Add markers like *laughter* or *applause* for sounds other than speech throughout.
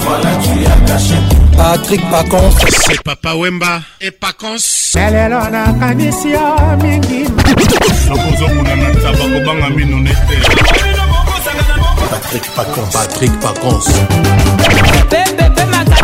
Voilà, tu as caché. Patrick Pacons. C'est Papa Wemba et Pacons. lelo nakanisi yo mingi nakozokuna na taba kobanga mino nete patrik pacons patrik pacons pepepe maka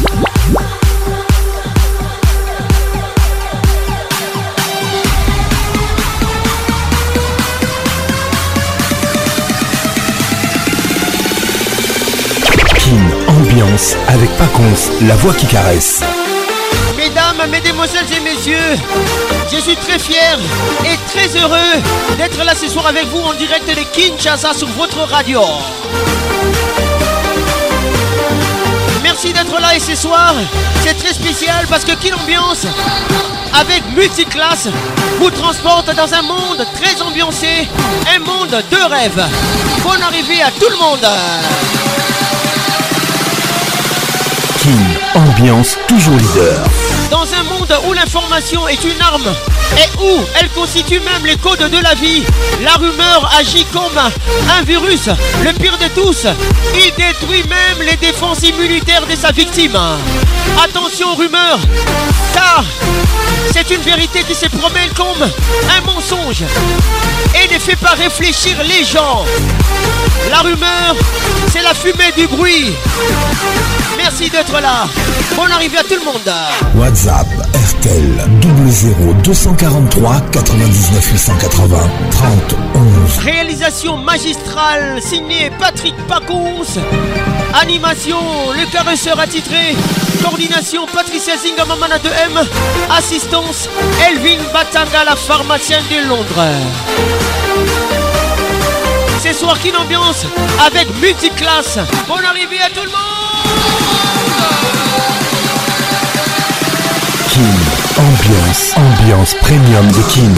avec Paconce, la voix qui caresse. Mesdames, mesdemoiselles et messieurs, je suis très fier et très heureux d'être là ce soir avec vous en direct de Kinshasa sur votre radio. Merci d'être là et ce soir, c'est très spécial parce que quelle ambiance avec Multiclass vous transporte dans un monde très ambiancé, un monde de rêve. Bonne arrivée à tout le monde. Ambiance toujours leader. Dans un monde où l'information est une arme et où elle constitue même les codes de la vie, la rumeur agit comme un virus, le pire de tous. Il détruit même les défenses immunitaires de sa victime. Attention rumeur, car c'est une vérité qui se promène comme un mensonge et ne fait pas réfléchir les gens. La rumeur, c'est la fumée du bruit merci d'être là. Bonne arrivée à tout le monde. WhatsApp RTL 00 243 99 30 11. Réalisation magistrale signée Patrick Pacons. Animation Le Caresseur attitré. Coordination Patricia Zingamamana de M. Assistance Elvin Batanga, la pharmacienne de Londres soir, King ambiance avec multiclass. Bonne arrivée à tout le monde. King ambiance, ambiance premium de King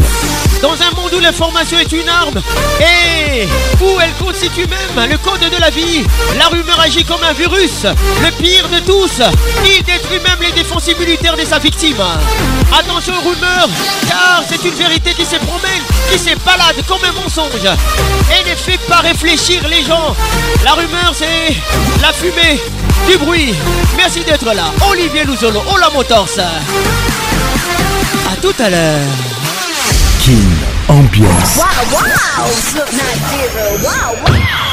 dans un monde où l'information est une arme et eh, où elle constitue même le code de la vie, la rumeur agit comme un virus, le pire de tous. Il détruit même les défenses militaires de sa victime. Attention aux rumeurs, car c'est une vérité qui se promène, qui se balade comme un mensonge et ne fait pas réfléchir les gens. La rumeur, c'est la fumée du bruit. Merci d'être là. Olivier Louzolo, Ola Motors. A tout à l'heure. Ambiance. Wow, wow. Slipknot Zero. Wow, wow.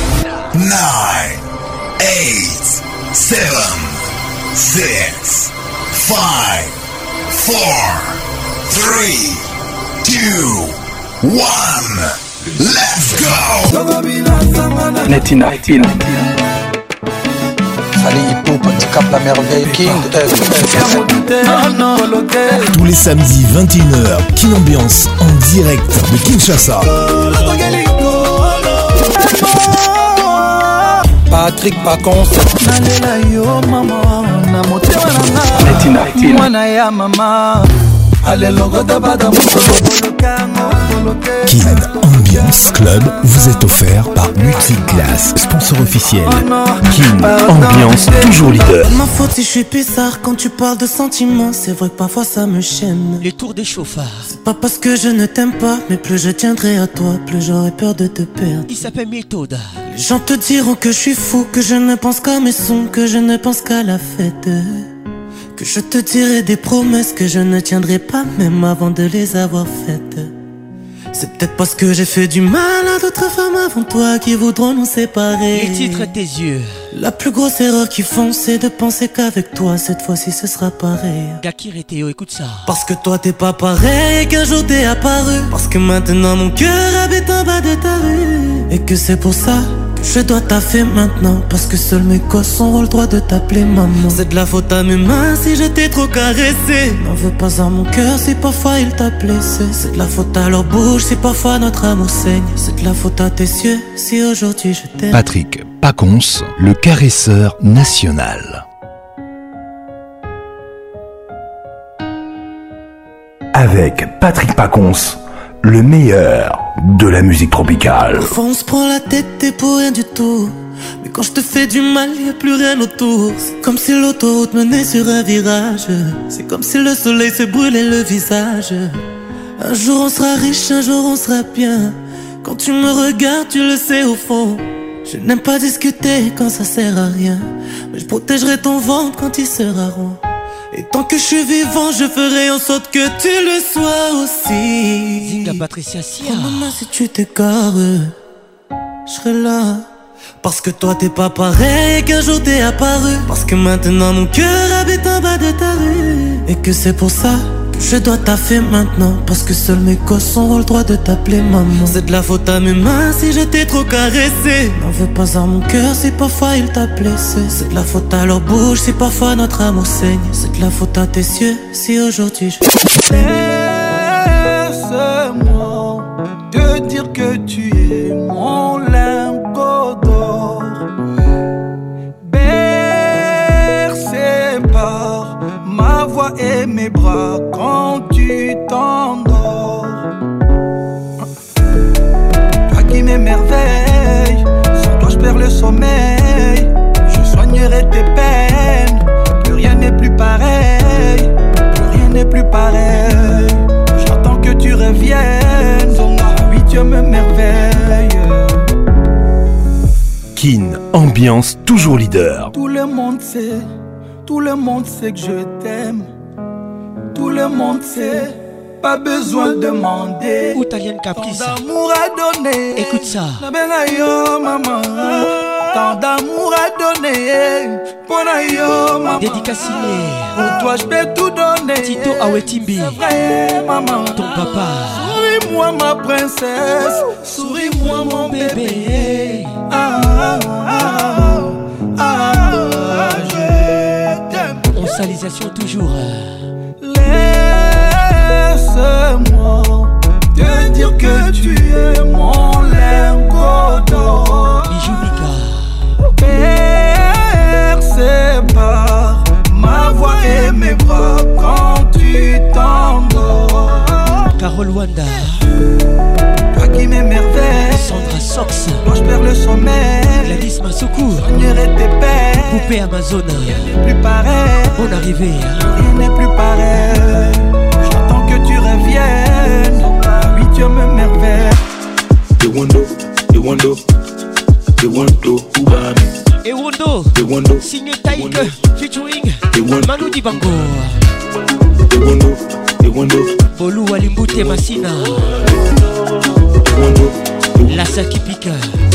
9, 8, 7, 6, 5, 4, 3, 2, 1, let's go! Allez, cap la merveille King. Ah, Tous les samedis 21h, King Ambiance en direct de Kinshasa. Oh, patrik paconse nalela yo mama na motema nanga mwana ya mama Kin Ambiance Club vous est offert par Multiclass, sponsor officiel. Kin oh Ambiance, toujours leader. Ma faute si je suis bizarre quand tu parles de sentiments, c'est vrai que parfois ça me chaîne. Les tours des chauffards. C'est pas parce que je ne t'aime pas, mais plus je tiendrai à toi, plus j'aurai peur de te perdre. Il s'appelle Méthode. Les gens te diront que je suis fou, que je ne pense qu'à mes sons, que je ne pense qu'à la fête je te dirai des promesses que je ne tiendrai pas même avant de les avoir faites. C'est peut-être parce que j'ai fait du mal à d'autres femmes avant toi qui voudront nous séparer. Les titres tes yeux. La plus grosse erreur qu'ils font, c'est de penser qu'avec toi, cette fois-ci, ce sera pareil. Gakir et écoute ça. Parce que toi, t'es pas pareil qu'un jour t'es apparu. Parce que maintenant, mon cœur habite en bas de ta rue. Et que c'est pour ça je dois taffer maintenant parce que seuls mes gosses ont le droit de t'appeler maman. C'est de la faute à mes mains si je t'ai trop caressé. N'en veux pas à mon cœur si parfois il t'a blessé. C'est de la faute à leur bouche si parfois notre amour saigne. C'est de la faute à tes yeux si aujourd'hui je t'aime. Patrick Pacons, le caresseur national. Avec Patrick Pacons, le meilleur de la musique tropicale. on se prend la tête t'es pour rien du tout. Mais quand je te fais du mal, y a plus rien autour. C'est comme si l'autoroute menait sur un virage. C'est comme si le soleil se brûlait le visage. Un jour on sera riche, un jour on sera bien. Quand tu me regardes, tu le sais au fond. Je n'aime pas discuter quand ça sert à rien. Mais je protégerai ton ventre quand il sera rond. Et tant que je suis vivant, je ferai en sorte que tu le sois aussi. Dis-la Patricia si tu t'écartes, je serai là. Parce que toi t'es pas pareil et qu'un jour t'es apparu. Parce que maintenant mon cœur habite en bas de ta rue. Et que c'est pour ça je dois taffer maintenant parce que seuls mes cossons ont le droit de t'appeler maman. C'est de la faute à mes mains si je t'ai trop caressé. N'en veux pas à mon cœur si parfois il t'a blessé. C'est de la faute à leur bouche si parfois notre amour saigne. C'est de la faute à tes yeux si aujourd'hui je. Laisse-moi te dire que tu es mon lingot Bercé par ma voix et mes bras. Toi qui m'émerveilles sans toi je perds le sommeil. Je soignerai tes peines, plus rien n'est plus pareil. Plus rien n'est plus pareil. J'attends que tu reviennes. oui, Dieu me merveille. Kin, ambiance toujours leader. Tout le monde sait, tout le monde sait que je t'aime. Tout le monde sait pas besoin de demander. Ou caprice. Tant d'amour à donner. Écoute ça. Nabenga yo oh, maman. Tant d'amour à donner. Pona yo oh, maman. Pour toi je peux tout donner. Tito Awetimbi. C'est vrai maman. Ton papa. Souris-moi ma princesse. Souris-moi mon bébé. Ah, ah, ah, ah, ah, je t'aime. On toujours. Les c'est moi. Te dire que tu es mon lingot d'or. c'est par ma voix et mes bras quand tu t'endors. Carole Wanda. Toi qui m'émerveilles. Sandra Sox. Quand je perds le sommeil. Gladys secours Soignerai tes pères. Poupée Amazona. Rien n'est plus pareil. Bonne arrivée. Rien n'est plus pareil. Dieu me merveille. wando Ewundo, wando wonder, Wando, signe Taïke featuring Manu Wando the wonder, Bolu Wando, Massina. Wando, wonder, Lassa The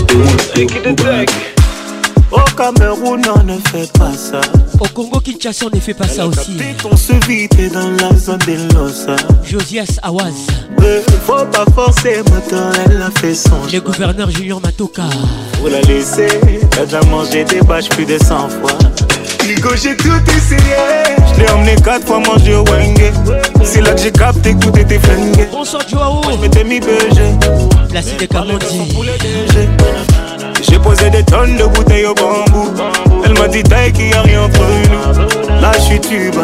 Wando the Wando, au Cameroun, on ne fait pas ça. Au Congo Kinshasa, on ne fait pas ça aussi. On se vide dans la zone des Losa. Josias Awaz. faut pas forcer, maintenant elle a fait son. Le gouverneur Junior Matoka. Vous la laissez, A déjà mangé des bâches plus de 100 fois. Nico, j'ai tout essayé. Je l'ai emmené quatre fois manger au Wenge. C'est là que j'ai capté que tout était flingué. Bonsoir, Joao. Je m'étais mis BG. Placide Camondi. J'ai posé des tonnes de bouteilles au bambou. Elle m'a dit taille qu'il n'y a rien entre nous. Là, je suis tuba.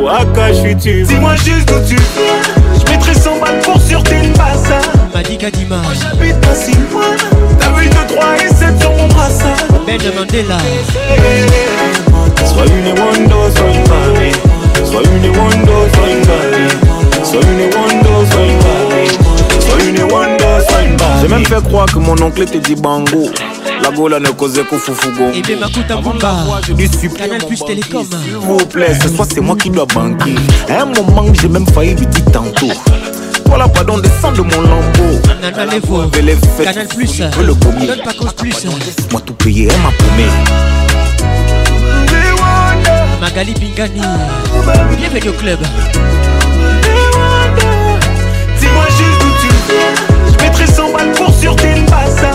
Waka, je suis tuba. Dis-moi juste où tu vas. Je mettrai 100 balles pour sur une M'a dit Kadima. Moi, j'habite à 6 mois. T'as vu 2, 3 et 7 sur mon brassard. Ben Mandela. Sois une Wando, sois une Barbie. Sois une Wando, sois une Barbie. Sois une Wando, sois une Barbie. Sois une Wando. J'ai même fait croire que mon oncle était dit bango. La gola ne causait qu'au foufougon. Et eh bien Makuta Bumba, Canal Plus Télécom. S'il vous plaît, ce soir c'est moi qui dois banquer. À un moment, j'ai même failli lui dire tantôt. Voilà, pardon, descend de mon lambeau. Canal Plus, le premier. Donne pas cause plus. Moi tout payer elle m'a promis. Magali Bingani, bienvenue au club. sur Kinshasa.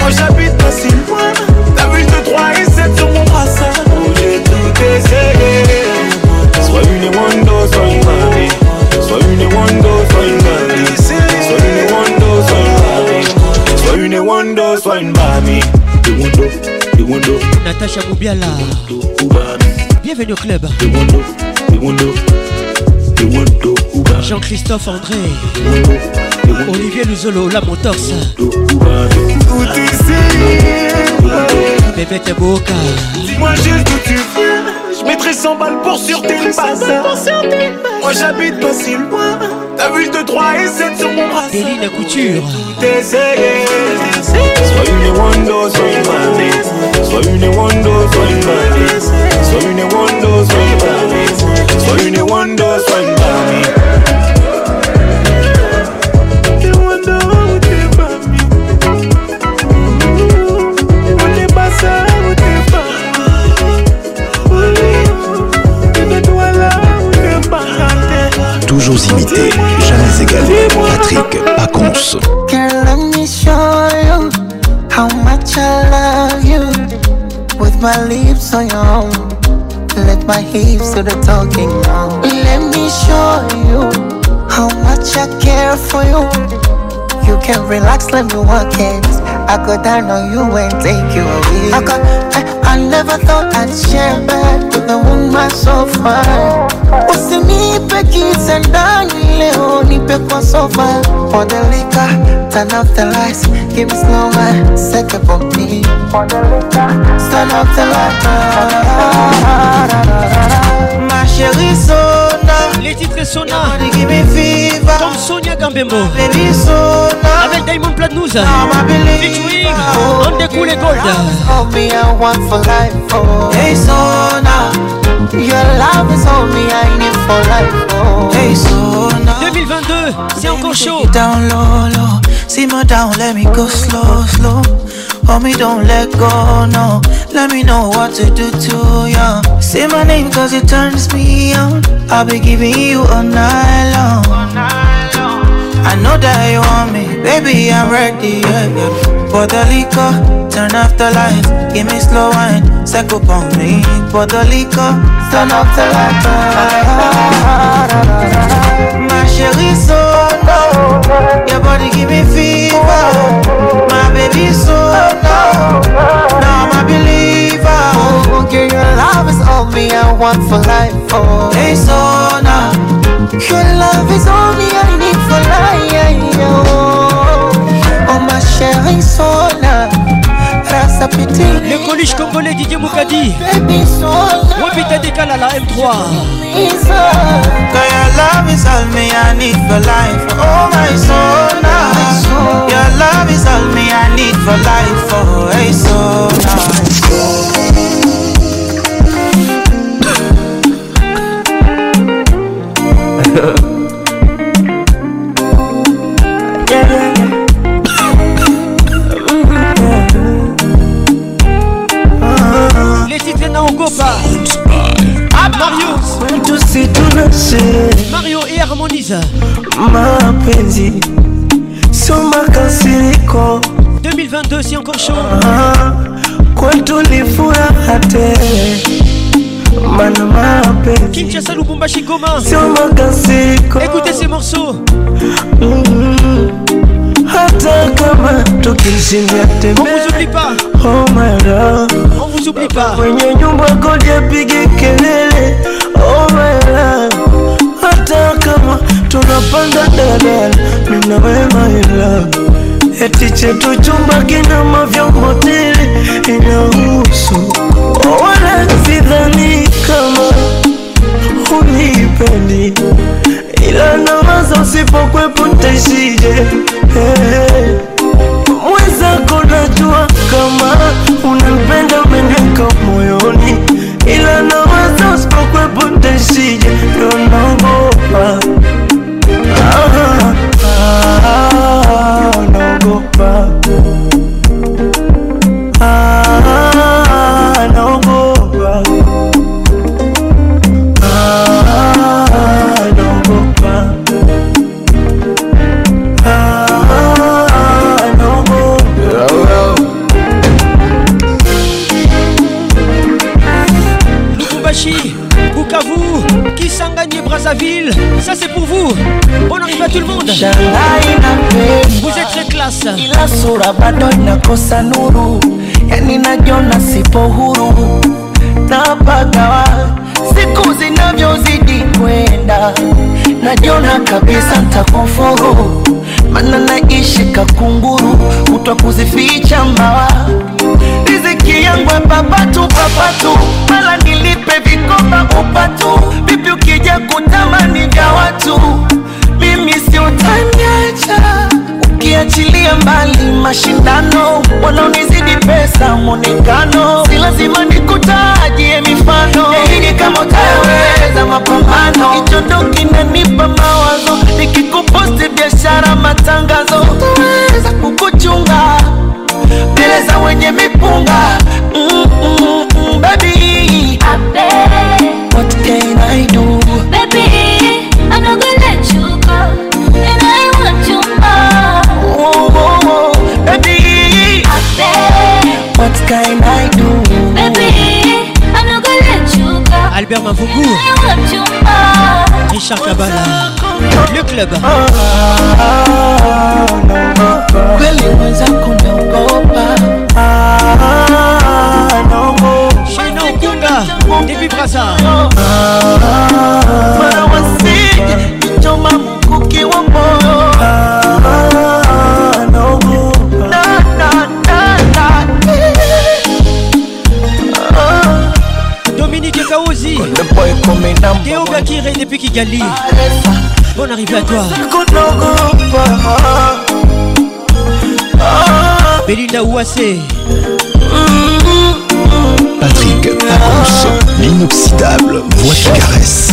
Moi j'habite pas si loin. T'as vu de 3 et 7 sur mon brassard. Oh, j'ai tout essayé. Soit une Wando, soit une Marie. Soit une Wando, soit une Marie. Soit une Wando, soit une Marie. Soit une Wando, soit une Marie. De Wando, de Wando. Natacha Boubiala. Bienvenue au club. De Wando, Wando. Jean-Christophe André. Olivier Luzolo, la motox Bébé t'es beau Taboka Dis-moi juste où tu viens Je mettrai 100 balles pour sur tes bases Moi j'habite pas si loin T'as vu de 3 et 7 sur mon bras Déline la couture T'essayes Sois une Wando, sois une Wando. Sois une Wando, sois une Wando. Sois une Wando, sois une bandit Sois une Wando, sois une Wando. my hips to the talking now. Let me show you how much I care for you. You can relax, let me work it. I go down on you and take you away. I got. I, I never thought I'd share bed with a woman so fine. Usinipe kiza ndani leo, nipe kwa sofa. Order liquor, turn off the lights, give me slow man, set up on me. Order liquor, turn off the lights. Ah, ah, ah, Ma chérie sonne. Les titres Sona Comme Sonia Gambembo Avec Diamond Platnous Featuring On Cool et Gold oh. Hey Sona Your love is all me I need for life oh. Hey Sona 2022 c'est encore chaud down low, See down let me go slow slow Homie, don't let go, no. Let me know what to do to ya. Say my name cause it turns me on. I'll be giving you all night long. I know that you want me, baby, I'm ready. Yeah, yeah. the liquor, turn off the lights, give me slow wine, set up on me. for the liquor, turn off the lights. *laughs* My chérie, so your body give me fever. My baby so low. Now I'm a believer. Oh, girl, your love is all me I want for life. Oh, hey, so now. Your love is all me I need for life. Oh, oh my chérie, so now. ça pété Les coliches congolais Didier Moukadi Wapita Dekalala M3 Girl, your love is all me I need for life Oh my soul now Your love is all me I need for life Oh hey soul now Moïse Mapenzi Soma Kansiriko 2022 si encore chaud ah, Kwetu ni furaha tele Mana mapenzi Kinshasa Lubumbashi Goma Soma Kansiriko Écoutez ces morceaux mm -hmm. Hata kama tukishinda tembea On vous oublie pas Oh my love On vous oublie pas Kwenye nyumba koje pige kelele Oh my love hata kama tunapanda daladala, mina we my love. Eti chetu chumba kina mavya hoteli inahusu wala sidhani kama unipendi, ila nawaza usipokwepo ntaishije? hey. sura bado inakosa nuru, yani najona sipo huru na pagawa siku zinavyozidi kwenda, najona kabisa ntakufuru, mana naishi kakunguru, kutwa kuzificha mbawa riziki yangu papatu papatu, mala nilipe vikomba upatu, vipi ukija kutamani vya watu, mimi sio tanyacha ukiachilia mbali mashindano, wanaonizidi pesa, mwonekano, si lazima nikutajie mifano hey, kama utaweza mapambano, kichondo kinanipa mawazo, nikikuposti biashara, matangazo, utaweza kukuchunga mbele za wenye mipunga mm -mm, mm baby. What can I do? kind I do. Baby, I'm not gonna let you go. Albert Mavougou. Richard Cabana. Le club. Oh, oh, oh, no, no, no. Really, when's I'm gonna go back? Ah, no more. China Okunga, depuis Brassa. Ah, ah, ah, ah On arrive arrivée à toi. Belinda Ouassé. Patrick voix caresse.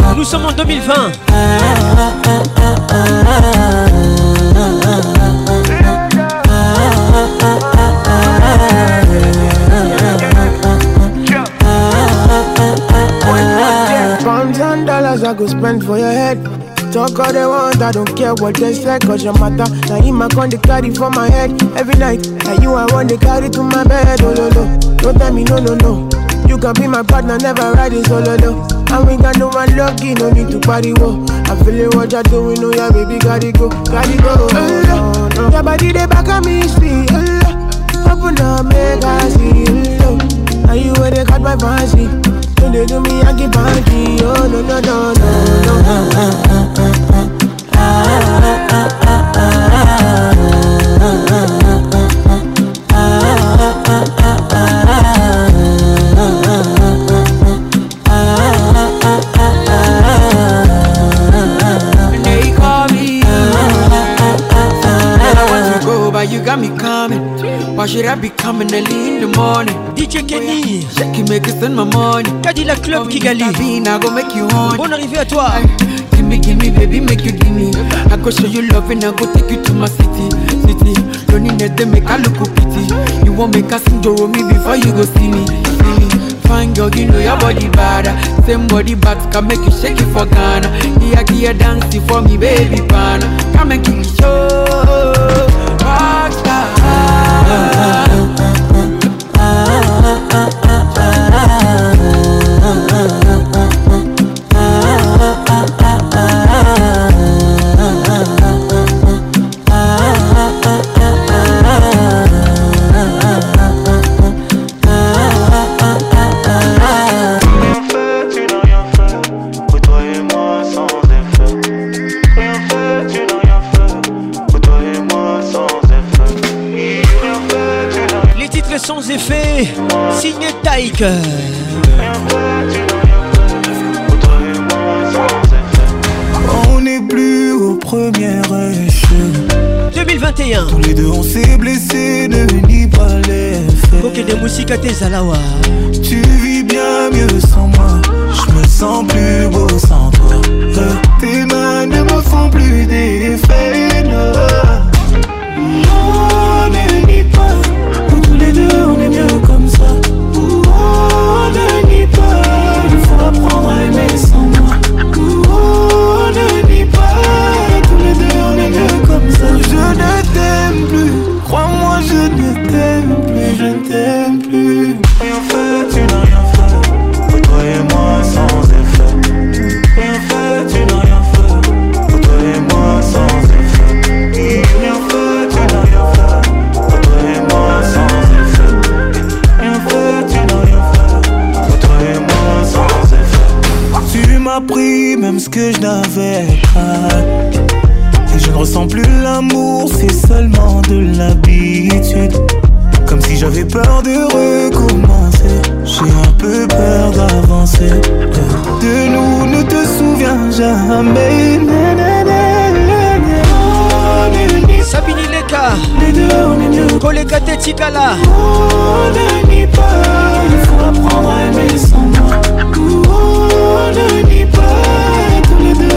Nous sommes en 2020. dollars I go spend for your head. Talk all they want, I don't care what they say, cause your matter. Now him my con they carry for my head every night. Now you I want they carry to my bed, oh no no. Don't tell me no no no. You can be my partner, never ride in solo oh, no. And we got no one lucky, no need to party, whoa. I'm feeling what you're doing, oh yeah, baby, gotta go, gotta go. Oh, no. Your body, they back at me, speed. Oh, open up, make I see. Oh, now you where they caught my fancy. do they do me, I keep funky. Oh, no, no, no, no, no. Ah, ah, ah, ah, ah, ah. Here I be coming early in the morning. DJ oh, Kenny, check Jackie make us send my money. Kadi la Club Kigali, I go make you on. Bon arrivé à toi. Give me, give me, baby, make you give me. I go show you love and I go take you to my city, city. Don't need to make I look pretty. You won't make us enjoy me before you go see me, see me. Fine girl, you know your body bad. Same body bad can make you shake it for Ghana. Here, here, dance for me, baby, pana. Come and give me show. Oh, oh, Rockstar. oh, oh, oh, signe On n'est plus au premier échec. 2021. Tous les deux on s'est blessés, ne nie pas les faits. Ok, des à tes Tu vis bien mieux sans moi. Je me sens plus beau sans toi. Tes mains ne me font plus des faits Mais sans moi ne dit pas Tous les deux on est comme ça Je ne t'aime plus Crois-moi je ne t'aime plus Je t'aime ce que je n'avais pas. Et je ne ressens plus l'amour, c'est seulement de l'habitude. Comme si j'avais peur de recommencer. J'ai un peu peur d'avancer. De nous ne te souviens jamais. Sabini oh, Leka, Les deux, On oh, oh, ne nie pas, il faut apprendre à aimer sans moi. ne nie pas.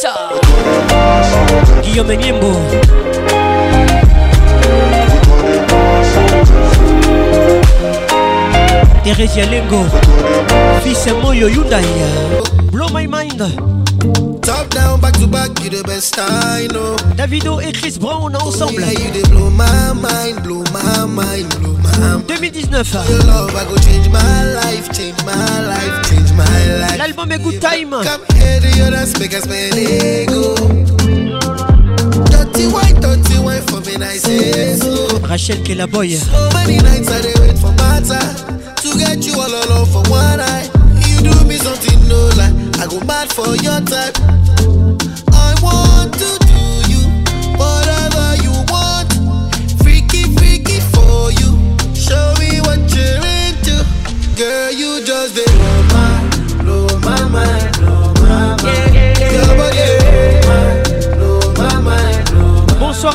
Salsa. Guillaume Teresia Lengo. Moyo Hyundai. Blow my mind. Top down, back to back, you the best I know. Davido et Chris Brown ensemble. Yeah, you blow my mind, blow my mind, blow. 2019 mille dix-neuf, l'album est good time. Rachel qui est la boy, so many nights. I'm going to get you all alone for one eye. You do me something no like I go bad for your time. I want to.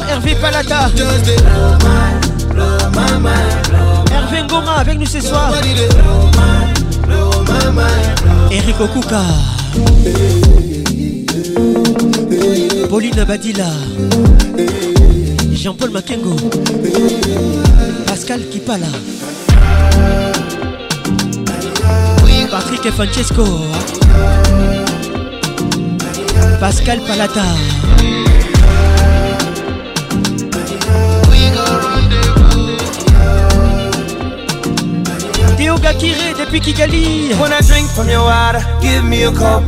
Hervé Palata. Hervé Ngoma avec nous ce soir. Eric Okuka. Pauline Abadila. Jean-Paul Makengo. Pascal Kipala. Patrick et Francesco. Pascal Palata. Dioga Kire depuis Kigali. Wanna drink from your water, give me a cup.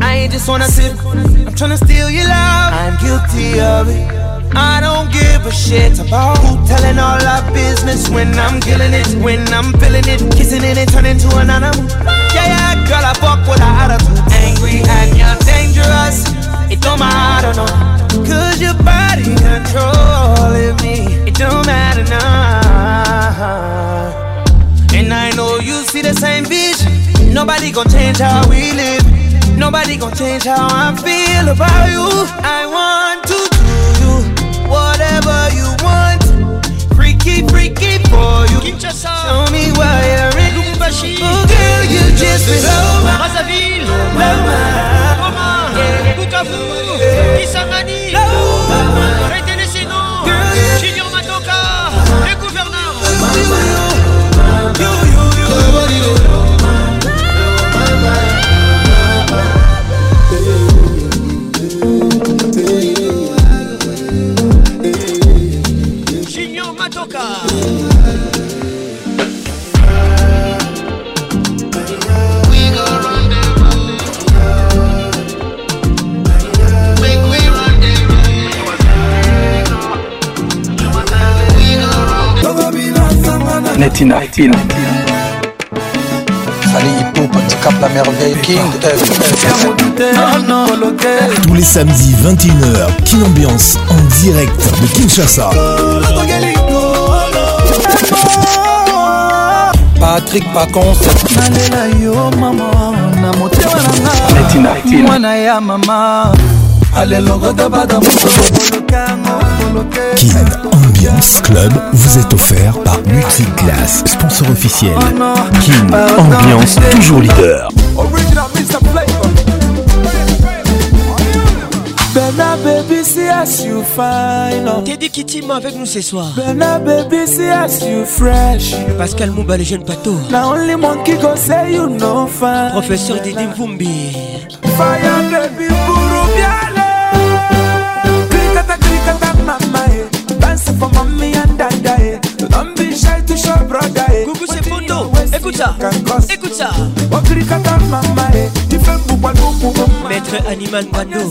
I ain't just wanna sip, I'm tryna steal your love. I'm guilty of it. I don't give a shit about who telling all our business when I'm killing it, when I'm feeling it, kissing it and turning to an animal. Yeah, yeah, girl, I fuck with a attitude. Angry and you're dangerous. It don't matter, no. Cause your body controlling me. It don't matter, no. And I know you see the same vision. Nobody gon' change how we live. Nobody gon' change how I feel about you. I want to do you whatever you want. Freaky, freaky for you. Show me why you're in. Oh girl, you just blow my, blow my. Yeah. Bukavu, Kisangani, Girl, you netina film tous les samedis 21h Kin Ambiance en direct de Kinshasa patrik pacons nalela yo mama na motema nanga mwana ya mama King Ambiance Club vous est offert par Multiclass, sponsor officiel. Oh King euh, Ambiance, toujours leader. T'es baby, avec nous ce soir. baby, Pascal Mouba, les jeunes pato. Professeur Didi Mvumbi. Fire baby, Escucha, escucha. Maître Animal Mando.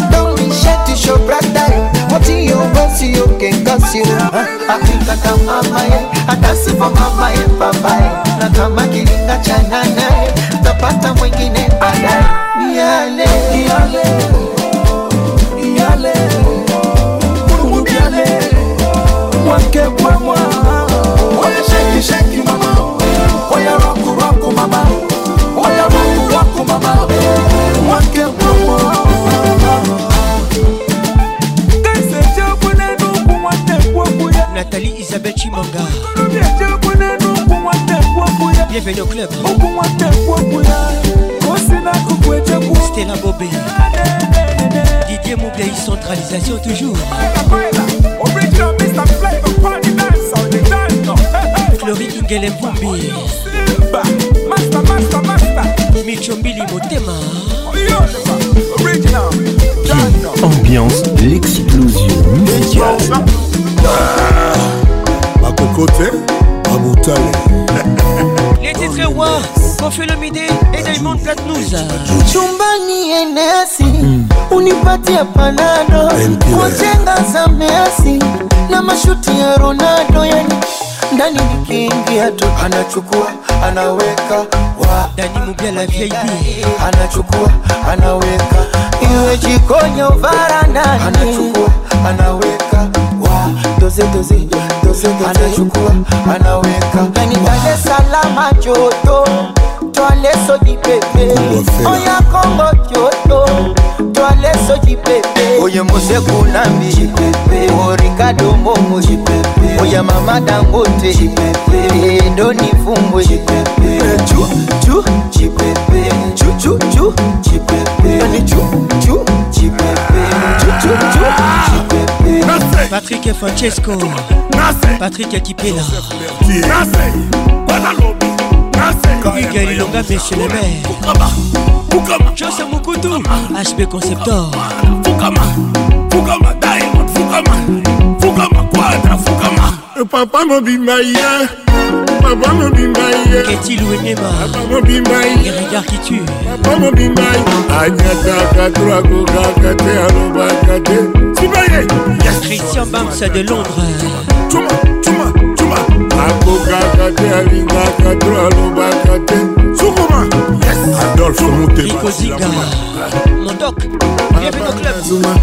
Hakika kama mamaye, hata sivyo mamaye babaye, na kama kilinga cha nanaye, utapata mwingine baadaye. Yale Bienvenue au club. la Bobé. Didier centralisation toujours. Le Ingele Master, master, master. Ambiance, l'explosion musicale. Ah, côté, *laughs* les titres roi Kofi Olomide et Diamond Platnumz chumbani enesi mm. unipatia panado kwa chenga za mesi na mashuti ya Ronaldo yani ndani nikiingia tu anachukua anaweka wa Dani Mubia la VIP anachukua anaweka iwe jikoni au varandani anachukua anaweka doze doze doze anachukua anaweka kanitale salama joto twale sodi pepe oya kombo joto male soki pepe oye moseku lambi o ricardo mbongo oya mama dangote endoni fumbwe eh, Patrick Francesco Patrick Akipela Hugues Ilonga, messieurs les maires Fukama Jose Mukutu H.P. Conceptor Fukama Fukama Diamond Fukama Fukama Quadra Fukama eh, Papa mobimba ye Papa mobimba ye Keti Louenema Papa mobimba ye Les regards qui tuent Papa mobimba ye Agnata Katra Koga Kate Aloba Kate Sibaye Christian Bamsa de Londres Tuma Tuma Tuma Akoka Kate Alingaka Katra Aloba Kate Zoukouma yes. Adolphe Moutebaikozika Mondoc Bienvenue au club Zuma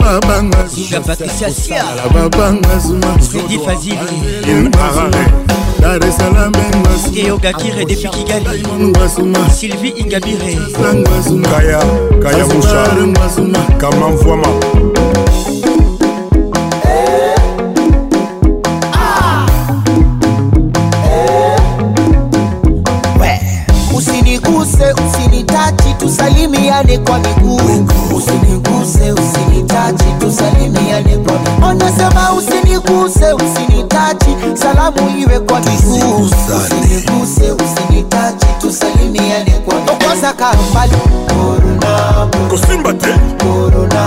babanga zinga patricia sia babanga zuma zidi fazili in parare dar es salaam ngas geyoga kire depuis kigali ngasuma sylvie ingabire ngasuma kaya kaya musha ngasuma kama mvwama tusalimiane kwa miguu, usiniguse, usinitachi, tusalimiane kwa miguu. Onasema usiniguse, usinitachi, salamu iwe kwa miguu, usiniguse, usinitachi, tusalimiane kwa miguu. Kwanza kaa mbali, korona, kusimba te, korona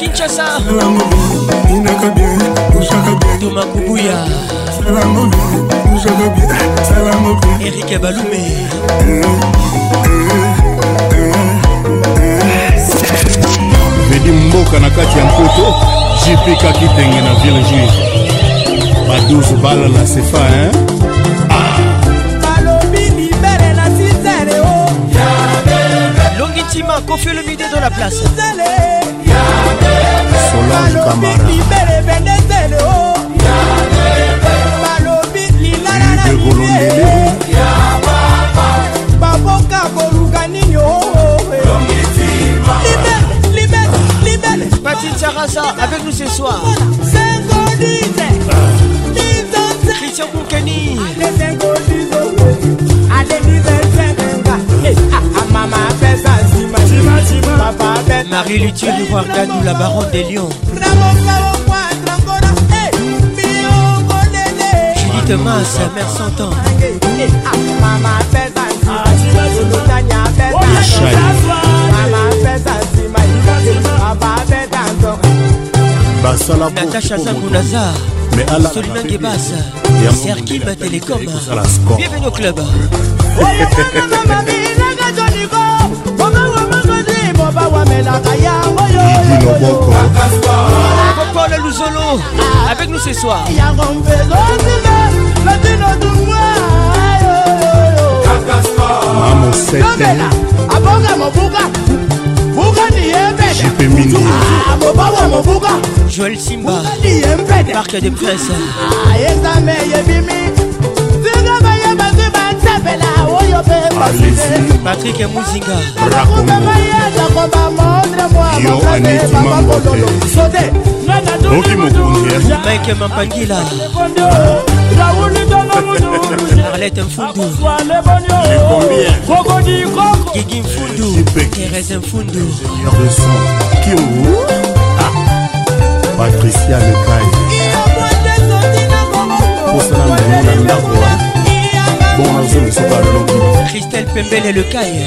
Kinshasa Thomas Kubuya Eric Abaloumé medi mboka na kati ya mpoto jipika kitenge na ville juive baduzu bala na sefa hein? Oh. Longitima, confie le midi dans la place. solange camara de golondele baboka koluka nini oh, oh, eh. Patrick Sarasa avec nous ce soir. Christian Boukeni. Mama pesa nsima Marie Luthier de Danou, la baronne des lions. Judith sa mère s'entend. ans. Natacha Zabounaza, Solina Gebas, Sergi Télécom. Bienvenue au club. *laughs* bawamelaka yango yoyokokole luzolo avec nous ce soir yango mpezozile latino dumwaomela abonga mobuka buka niyembedamobawa ah, mobuka joel simba marque de presse yezame yebimi patrik muzinga yo aneti mambote oki mokonzi mike mampangila arlete mfundu gigi mfundu terese mfundu ah. patricia lekai posala mbongo na ndako wana bon nazongi soka lobi christelle pembele lekaye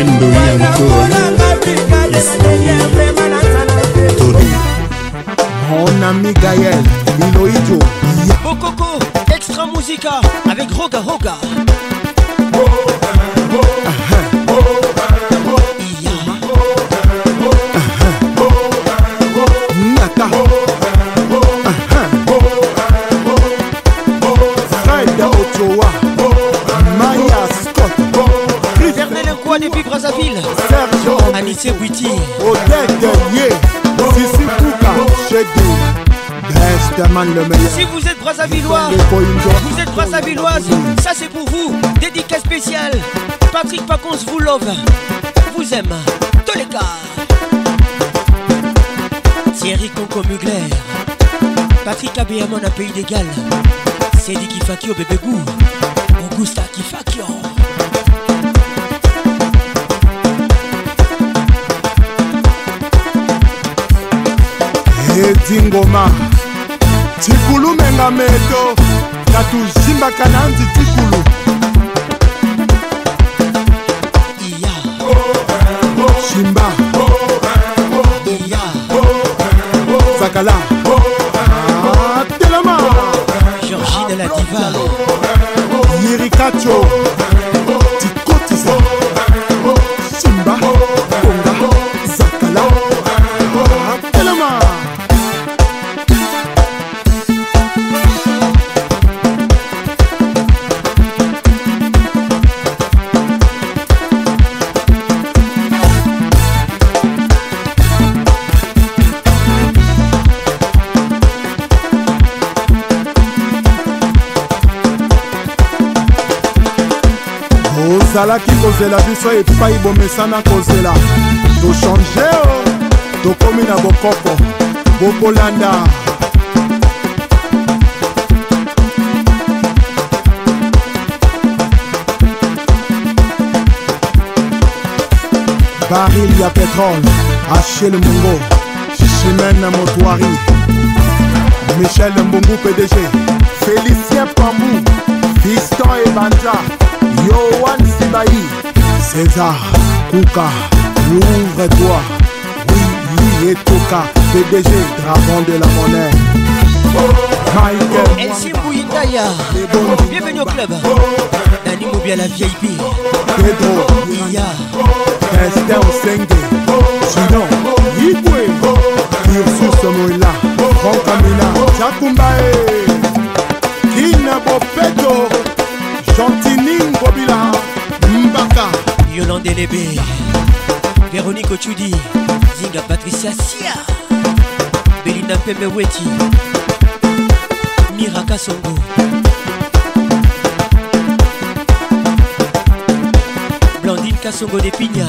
endo yango mon ami gaël minoijo bokoko extra musica avec roga roga oh, oh, oh. C'est Witty. Si vous êtes Villois, vous êtes Brazzavilloise, ça c'est pour vous. Dédicace spéciale. Patrick Pacons vous love. Vous aime. Tous les gars. Thierry Conco Mugler. Patrick Abéamon à Pays d'égal C'est Cédric au Bébé goût Augusta Kifak. edi ngoma tikulumenga meto na tuzimbaka na nzi tikulu simba zakala ah, telema georgie de la diva yirikacho ozalaki kozela biso epai bomesana kozela tochange o oh! tokomi na bokoko bokolanda baril ya petrole achel mongo chimene motoari michel mbungu pdg félicien pambu fiston ebanja yoan Naï César, Kouka, ouvre-toi Oui, oui et Kouka PDG, dragon de la monnaie Michael MC Bouitaya oh, Bienvenue au club Nani Moubia la VIP Pedro Iya Esther Osenge Junior Yibwe Ursus Moïla Franck Amina Chakumbae Kina Bofeto Chantini Ngobila Lébé Véronique Ochudi, Zinga Patricia Sia, Belinda Pemeweti, Mira Songo. Blandine Kassongo de Pignards.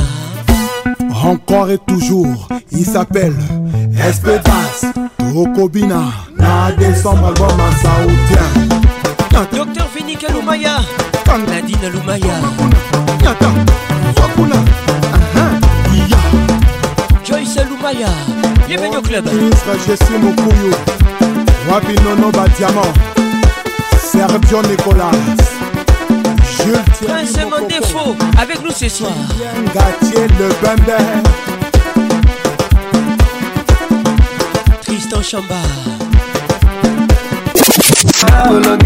Encore et toujours, il s'appelle Espedas Tokobina Na décembre album en saoudien Docteur Vinique Lumaya Nadine Lumaya Maya, bienvenue au club. Ministre Jessie Mokouyou, Wabi Nono Badiamant, Sergio Nicolas. Prince mon défaut avec nous ce soir. Gatier le Bender. Tristan Chambard.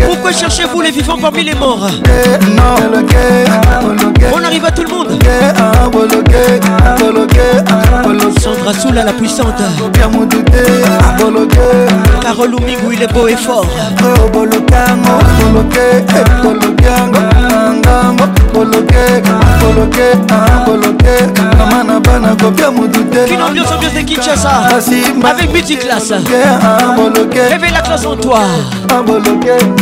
Pourquoi cherchez-vous les vivants parmi les morts On arrive à tout le monde Sandra Soula la puissante Carole où il est beau et fort Une ambiance ambiance de Kinshasa Avec multiclasse Réveille la classe en toi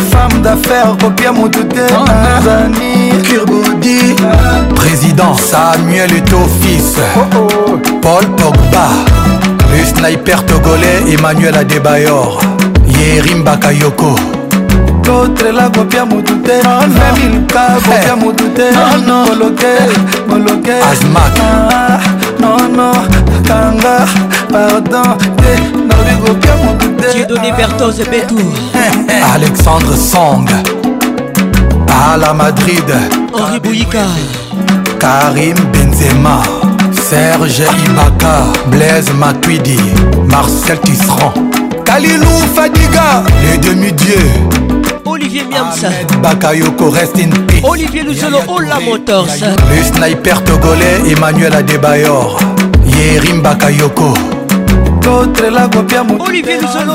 Femme d'affaires, papier mon Tanzanie, ah, ah. Kirbodi Président Samuel est au fils oh, oh. Paul Pogba Le sniper togolais Emmanuel Adebayor Yerim Bakayoko kotrela kopiamo tute femilka kopiamo tute koloke koloke nono kanga pardon te nabi kopiamo tutedonivertose betu alexandre song à la Madrid Henri Bouyika Karim Benzema Serge Ibaka Blaise Matuidi Marcel Tisserand Kalilou Fadiga, les demi-dieux. Olivier Miamsa, Bakayoko rest in peace. Olivier Luzolo, Ola Motors. Le sniper togolais Emmanuel Adebayor. Yerim Bakayoko. Olivier Luzolo,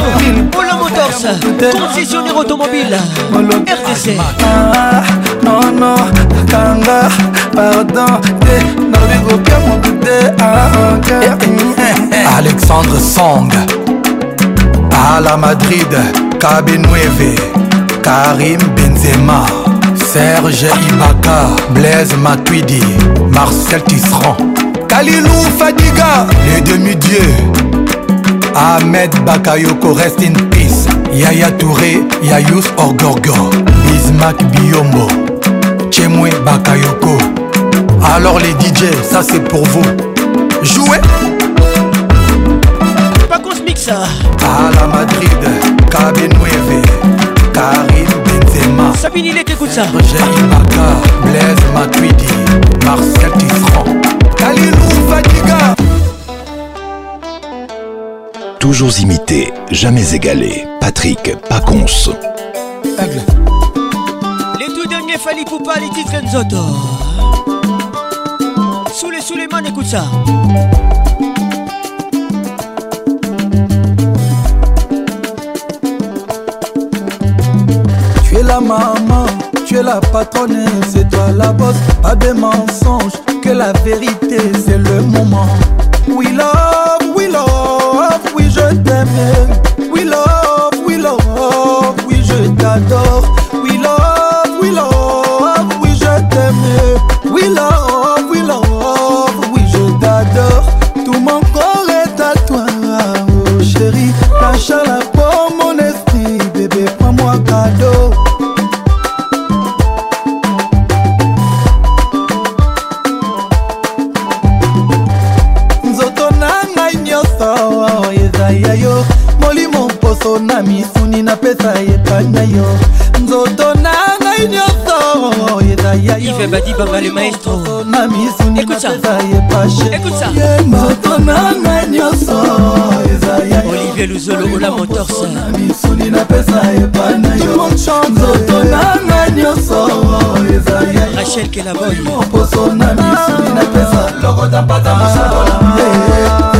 Ola Motors, concessionnaire automobile, RDC. Ah, non, non, Kanga, pardon, ah, Alexandre Song. ala madrid kabe 9 karim benzema serge ibaka blaise matuidi marcel tisserand kalilou fadiga le demi-dieu ahmed bakayoko rest in peace yaya touré yayus orgorgor bismak biombo chemwe bakayoko alors les dj ça c'est pour vous jouez à la Madrid, Kabenueve, Karim Benzema Sabine il écoute ça Roger, Maka, Blaise Matuidi, Marcel Tisserand Kalilou Fatiga Toujours imité, jamais égalé Patrick Pacons Aigle Les tout derniers Fali Poupa, les titres sous les Souleymane écoute ça maman, tu es la patronne, c'est toi la boss Pas des mensonges, que la vérité c'est le moment. We love, we love, oui je t'aime. We love, we love, oui je t'adore. Freddy Baba le maestro na misuni écoute ça écoute ça nzoto nanga nyonso eza olivier luzolo ola motors na misuni napesa yebana yo nzoto nanga nyonso eza rachel kelaboy poso na misuni napesa lokota mpata eh, mosabola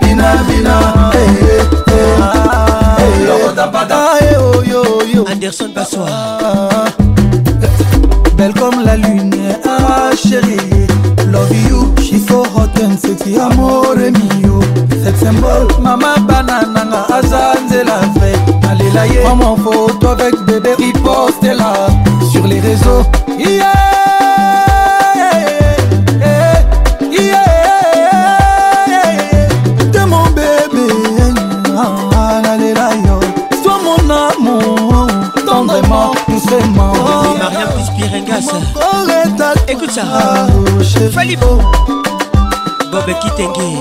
binabina eh, eh, lokota mpata ah, oh, anderson basoa ah, ah, belle comme la lune Ah chérie Love you, she so hot and sexy Amore mio Sex symbol, mama banananga Aza nzela ve Alela ye Maman photo avec bébé Ripostela Sur les réseaux Yeah classe. Écoute ça. Falibo. Bob Kitenge.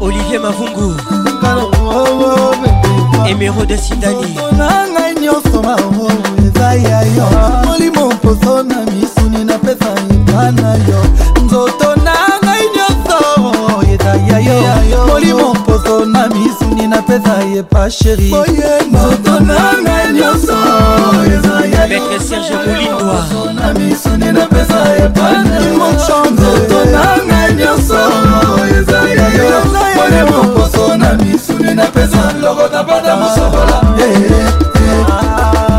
Olivier Mavungu. Emeraude Sindani. molimo mposo na misuni napesa epa na yo mpeza ye pa sheri moto na ngai nyonso ezamaître serge molindwa na misuni na mpeza ye pamoto na ngai nyonso ezaaye moposo na misuni na mpeza loko na bada mosokola ah. eh,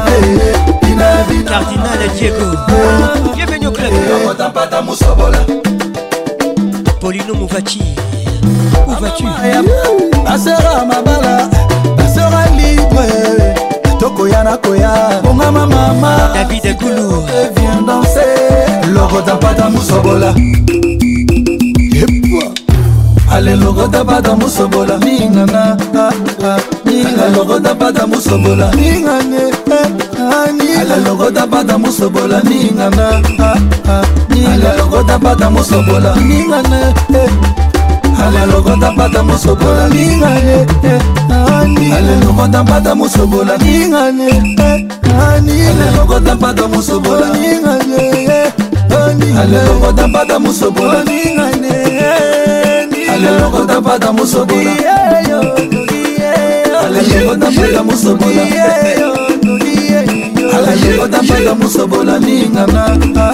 eh, eh, cardinal diego ah. bienvenu au club polino movaci Comment vas-tu Basera mabala, basera libre Tokoya na koya, bonga ma mama David Goulou Viens danser, logo tapada musobola ale logo tapada musobola Ningana, ah, ah, ningana Logo tapada musobola Ningane, ah, ah, ningana Ale logo tapada musobola Ningana, ah, ah, ningana Ale logo tapada musobola Ningane, eh, alalokondampata mosobola ningane eh, eh, alalokondampata mosobola ningane eh, alalokondampata mosobola ningane alalokondampata mosobola ningane alalokondampata mosobola alalokondampata mosobola alalokondampata mosobola ningana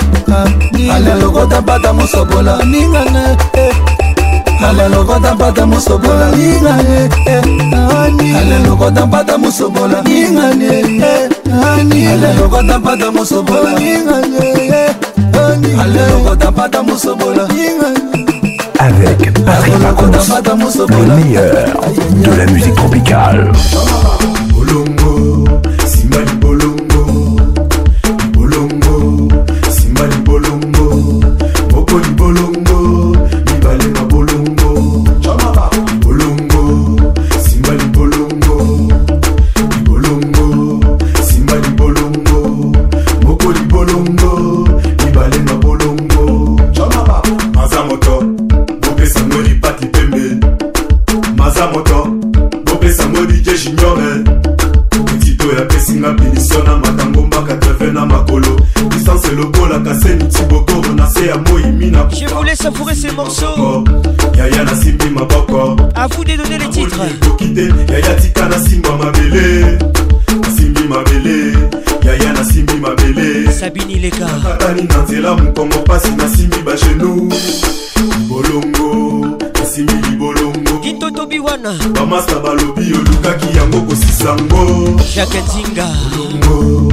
alalokondampata mosobola ningane ah, ah, ah, alelokota mpata mosobola ningani eh, alelokota mpata mosobola ningani eh, alelokota mpata mosobola ningani eh, alelokota mpata mosobola ningani avec Patrick Pacons, le meilleur de la musique tropicale. hamas na balobi olukaki yango kosisango jakatinga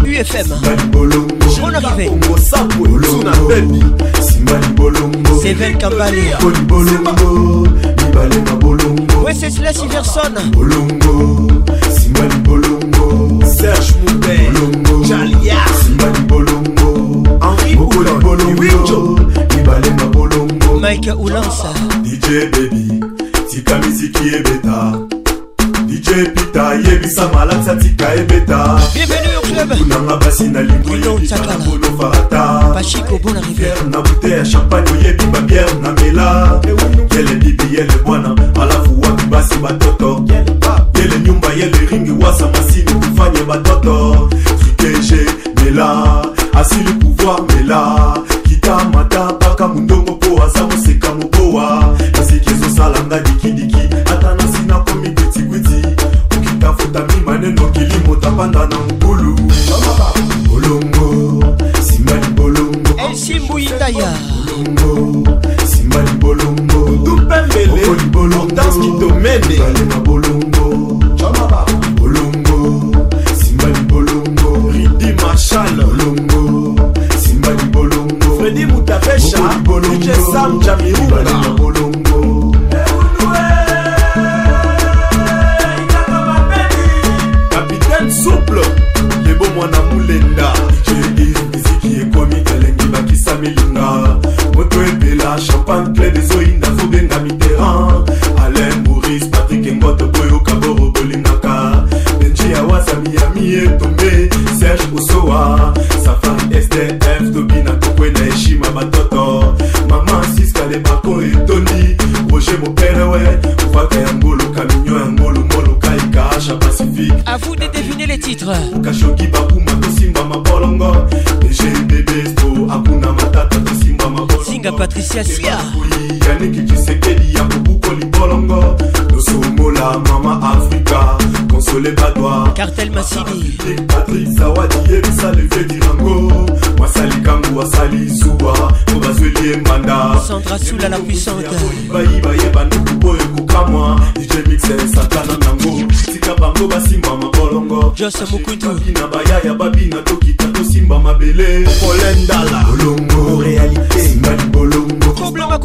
ufm bolongosapoolona bebi simba libolongo seven kambalepo libolongo mibale na bolongo weseslasverson bolongo simba libolongo serge mubelongo jalia simba libolongo henri moko libolongo mibale na bolongo mike ulansa dj bebi tika miziki ebet kopesa malaksa tika ebeta kunanga basi na lingoyebikabolo farataer na bute ya champagne oyebi babiere na mela yele bibi yele bwana alafu wapi basi batoto yele nyumba yele ringi wasa masini kufanye batoto trikeje mela asili pouvoir mela kita mata mpaka mondongo mpo aza koseka mobowa nasiki ezosala nga dikidiki monene nokili moto apanda na nkulu bolongo nsima libolongo esimbuyitaya bolongo nsima libolongo dumpembeleolibolongoalema bolongo bolongo nsima libolongo ridi marshal bolongo nsima libolongo fredi mutapesha bolongo sam jamiruba siasia yaniki kisekedi ya kobukoli bolongo tosomola mama afrika konsole badwa kartel masini patrice awadi yebisa levie dirango mwasali kambu asali zuwa po bazweli ye manda sandra sula la puissantebayiba ye banduku oyo kokamwa ijemixe satana nango tika bango basimbama bolongo jose mokutu na bayaya babina tokita tosimba mabele polendala olongo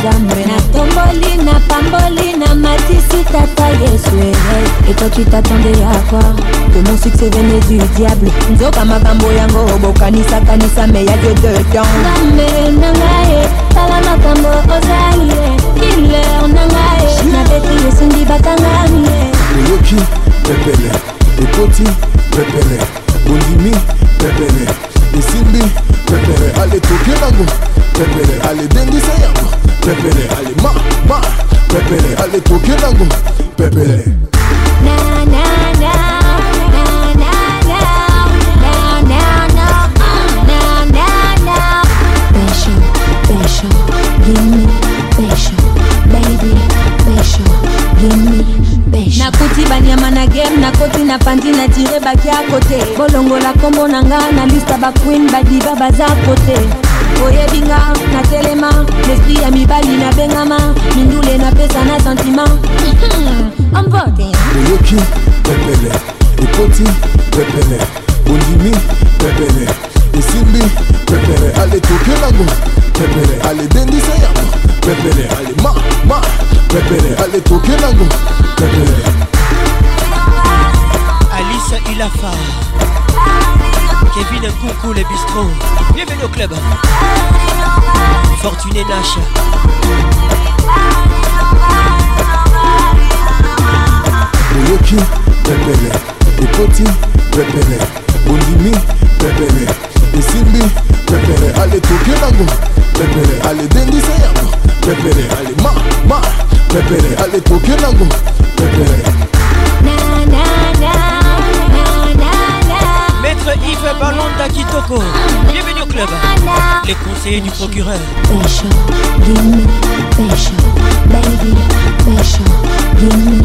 nzambe tomboli, na pamboli na matisi tata yesu Et toi tu t'attendais à quoi que mon succès venait du diable nzoka makambo yango kanisa me ya dieu de temps nzambe na ngai tala makambo ozali kiler na ngai nabeti Le bakangami oyoki pepele ekoti pepele bondimi pepele esimbi pepele ale tokye nango pepele ale dengisa yango pepele ale ma ma pepele ale tokyo nango pepele na, na, na. nakuti banyama na game nakoti na pandi na dire baki ya kote bolongola nkombo na nga na lista baqueen badiba baza kote oyebinga natelema lespri ya mibali nabengama mindule napesa na sentima hmm, ombote oyoki pepele ekoti pepele ondimi pepele esimbi pepele aletokelango pepele aledendisa yango pepele alema ma pepele aletokelango pepele alisa ilafa Kevin Nkunku, les bistrots. Bienvenue au club. Fortuné Nash. Boyoki, Bebele. pepele, Bebele. Bolimi, Bebele. Bosimbi, pepele. Allez, Tokyo Nango. pepele. Allez, Dendi Sayango. pepele. Allez, Ma, Ma. pepele. Allez, Tokyo Nango. Bebele. Maître Yves Balanda Kitoko Bienvenue au club Les conseillers du procureur Pécho, gimme, pécho Baby, pécho, gimme,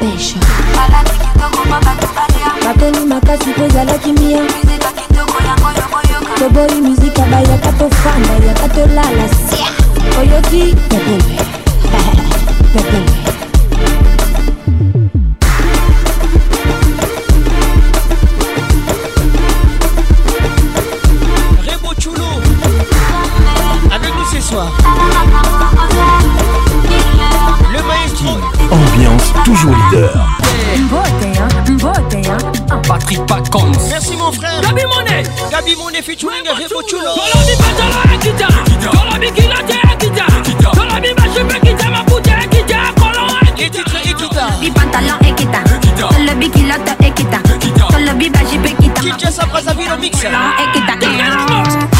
pécho bateli makasi mpo ezalaki mia toboyi mizika bayaka tofanda yaka tolala sia oyoki pepele *laughs* pepele toujours leader. Patrick Pacons. Merci mon frère. Gabi Monet. Gabi Monet featuring Revo Chulo. Kolobi Batala Akita. Kolobi Kilate Akita. Kolobi et Akita Mapute Akita. Kolon Akita. Akita. Bi Pantala Akita. Kolobi Kilate te ekita, Bachebe Akita. DJ Sabra Zavino Mix. Akita. ekita.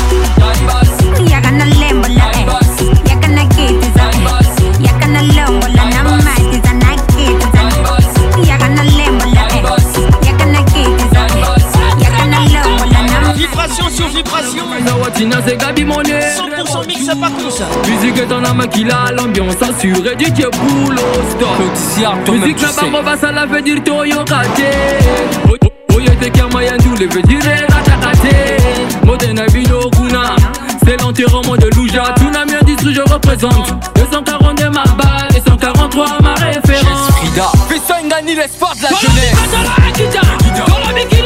Tina c'est Gabi Monet 100% mix c'est pas comme ça Musique est la âme qui l'a l'ambiance assurée du Dieu boulot stop Musique là-bas barbe va ça la veut dire Toyo Kate Oye te kama yandu le veut dire Ratakate Modena vidéo Kuna C'est l'enterrement de Louja Tout dit ce que je représente 242 ma balle et 143 ma référence Frida Fais ça une l'espoir de la jeunesse Dans la la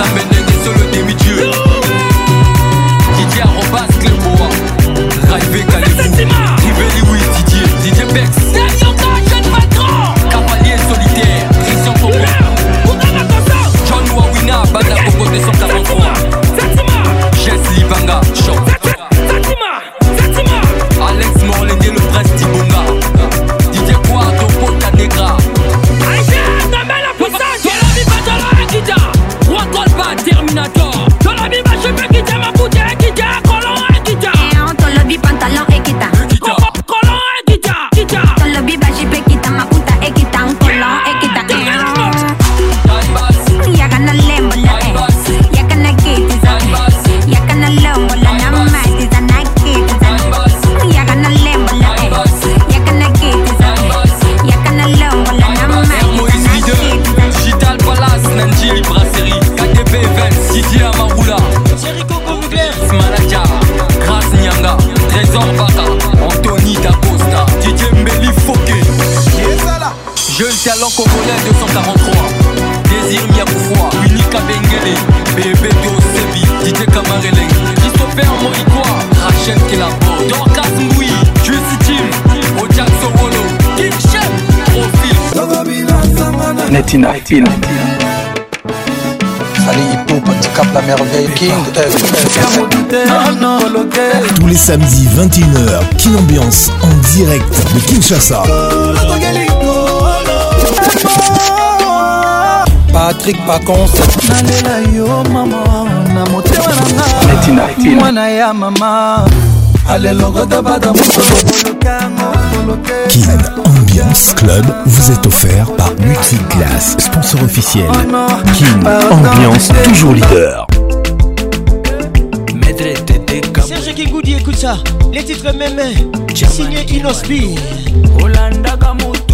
I've been Latina Film. Ah Tous les samedis 21h, Kin Ambiance en direct de Kinshasa. Patrick Pacons. Latina Film. Kin Ambiance Club vous est offert par Multiclass, sponsor officiel. Oh Kin ah Ambiance, toujours leader. Serge Kigoudi, écoute ça. Les titres mémés, signé Inospi. Hollanda Gamoto.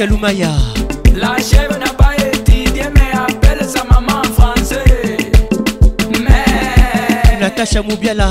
Patrick Aloumaya. La chèvre n'a pas été mais appelle sa maman en français. Mais. Natacha Moubiala.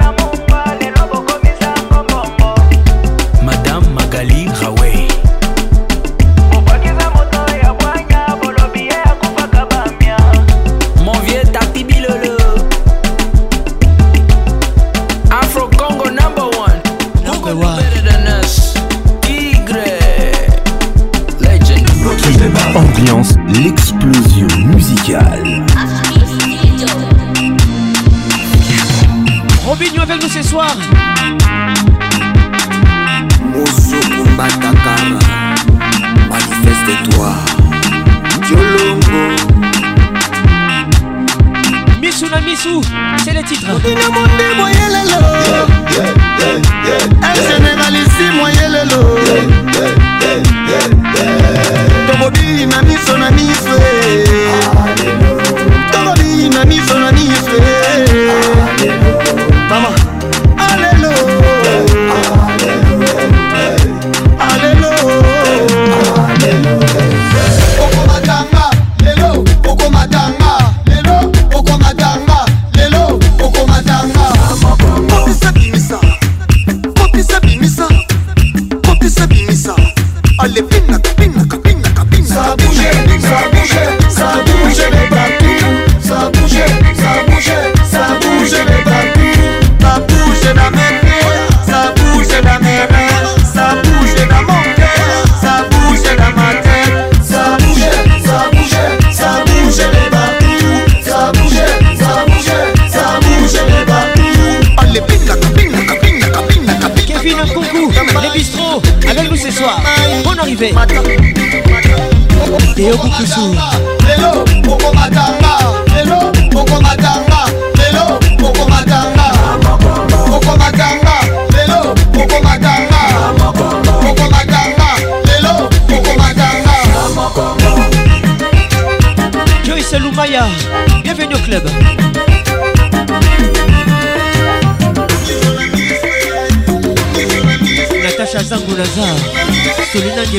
No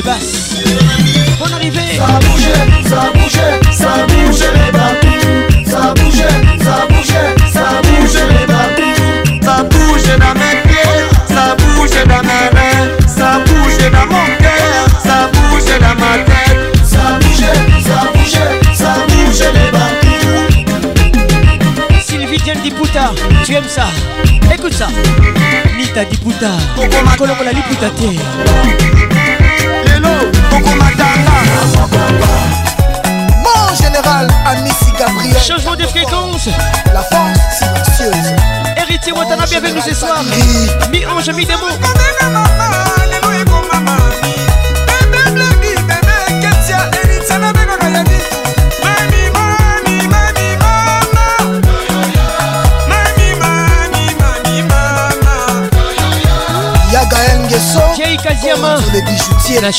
basse. Ça bougeait, ça bougeait, ça bougeait les bas. Ça bougeait, ça bougeait, ça bouge les bas. Ça bouge dans mes pieds, ça bouge dans mes mains, ça bouge dans mon cœur, ça bouge dans ma tête. Ça bougeait, ça bougeait, ça bougeait les bas. Sylvie dit tu aimes ça? Écoute ça. Nita ma Colombo la Liputa Changement de fréquence. La force silencieuse. Héritier Watanabe avec nous ce soir. Mi-ange, mi-démon. la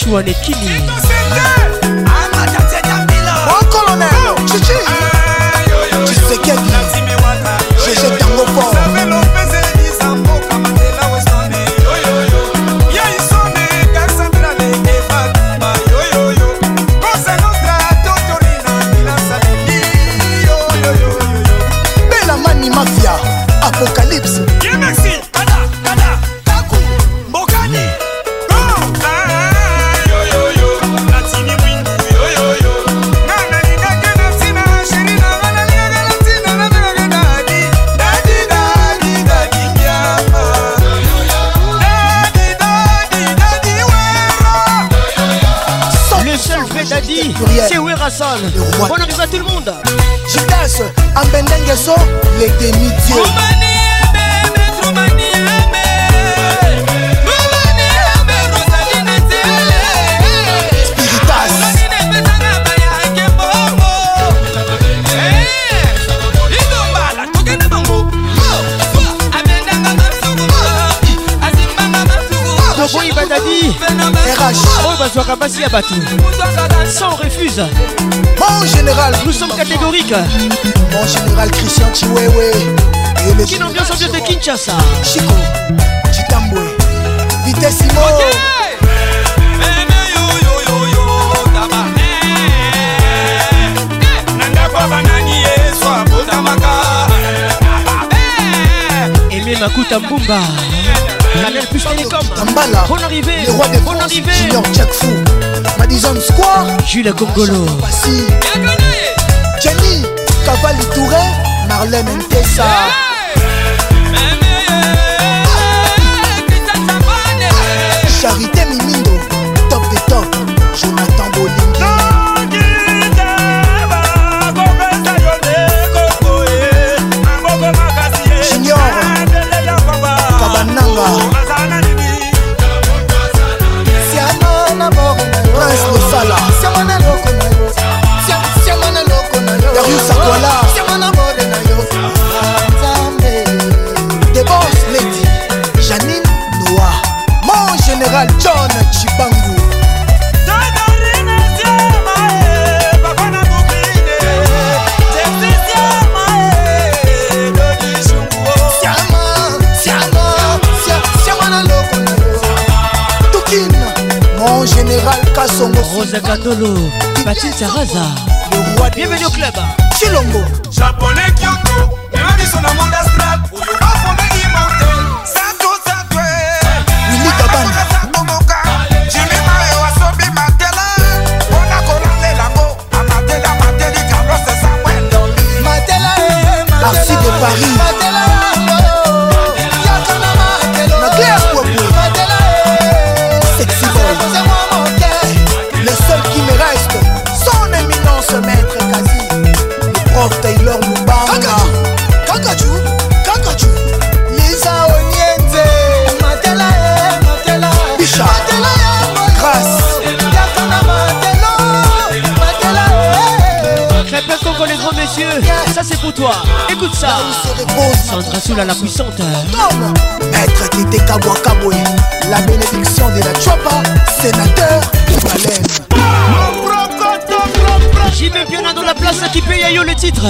que biso lete mitie azwaka basi ya bato sans refuse mon général nous sommes catégoriques mon général christian chiwewe kino ambiance ambiance de kinshasa chico chitambwe vitesimo okay. Eh, eh, eh. eme makuta mbumba Khaled Push Télécom Tambala Bon arrivé Les rois des Bon arrivé Junior Jack Fou Madison Square Jules Congolo Passy Jenny Cavalli Touré Marlène Ntessa yeah Rose Katolo, Patrice Raza. Le roi bienvenue au club. Chilongo. Japonais Kyoko, Mélanie na monde astral, Oyo Bafondé immortel. Sato Sato. Lili Kabanda. Eh, Merci de Paris Écoute toi. Écoute ça. Sandra Soula la puissante. Maître Tite Kaboué, la bénédiction de la Chopa, sénateur Ivalem. J'y mets bien dans la place qui paye yo le titre.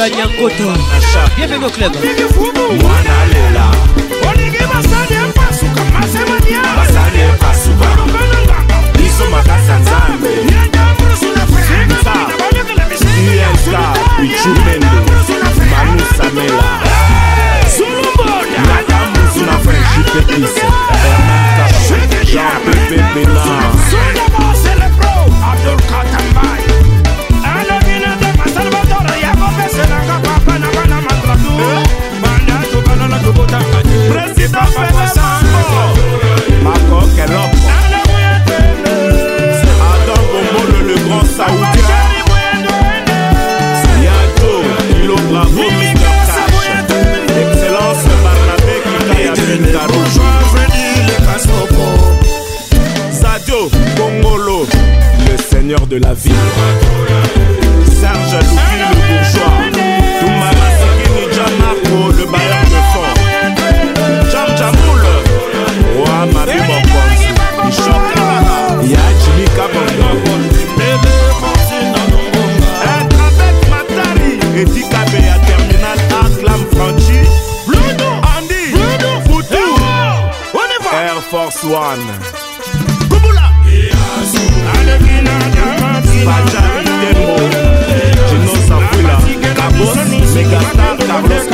vanyangoto bienvenu au club mwana lela olingi basali epasuka masemania basali epasuka biso makasa nzambe ichumendo manusamela solomona nadamusu na frenshi pekisa la vie. Tap, the tap,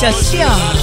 笑笑。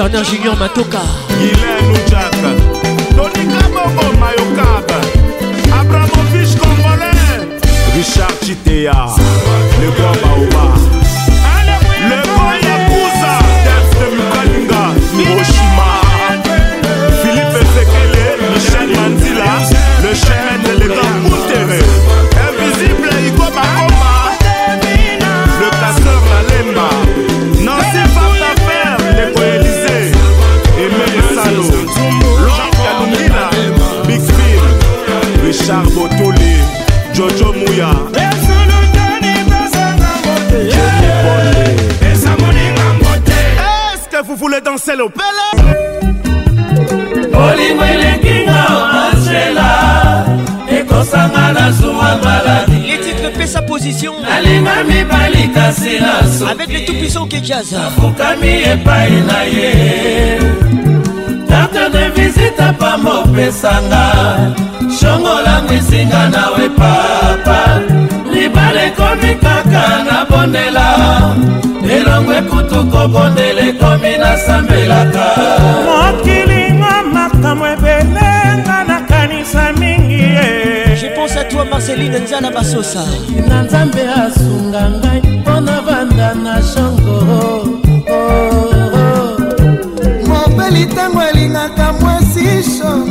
Werner Junior Matoka tosanga na zuwa maladi les titres pe sa position nalinga mibali kasi na soki avec le tout-puissant kejaza afukami epai na ye karte de visite pamba opesanga shongolango esinga nawe papa libala ekomi kaka na bondela elongo ekutu kobondela ekomi nasambelaka mokilinga makambo ebelenga nakanisa mingi ye je pense à toi marceline nzana basosa na nzambe asunga ngai mpo na banda na shango mobeli ntango alingaka mwasi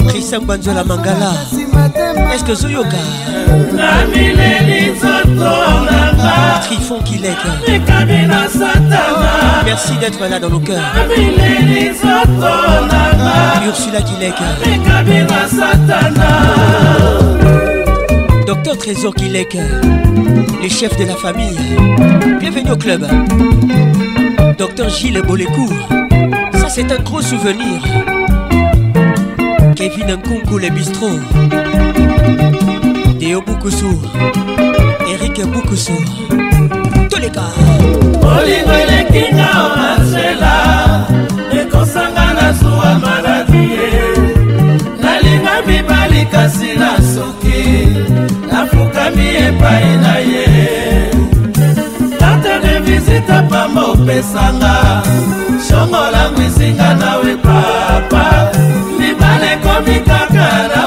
kristian banzola mangala eske zoyoka na mileli nzoto nanga trifon kilekekami na satana merci d'être là dans nos cœurs na mileli nzoto nanga ursula kilekekami na satana Docteur Trésor que les chefs de la famille. Bienvenue au club. Docteur Gilles Bolécourt, ça c'est un gros souvenir. Kevin Nkunku, les bistrots. Théo Boukoussou, Eric Boukoussou. Tous les gars. et elekinga onanzela ekosanga la zuwa maladie, la nalinga mibali Malikasi epai na ye tata de visita pamba opesanga shongolango ezinga nawe papa libala ekomi kaka na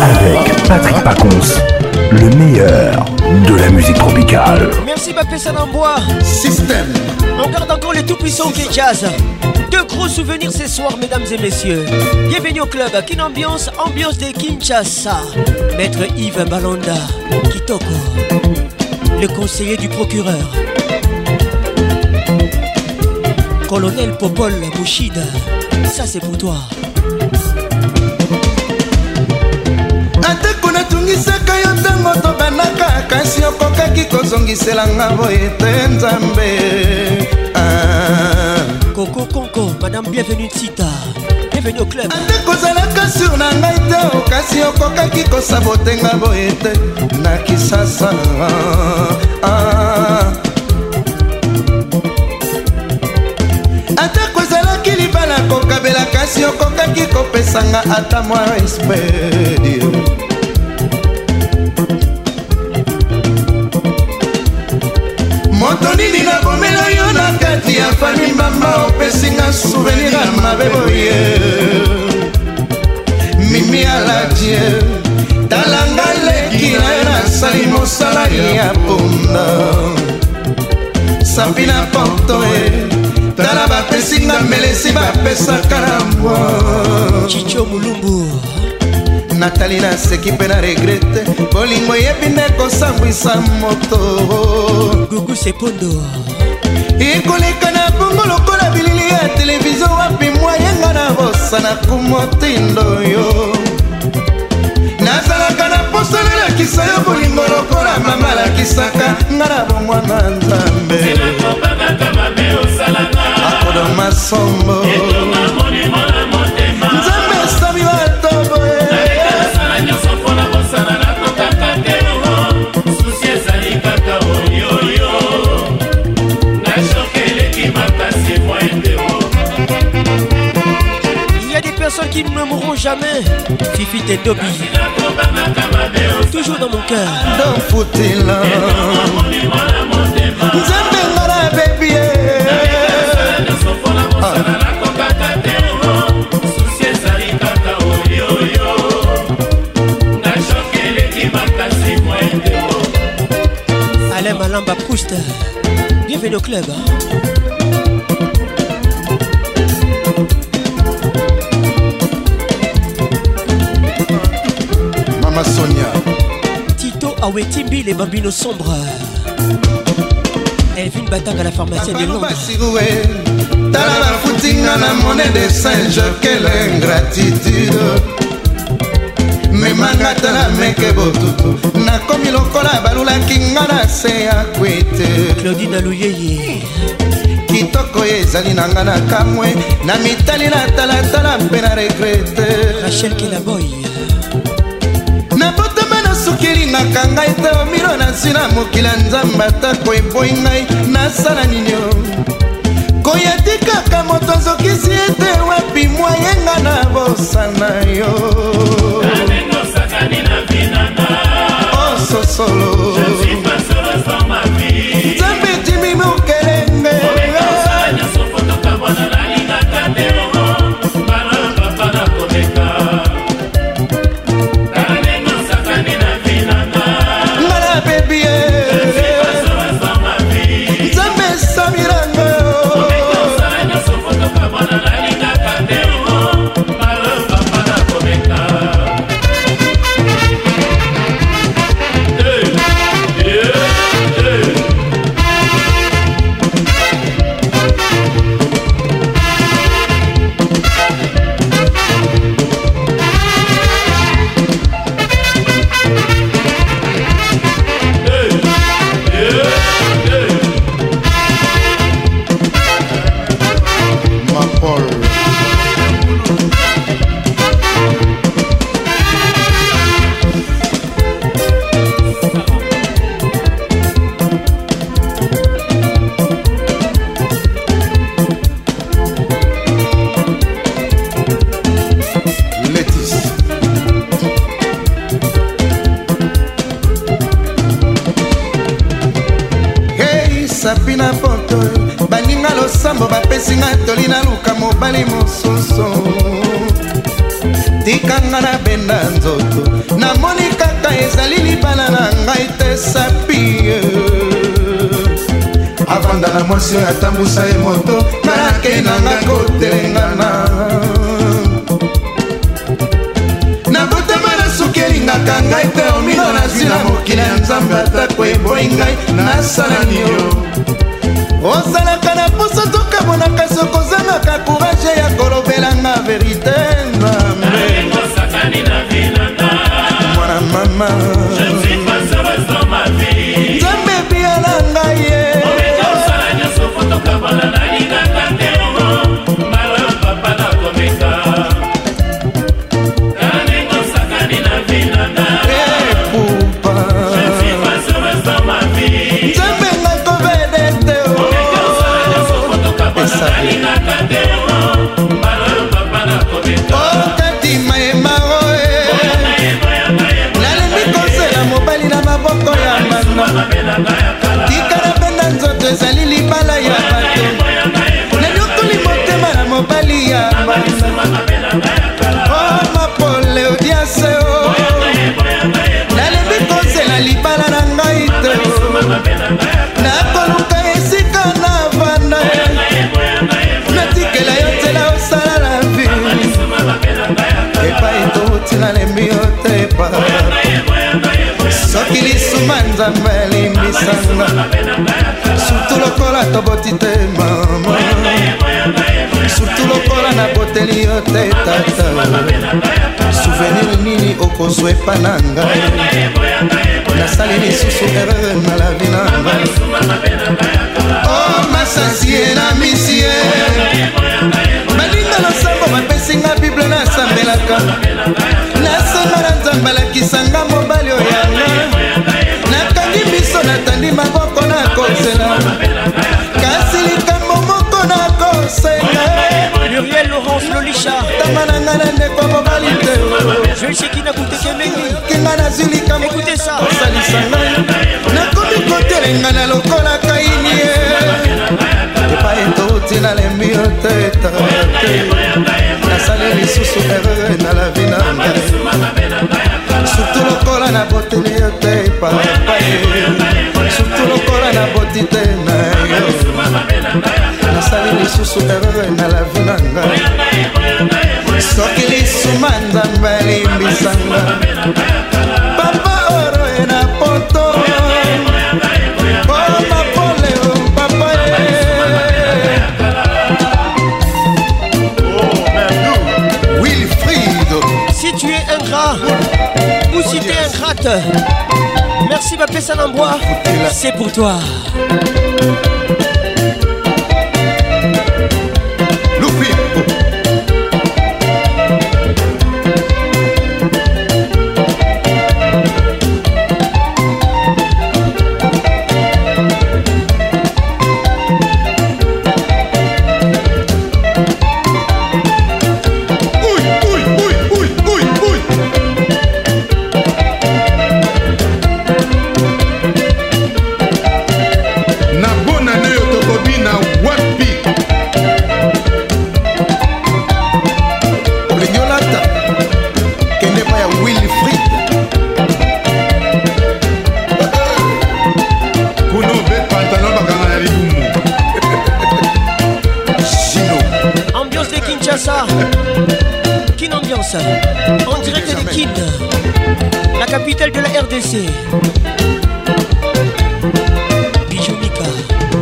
avec Patrick Pacons, le meilleur de la musique tropicale. Merci Papé Sanambois. Système. On garde encore les tout-puissants qui jazz. Deux gros souvenirs ce soir, mesdames et messieurs. Bienvenue au club. Kinambiance, ambiance, ambiance de Kinshasa. Maître Yves Balanda, Kitoko, le conseiller du procureur. Colonel Popol Bouchida, ça c'est pour toi. etungisaka yo ntango tobanaka kasi okokaki kozongiselanga boye te nzambe koko ah. konko madame bienvenue nsita bienvenue au club ate kozalaka sur na ngai te kasi okokaki kosabotenga boye te na kisasa ah. ata kozalaki libala kokabela kasi okokaki kopesanga ata mwa respect moto nini nakomela yo na kati ya fami mbamba opesinga souvenir ya mabe boye mimi aladie talanga leki na yo nasali mosala ya ponda sapi na porto e tala bapesinga melesi bapesaka na mbwa cicio molumbu natali naseki mpe na regrete bolingo eyebi nde kosambwisa moto gugu sepondo ekoleka na bongo lokola bilili ya televizio wapi mwa yenga na bosana kumotindo yo nazalaka na posa nalakisa yo bolingo lokola mama alakisaka nga na bongwana nzambe akodoma sombo qui ne mourront jamais Fifi et Toby Toujours dans mon cœur Dans Foutila Nzembe ngana baby eh. ah. Alain Malamba Proust Bienvenue au club hein? mama sonia tito awetimbile bambino sombre elvine batanga la pharmacie de londresbasiruwe tala bafutinga na monnaie de singe quelle ingratitude memanga tala meke botutu nakomi lokola balulaki nga na se ya kwete claudine aluyeye kitoko oyo ezali na nga na kamwe na mitali na talatala mpe na regrete rachel kelaboy etinaka ngai te omilo na nsina mokila nzambe atako eboyi ngai nasala ninio koya tikaka moto azokisi ete wapi mwayenga na bosana yo ososolo oh, mwasi oyo atambusa ye moto nakei nanga kotelengana nakotama na suki elingaka ngai te omino nasila mokili ya nzambe atako eboyi ngai nasalani yo osala nzambe elimisanga surtout lokola toboti te mama surtout lokola naboteli yo te tata souvenir nini okozwa epa na ngai nasali lisusu erreur na la vi na ngai o oh, masasie na misie baninga losambo bapesinga bible nasambelaka nasonga na nzambe alakisanga mobali oyanga natali miso natali maboko nakosela kasi likambo moko nakoseka tama na ngai na ndeko ya mobali te oyokinga nazwi likambokosalisa ngai nakomi kotelenga na lokola kaini ye epai etouti nalembi yo te etara te nasali lisusu erreur na la vi na ngai sutu lokola na boti na yo te sutu lokola na boti te na yo nasali lisusu erreur na lavi na nga soki lisuma nzambe elimbisanga papa oroye na poto Merci ma saint bois c'est pour toi. Kin ah, Ambiance, en direct de Kinshasa la capitale de la RDC. Bijou Mika,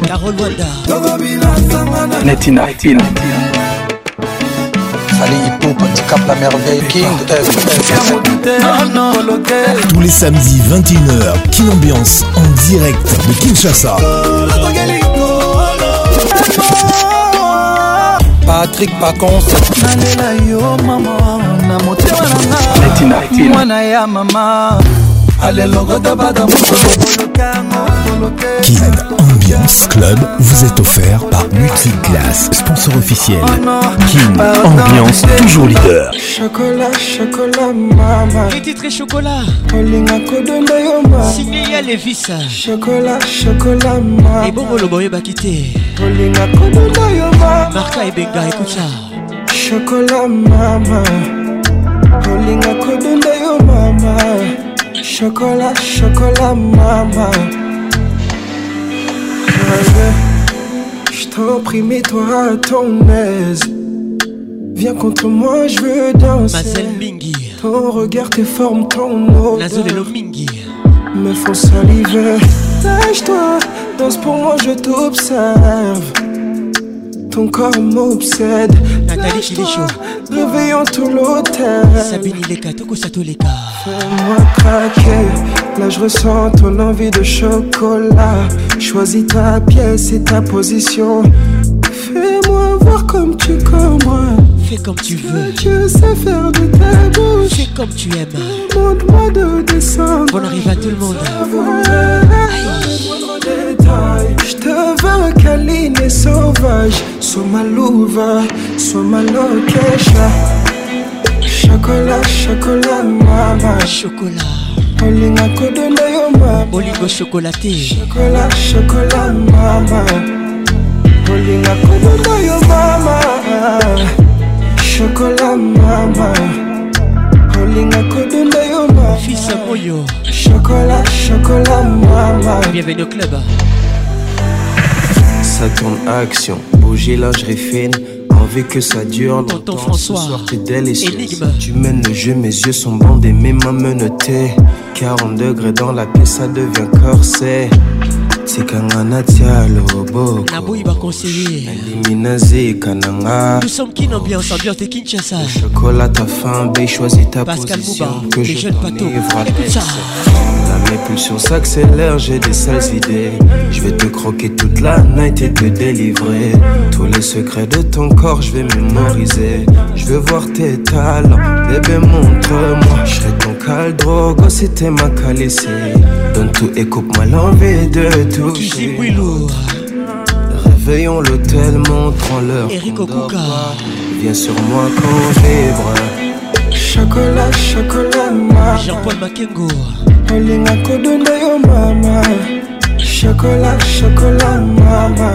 Carole Wanda, Netina King. Tous les samedis 21h, Kin Ambiance en direct de Kinshasa. patrik paconse nalela yo mama na motema nanga mwana ya mama King Ambiance Club vous est offert par Multiclass, sponsor officiel. King Ambiance, toujours leader. Chocolat, chocolat, mama. Petit chocolat, et chocolat. Signé Lévis. Chocolat, chocolat, mama. Et bon, le boy Yoma Marca et Benga, écoute ça. Chocolat, mama. Olinga mama. Chocolat, chocolat, maman. Je t'en prie, toi à ton aise. Viens contre moi, je veux danser. Ton regard, tes formes, ton odeur. Mais Me font saliver. Lâche-toi, danse pour moi, je t'observe. Ton corps m'obsède. Nathalie nous réveillons tout l'hôtel. Sabine les les Fais-moi craquer. Là, je ressens ton envie de chocolat. Choisis ta pièce et ta position. Fais-moi voir comme tu moi. Fais comme tu veux. Tu sais faire de ta bouche. Fais comme tu aimes. Montre-moi de descendre. On arrive à tout le monde. Je te veux câline et sauvage. Sois ma louva, sois ma Chocolat, chocolat, mama. Chocolat. olinga kodonda yo mama go chocolaté Chocolat, chocolat mama olinga kodonda yo mama Chocolat mama olinga kodonda yo mama fils moyo Chocolat, chocolat mama bienvenue au club ça action. Bouger lingerie fine. Envie que ça dure longtemps. François. Ce soir, Tu mènes le jeu, mes yeux sont bandés, mes mains menottées. 40 degrés dans la pièce, ça devient corset. tikanga natia lobo naboyi baconseiller nalimi nazika na nga nous sommes kin ambiance ambiance de kinshasa chocolat ta fin b choisis ta Pascal position Bouba, que je jeune pato écoute ça mes pulsions s'accélèrent, j'ai des sales idées. Je vais te croquer toute la night et te délivrer. Tous les secrets de ton corps, je vais mémoriser. Je veux voir tes talents, bébé, montre-moi. Je serai ton caldrogo oh, si t'es ma calicée. Donne tout et coupe-moi l'envie de toucher. Réveillons l'hôtel, montrons-leur. Eric Viens sur moi quand vibre. Chocolat, chocolat, mama. Jean-Paul Makengo. Olinga yo oh, mama. Chocolat, chocolat, mama.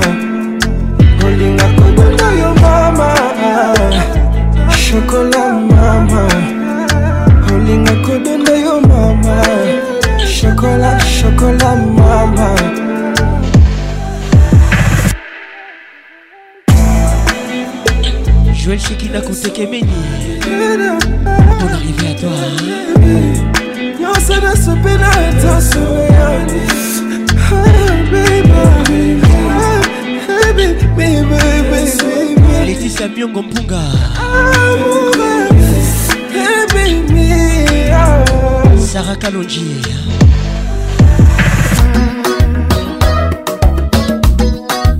Olinga kodonda yo mama. Chocolat, mama. Olinga kodonda yo mama. Chocolat, chocolat, maman. Joël Chekina Kote Kemeni. Pour arriver à toi. Nyonso na sope na etanso yani. Laetitia Biongo Mpunga Sarah Kalonji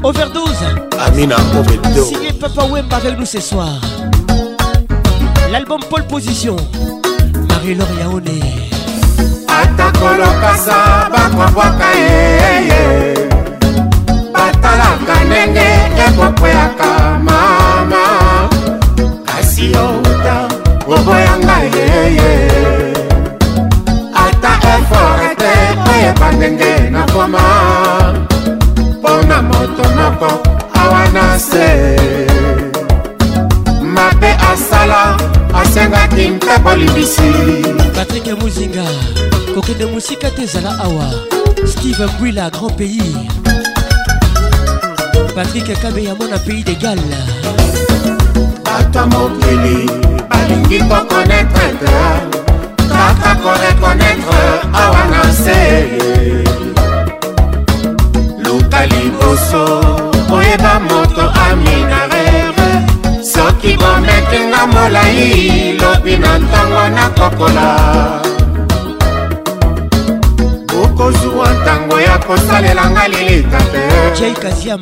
Overdose. Amina Obedo. Signé Papa Wemba avec nous ce soir. L'album Pole Position. Marie-Laure Yaone. atakolokasa bakwabwaka yeye batalaka ndenge ekokweyaka mama kasi youta oboyanga yeye ata efore te oyeba ndenge nakoma na moto moko awa na se mabe asala asengaki mpe bolimbisi patrike muzinga kokende mosika te ezala awa steve mbwila grand pays patrik kabe ya mona pays de gal bato ya mokili balingi kokonetre te kaka korekonetre awa na se ezalaka liboso oyeba moto aminarere soki bomekinga molai lobi na ntango nakokola okozwa ntango ya kosalelanga lilita te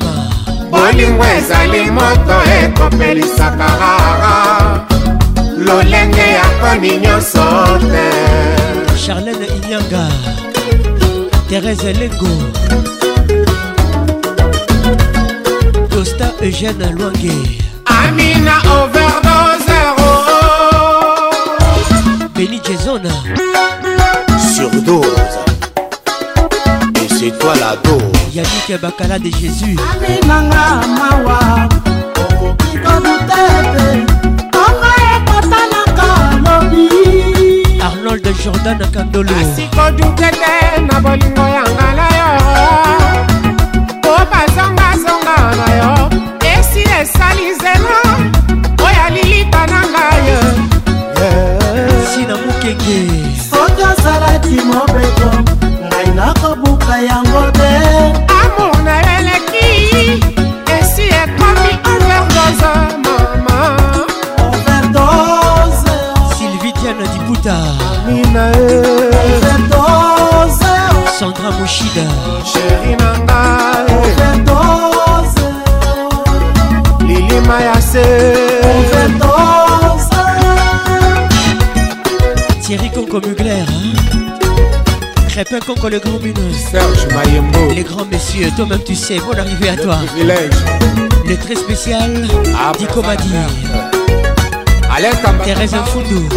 bolingo ezali moto ekopelisaka rara lolenge ya koni nyonso te charlene inyanga therese lengo costa eugène loange amina overdose beni jesona surdose et c'est toi la dose yannick bakala de jésus aminanga mawa okokika butete tonga ekotanaka lobi arnold jordan kandolo asiko dutete na bolingo ya ngalai keke soki ozalaki mobeko ngai nakobuka yango te amona eleki esi ekomi overdose mama overdose sylvie tiana diputa amina overdose sandra moshida sheri nanga overdose lilima ya se Comme Blair, hein Très peu contre le grand binoclé. Les grands messieurs, toi-même tu sais, bon arrivé à toi. Le très spécial, comme Kobatman. Aletta. Theresa Foudou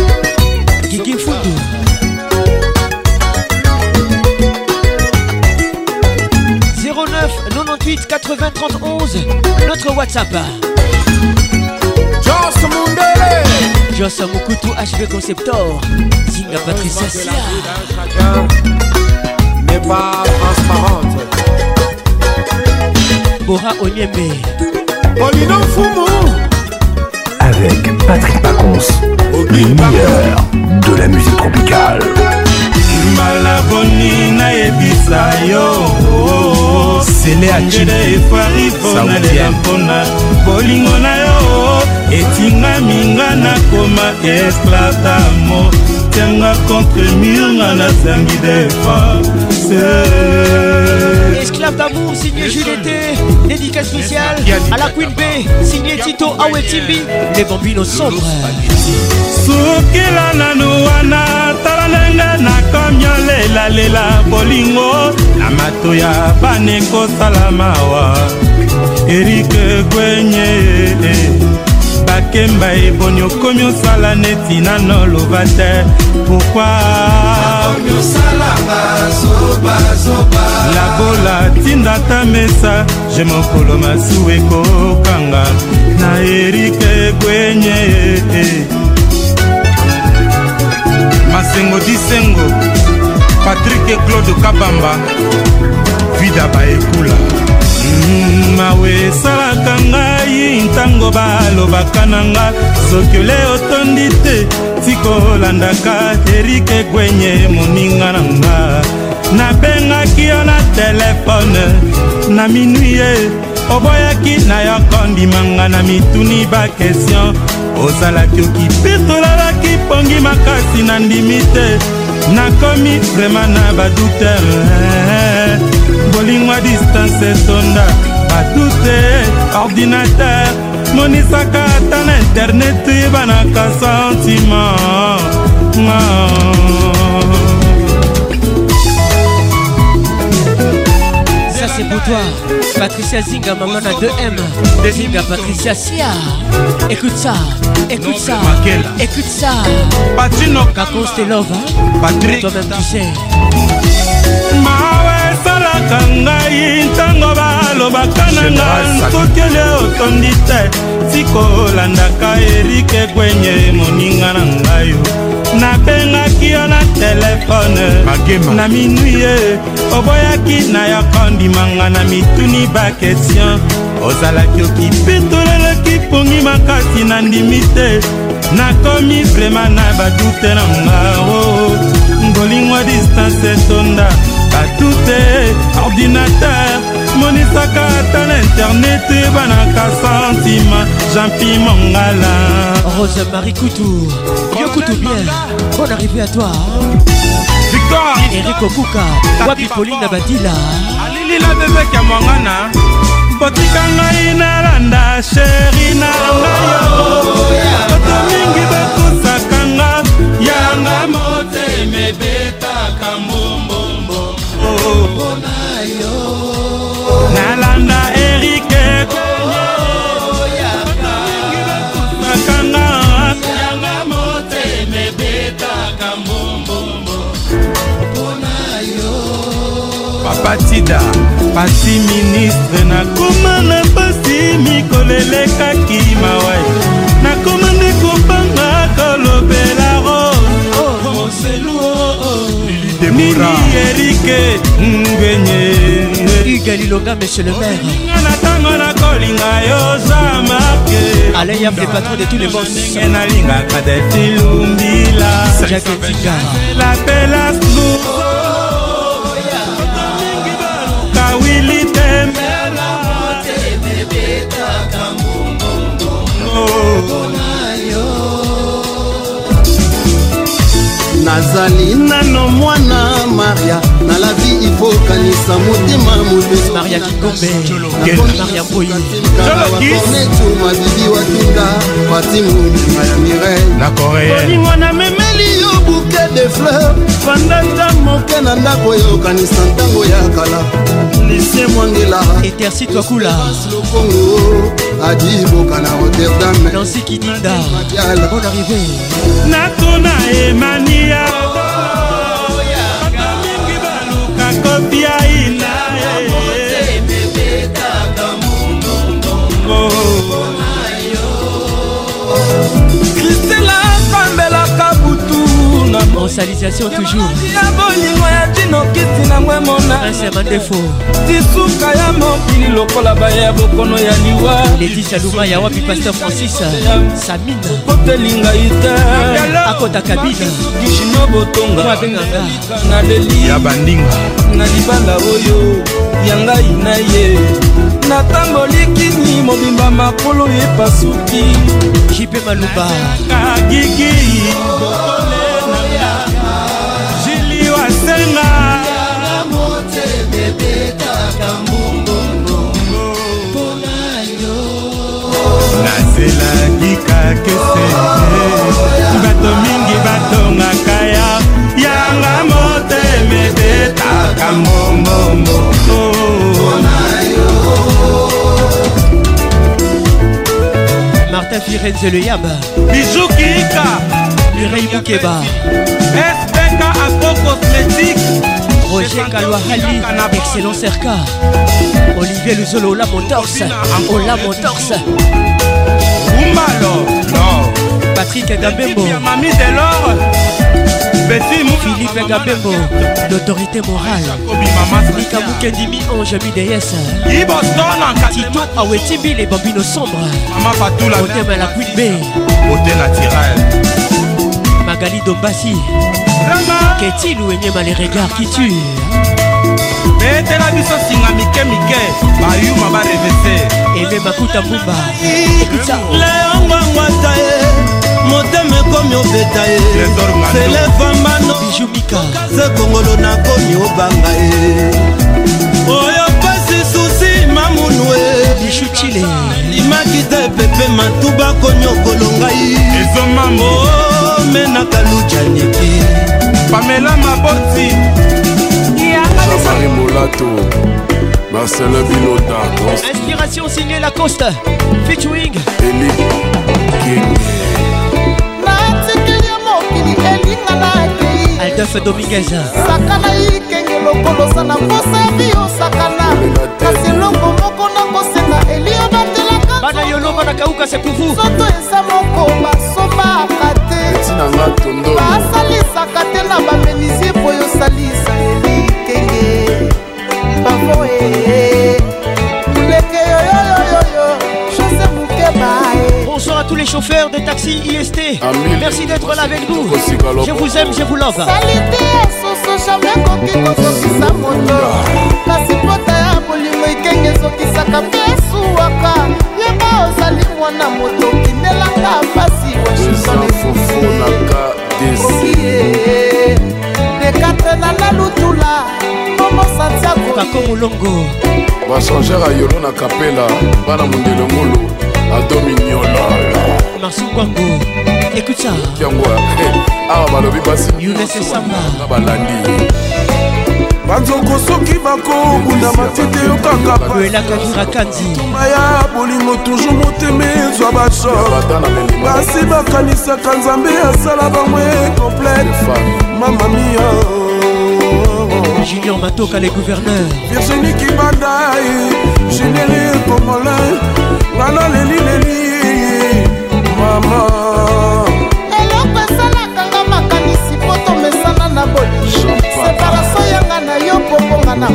Kiki Foudou 09 98 90 11 notre WhatsApp. Joss Amoukoutou HV Conceptor Zinga Patricia Sia N'est pas transparente Bora Onyeme Polino Fumo Avec Patrick Pacons Le meilleur de la musique tropicale malaboni et yo sele acide efari mpona bolingo na yo etingaminga nakoma esclave damo tianga contre mur nga nasangi défense esclave d'amour signé Julieté dédicace spéciale à la Queen B signé Tito Awetimbi les bambinos sombres sukila nanu wana tala ndenge nakomi olelalela bolingo na mato ya bana ekosalamawa erike kwenye eh, eh. bakemba eboni okomi osala neti nano loba te pourkuilabola tinda ta mesa je mokolo masu ekokanga na erike ekwenye eh, eh. masengo disengo patrik claude kabamba vida baekula mm, mawe esalaka ngai nayoki ntango balobaka na nga soki ole otondi te tikolandaka erik egwenye moninga na nga nabengaki yo na telefone na minui ye oboyaki na yoko ndimanga na mituni bakestion ozalaki okipetolalaki pongi makasi na ndimi te nakomi vraimen na badoutere bolingwa distance etonda batute ordinateur monisaka ata na internete banakasa ntima ça c'est pour toi Patricia Zinga maman à 2M Zinga Patricia Sia écoute ça écoute ça écoute ça Patino Kakos te love hein? Patrick toi-même tu sais Ma batalaka ngai ntango balobaka na nga nkokele otondi te sikolandaka erike kwenye moninga na ngai nabengaki yo na telefone na minui ye oboyaki na yo kondimanga na mituni bakestion ozalaki okipetolelaki pongi makasi na ndimi te nakomi vrema na badute na nga o oh, oh. ngolingo distance etonda batute ordinateur monisaka ata na internet banaka santima jampi mongala rose marie kutu yo kutu bien bonne arrivée à toi victoire erik okuka wapi polina badila alilila bebeke mongana botika ngai nalanda sheri na ngayo bato mingi bakusaka nga yanga motemebe batida pasi ministre nakoma na pasi mikolo elekaki mawai nakoma nde kopanga kolobela roseluoini oh, oh, oh. erike ngwenye ugalilonga monsieur le maire na ntango nakolinga yo zamarke aleyam le patron de tous les bos ndenge nalingaka defilumbila jacques tigara lapela mawili tembe nazali nano mwana maria na la vie ifokanisa motema motesomaria kikombeakornetuma bibi watunga patimuya mirelbolingo namemeli yo buke de fleur fandanda moke na ndako eyokanisa ntango ya kala lise mwangela etersitwakula lokongo adiboka na rotterdamatial nakona emania mingi baluka kopi eh. aina rosalisation toujoursyabolingo ya dinokiti na mwe monaamadefo disuka ya mokili lokola baya ya bokono ya liwa letisia luma ya wapi paster francis euh, samina kotelinga ite akotaka binakishino botongaabengangana leli ya bandinga na libala oyo yangai na ye natamboli kini mobimba makolo epasuki jipe maluba gigi bolinga nazelaki kakese bato mingi batongaka ya yanga motema ebetaka mbongbongo martin firenze le yaba bijukika lurei mukeba cosmétique Roger Kalouahali, excellent cerca Olivier Luzolo, Ola Motors Ola Motors Patrick Gabembo Philippe Gabembo L'autorité morale Nika Mukendimi, Ange BDS Tito Awetibi, les bambinos sombres Hôtel Malakuit B Hôtel Attirel Magali Dombassi Qu'est-il ou aimé les regards qui tuent betela biso singa mike mike bayuma barevese eme makuta mbumba leongwangwata ye motema ekomi obeta ye selefambano bijumikaze kongolo nakomi obanga ye oyo pasi susi mamunu e bijutile limaki te pepe matuba konyokolo ngai ezomamo menaka lujaniki pamela maboti yaaarimolato marcelin bilota inspiration signe la coste featuring eli natikeli mokili elinga nakei aldolfe dominguez saka na ikenge lokolosa na posa biyosakana kasi elongo bana yolo banakauka sekuvu soto eza moko basombaka te basalisaka te na bamenisie mpo yosalisa elikenge bavo kuleke eh, eh. yoyoyoyoyo jose mukeba eh. Bonsoir à tous les chauffeurs de taxi IST. Merci d'être là avec nous. Je vous aime, je vous love. ekenge ezokisaka pesuwaka yeba ozali mwana moto kindelanga pasi washingtonokie dekatre na lalutula momo santiago kako molongo bachangere ayolo na kapela bana mondelo ngolo adominiolala masungwango ekuta yango eh, awa balobi basi balandi banzoko soki bakobundama tete yokanga paima ya bolingo toujours motema ezwa bashor basi bakanisaka nzambe asala bango complete mamamia Julien Matoka, les gouverneurs. Virginie Kibadaï, généré Congolais. Nana Leli Leli, maman. Eloko esalaka nga makanisi po tomesana na bolingo. Separation ya na yo pokonga na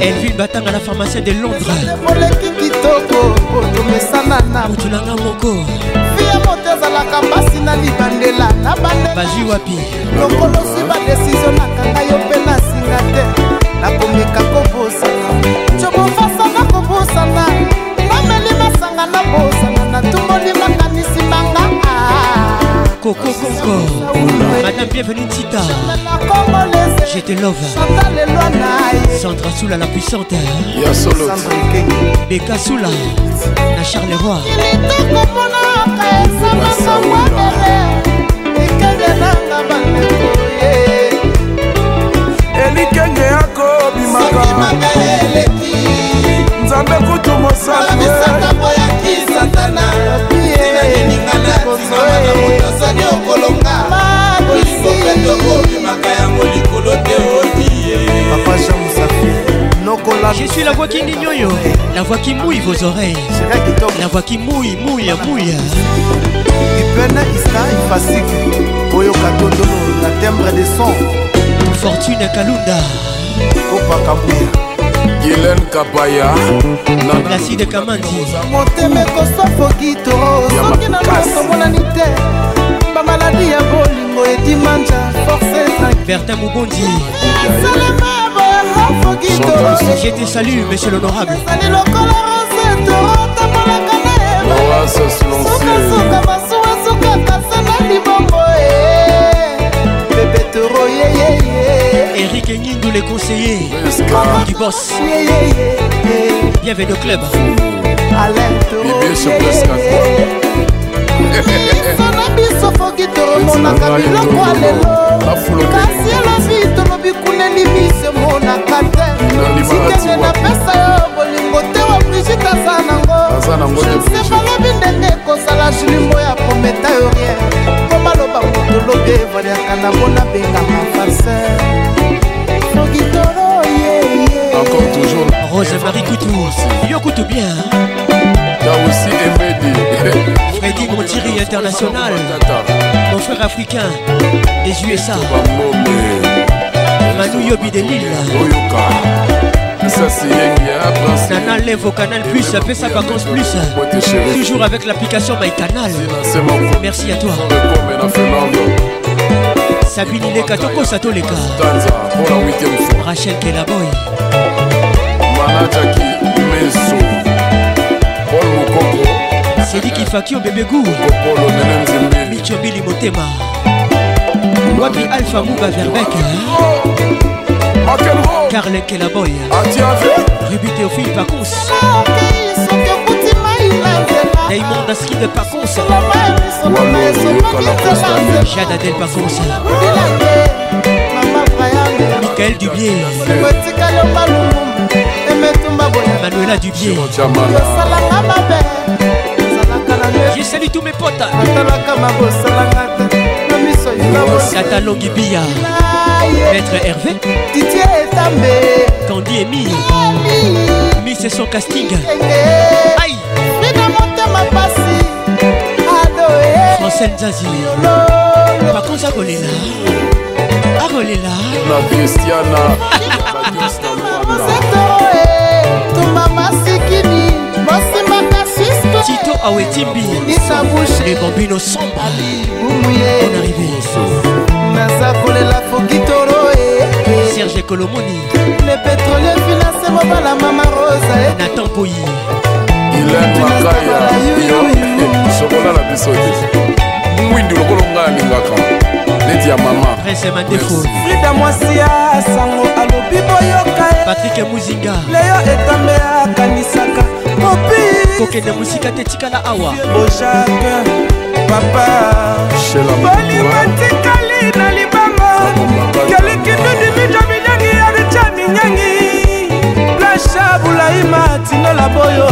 elvi batanga na pharmacien de londres oleki kitoko otomesana na mutu na nga moko fia moto ezalaka mpasi na libandela na bandela baji wapi lokolosi badesizio nakanga yo mpe nasinga te nakomeka kobosana cobofasa na kobosana nameli masanga na bosana Coco Congo Madame bienvenue Tita Je te love Sandra Soula la puissante Beka Soula La Charleroi ekangelanga bandeko Je suis la voix qui nyoyo, la voix qui mouille vos oreilles, la voix qui mouille, mouille, ah, ah, ah. mouille. ipene ista ifasiki oyoka tondolo na tembre de son fortune kalunda kopaka mbuya gilen kabaya placide kamandi motema ekosofokito soki na nakomonani te bamaladi ya bolingo edimanja force bertin mobondi société salut monsieur l'honorable ezali lokola roseto otambolaka na sukasuka masuwa sukaka sena libongo e eh. bebetoro yeyeye erik ngindu le conseiller du boss bienvenue au club alain toro biso na biso foki tolomonaka biloko alelo kasi elobi tolobi kuneli miso emonaka te sikenge napesa yo bolingo te wa brigite aza nango jese balobi ndenge ekozala julimo ya prometa yo rien po baloba motolobi evaliaka na mpo nabengaka farser foki tolo yeye Encore toujours Rose Marie Coutou, Yo Coutou bien T'as aussi Emedi. Freddy Montiri international. Mon frère africain des USA. Manu Yobi de Lille. Nana lève au canal plus, fais sa vacances plus. Toujours avec l'application My Canal. Merci à toi. Sabine Leka, Toko Sato Leka. Rachel Kelaboy. Manajaki mokongo sediki faki obebegupolo nene nzimbi michobili motema wapi alpha muba verbek karlekelaboy rubi teofile pacons Raymond Aski de Pacons Jada Del Pacons Michael Dubier Manuela Dubier osalanga mabe Je salue tous mes potes atalaka mabosalanga te na miso yinasata longi biya maître hervé titie etambe kandi emi mise son casting aïe mina motema pasi adoe francel zazi bakonza kolela akolela na christiana awetimbi le bambino sombre on arrivé naza kolela fokitoro eh, eh. serge kolomoni le pétrolier finance mobala mama rosa eh. natan poyi ilan makaya sokola na biso te mwindu lokolo ngai alingaka neti ya mama prince mandefo frida mwasi ya sango alobi boyoka patrik muzinga leyo etambe akanisaka kokende mosika te tikala awa balima tikali na libanga kelikindudimitamidangi ya ricaminyani plasha bulaima la boyo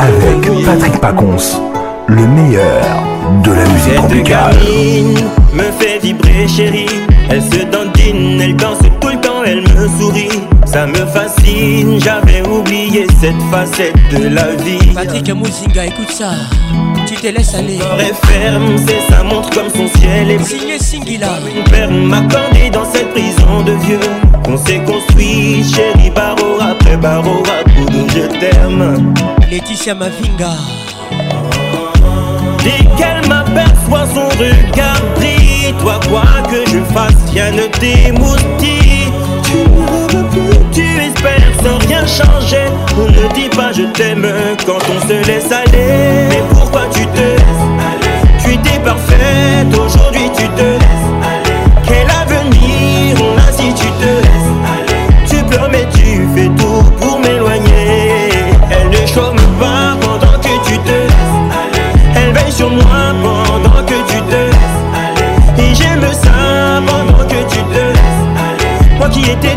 avec Patrick Pacons, le meilleur de la musique tropicale. me fait vibrer chérie, elle se dandine, elle danse tout le temps, elle me sourit. Ça me fascine, j'avais oublié cette facette de la vie. Patrick Mouzinga, écoute ça, tu te laisses aller. Corps ferme, c'est sa montre comme son ciel est signé Singila. Mon père cordé dans cette prison de vieux. On s'est construit, chérie, Barora, après barreau, à coup de je t'aime. Laetitia Mavinga. Dès qu'elle m'aperçoit son regard brille, toi quoi que je fasse, rien ne t'émoustille. Tu tu espères sans rien changer. On ne dit pas je t'aime quand on se laisse aller. Mais pourquoi tu te laisses aller Tu étais parfaite, aujourd'hui tu te laisses aller. Quel avenir on a si tu te laisses aller Tu pleures mais tu fais tout pour m'éloigner. Elle ne chôme pas pendant que tu te laisses aller. Elle veille sur moi pendant que tu te laisses aller. Et j'aime ça pendant que tu te laisses aller. Moi qui étais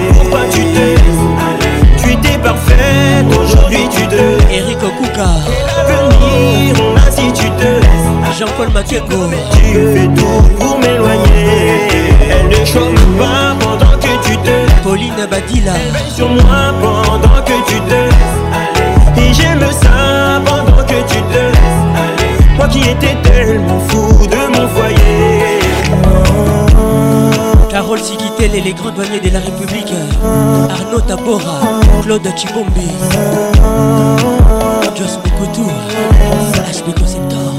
Kokuka Venir si tu te laisses Jean-Paul Matieko Tu fais tout pour m'éloigner Elle ne chôme pas pendant que tu te laisses Pauline Badila Elle veille sur moi pendant que tu te laisses aller Et j'aime ça pendant que tu te laisses aller Moi qui étais tellement fou de Carole Sigitel et les grands douaniers de la République Arnaud Tabora, Claude Chibombe Joss Bekotou, HB Conceptor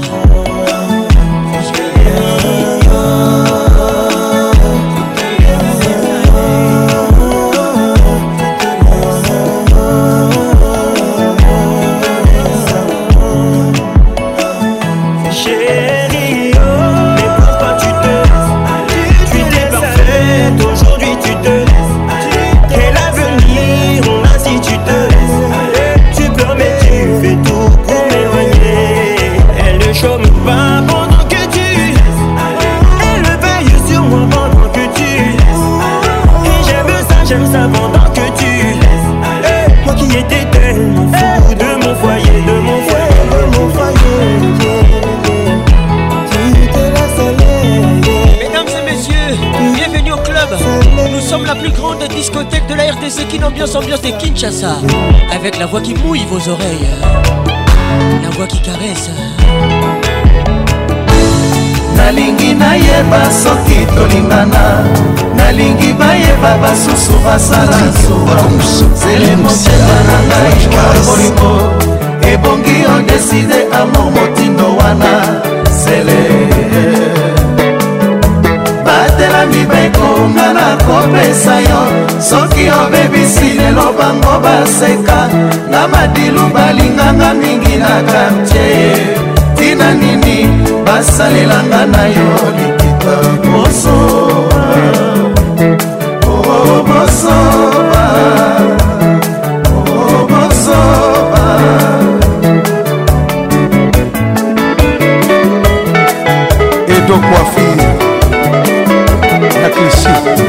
ambiance ambiance de Kinshasa Avec la voix qui mouille vos oreilles La voix qui caresse nalingi nayeba soki tolingana nalingi bayeba basusu basala nsuba zele motema na ngai bolingo ebongi odeside amo motindo wana zele batelami bekonga na kopesa yo soki obebisi lelo bango baseka na madilu balinganga mingi na kartie tina nini basalelanga na yo likitoko 自信。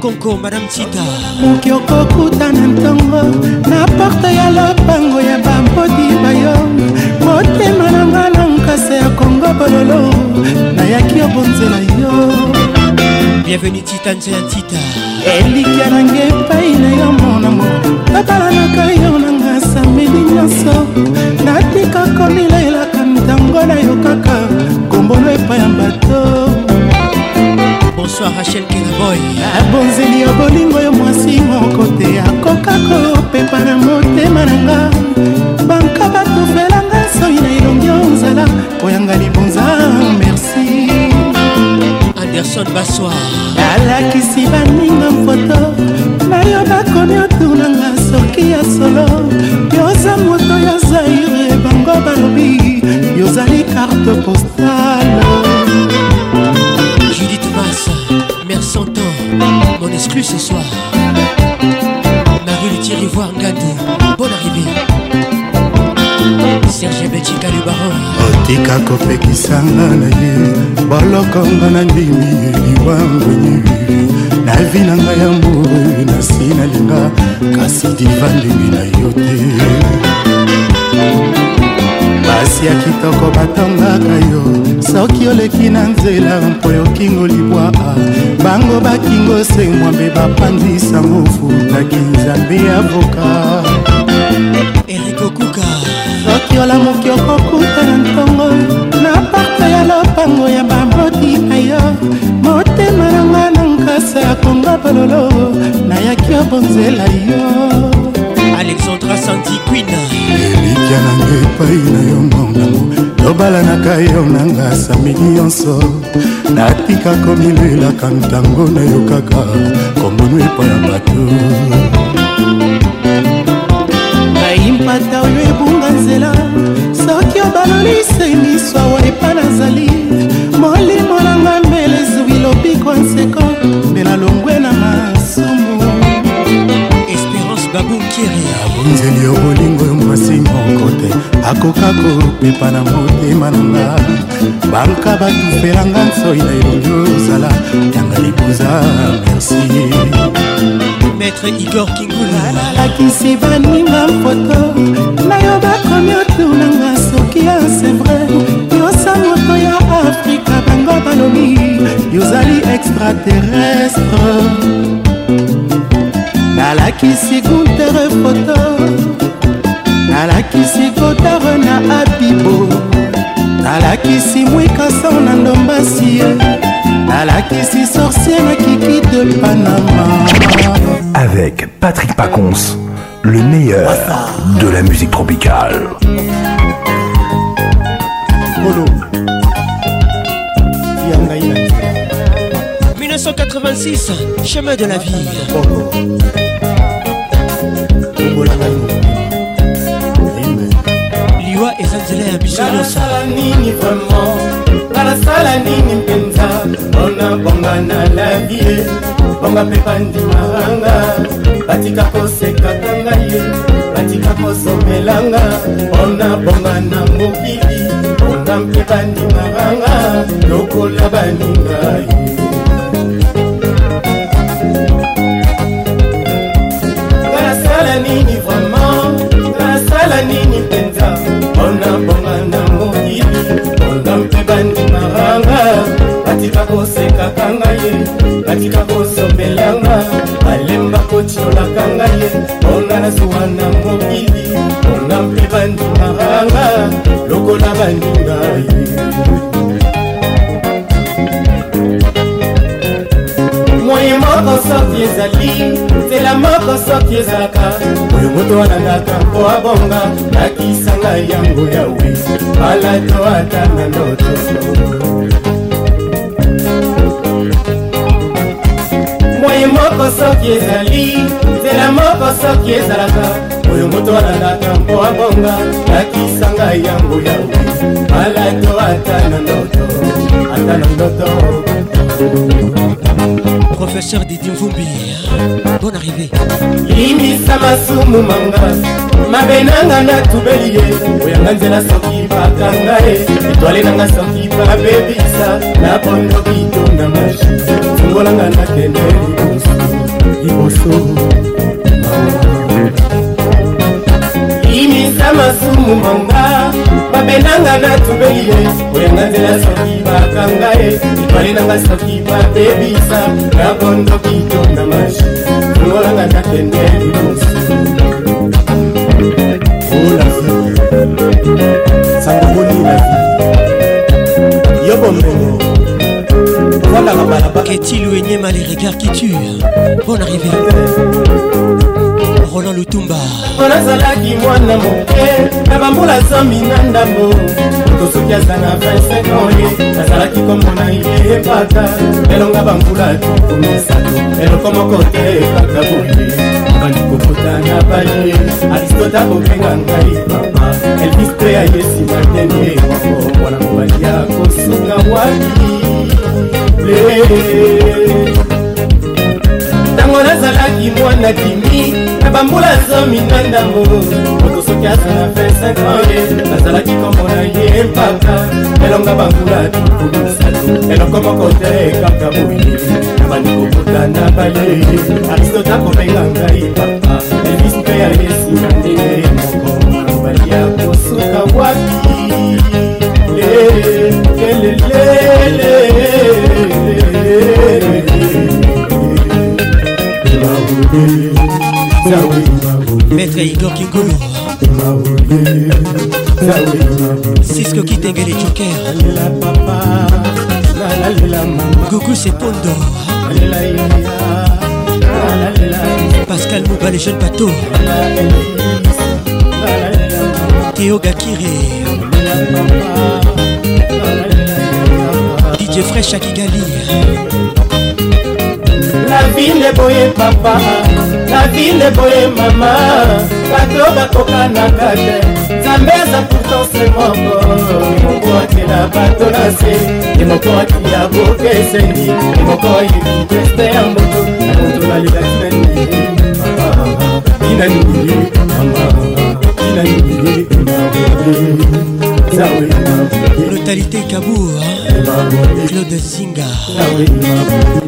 konko madame tita moki okokutana ntongo na porte ya lopango ya bambodi bayo motema na nga na nkasa ya kongo bololo nayaki obonzela yo bienvenu tita nse ya tita elikya nange epai na yo monamo nabalanaka yo nanga sameli nyonso natika kolilelaka ntango na yo kaka kombolo epai ya bato bonsoir rachel kelaboy abonzeli yo bolingo yo mwasi moko te akoka kopepa na motema na nga banka batufelanga soi na elongi yo nzala koyanga libonza merci anderson baswa alakisi baninga mfoto nayo bakomi otunanga soki ya solo yoza moto yo zaire bango balobi yozali carte postale en exclu ce soir. Marie Thierry Voir Ngadi, bonne arrivée. Serge Betika le baron. otika kopekisanga na ye bolokonga na ndimi liwangwenye navi na ngai ya mbue nasi nalinga kasi diva ndimi na yo te kasi ya kitoko batongaka yo soki oleki na nzela mpo yokingo libwa bango bakingo se mwambe bapanzisango futaki nzambe ya voka erikokuka soki olamuki okokuta na ntongo na parte ya lopango ya bamoti na yo motema nanga na nkasa ya konga bololo nayaki obonzela yo alexandra santiquina elikya nanga epai na yo balanaka yo nanga samili nyonso natika komilelaka ntango nayokaka kombonu epa ya bato nayimpata oyo ebunga nzela soki obalolise miso awa epa nazali abunzeli obolingo mwasi moko te akoka kopepa na motema na nga banka batufelanga nsoi na elongi ozala yanga libuza merci maître igor kingula nalakisi baninga foto nayo bakomi otunanga soki ya sevre yosa moto ya afrika bango balobi yozali extraterrestre la la à nalakisi à foto nalakisi kotare na abibo nalakisi mwikasan na la nalakisi sorcier na kiki de panama avec patrick pacons le meilleur de la musique tropicale 1986, chemin de la vie. liwa eza nzela ya biso nyonsonasala nini vraimen nalasala nini mpenza mpona bonga na lavie bonga mpe bandimaranga batika kosekaka ngai ye batika kosomelanga mpona bonga na mobili bonga mpe bandimaranga lokola baningai ye natika kosombelanga alemba kotiolaka nga ye onga nazuwa na mokili onga mpe bandimaka lokola bandinga ye moi moko soki ezali nzela moko soki ezalaka oyo moto alandaka mpo abonga nakisanga yango yawe malato atanga ndoto moko soki ezali nzela moko soki ezalaka oyo moto alandaka mpo abonga lakisa ngai yango yawe alato ata na ndoto ata na ndoto professeur didi mvumbi bon arrivé limisa masumu manga mabe nanga natubeli ye oyanga nzela soki bakanga ye etwale nanga soki babebisa na bondoki tona mashisa longolanga nakende liboso imisa masumu manga babendanga na tubeli ye oyanga nzela soki bakanga ye ipale nanga soki batebisa na bondo kito na mashi longolanga nakende liboso sangaboni na vi yo bomengo voilà la balaba qu'est-il ou énième les regards qui tuent bonne arrivée roland lutumba nazalaki mwana moke na bambula zomi na ndambo to soki aza na 25 ans ye nazalaki komona ye epata elonga bambula tuku misato eloko moko te epata boye bandi kokota na baye aristota kobenga ngai papa elvis te ayesima tene wana mobali ya kosunga waki ntango nazalaki mwana kimi na bambula zomi na ndambo moto soki azala 25 ans nazalaki komona ye mpaka elonga bambula tukumisalo eloko moko te kaka boye na bandikokota na baye aristote akobenga ngai papa elis mpe ya yesu na ndenge moko mobali ya kosuka wapi lelelele Maître Igor Kigolo Cisco Kitenge les Jokers Gougou c'est Pondo Pascal Mouba les jeunes bateaux Théo Gakire DJ Fresh à Kigali la ville boye papa la ville boye mama bato bakoka na kate nzambe aza pourtant se moko moko atela bato na se ye moko akiya boke esengi ye moko ayebi teste ya moto na moto nalelakimene ah, ah, ah. inanini mama inanini mama brutalité kabour claude singa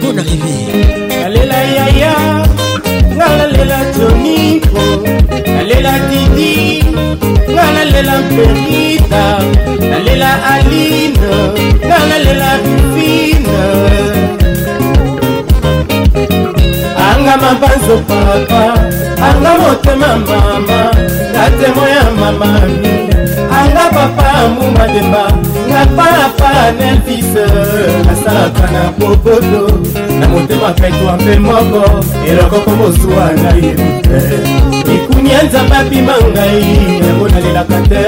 bon arrivé alela yaya nga nalela joniko nalela didi nga nalela perita nalela aline nga nalela rufine anga mabanzo papa anga motema mama na temo ya mamami anga papa mumademba nga papa nelvis nasalaka na popoto na motema kaitwa mpe moko eloko komosuwa ngai yebi te likuni ya nzambe abima ngai yango nalelaka te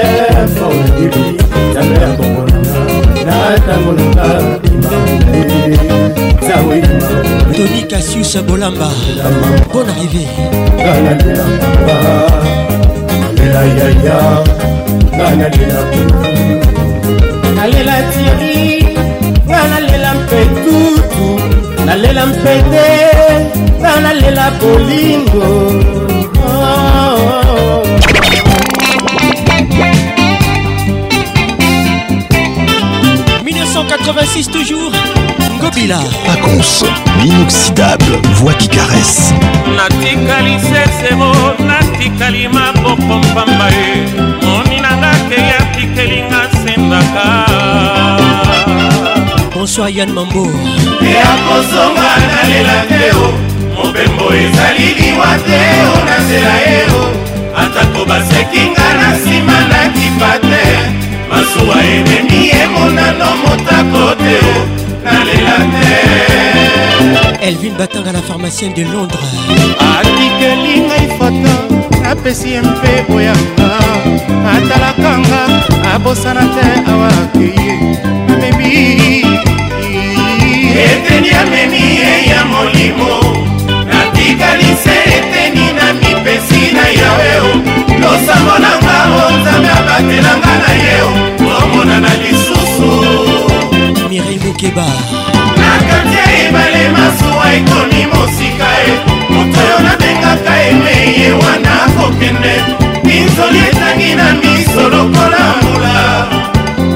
fona bibi nzambe ya komonanga na ntango nanga imae toni kasiusa bolamba bon arrivé nga nalela nalela tiri nga nalela mpe tutu nalela mpe te nga nalela bolingo toujours Gobila Paconce, l'inoxydable, voix qui caresse Natikali sesero, natikali maboko pamba etelinga sendaka bonsoir yan mambo eya kosonga nalela te o mobembo ezali liwa te o na nzela ye o atako basekinga na nsima nakipa te masuwa ememi emonano motako te o nalela te elvin batanga la pharmacienne de londres atikelingai fatan apesi ye mpe oyaka atalaka nga abosana te awakeye amemi eteni amemi ye ya molimo natikalise eteni na mipesi na yawe losambo nanga o nzambe abatelanga na ye omonana lisusu miribukeba monene misoli etangi na miso lokola mbula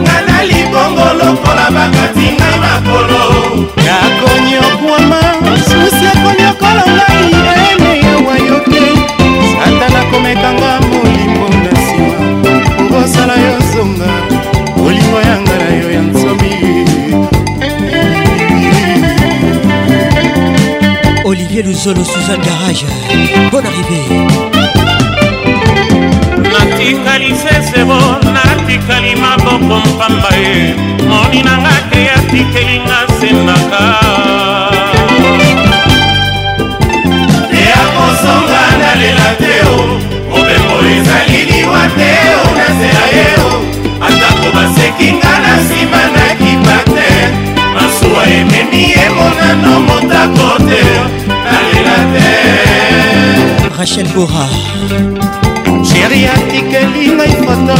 nga na libongo lokola bakati ngai makolo yakonyokwama susi akonyokola ngai ene yawa yo te satana komekanga molimo na nsima okosala yo zonga olingo yanga na yo ya nsomi olivier luzolo suzan garage bon arrivé natikali sesebo natikali maboko mpamba ye moni nanga te atikelinga sendaka eyakosonga nalela te o mobembo ezali liwa te o nasela ye o atako basekinga na nsima nakipa te masuwa ememi emonano motako te nalela te rachel bora yeri atikeli ngai foto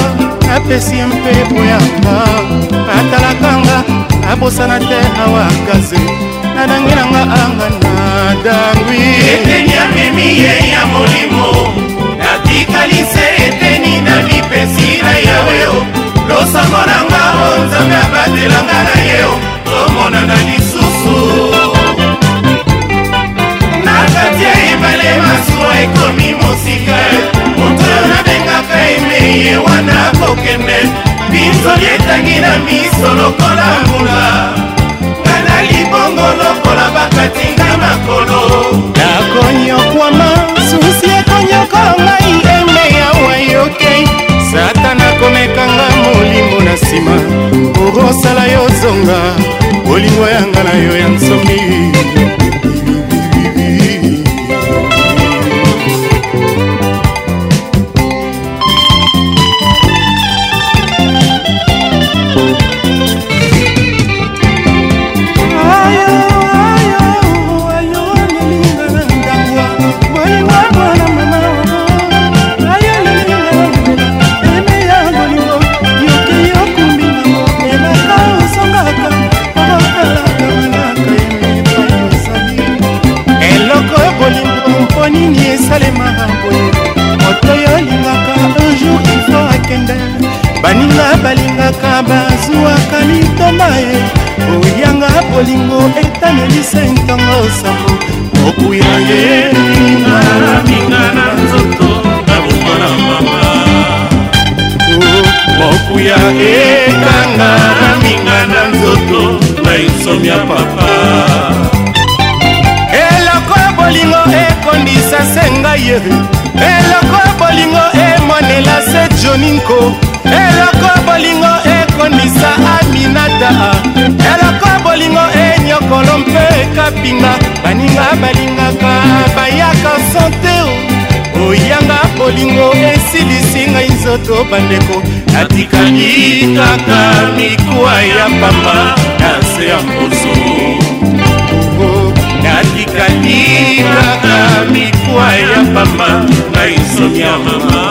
apesi mpe boyaka atalakanga abosana te awakaze nadangi nanga anga nadangwi eteni amemi ye ya molimo natikali se eteni na lipesi na yaweo losango nanga o oh, nzambe abatelanga na yeo tomonana lisusu na kati ya ebale masuwa ekomi mosika eme ye wana kokende biso lietangi na miso lokola mbula nga na libongo lokola bakati nga makolo nakonyokwama susi ekonyoko ngai eme yawa yoke satana komekanga molimo na nsima okosala yo zonga bolingo yanga na yo ya nsoki ngoma e oyanga bolingo etanelisa ntango sambo okuya ye minga na nzoto naboma na mama oh, mokuya ekanga na minga na nzoto na insomi ya papa eloko ya bolingo ekondisa se ngai ye eloko ya bolingo emonela se joninko eloko ya bolingo ekomisa aminata eloko bolingo enyokolo eh, mpe ekapinga baninga balingaka bayaka sante oyanga bolingo esilisi ngai nzoto bandeko natikali kaka mikuwa ya pamba na se ya mboso oh, natikali kaka mikuwa ya pamba ngai nsomi ya mama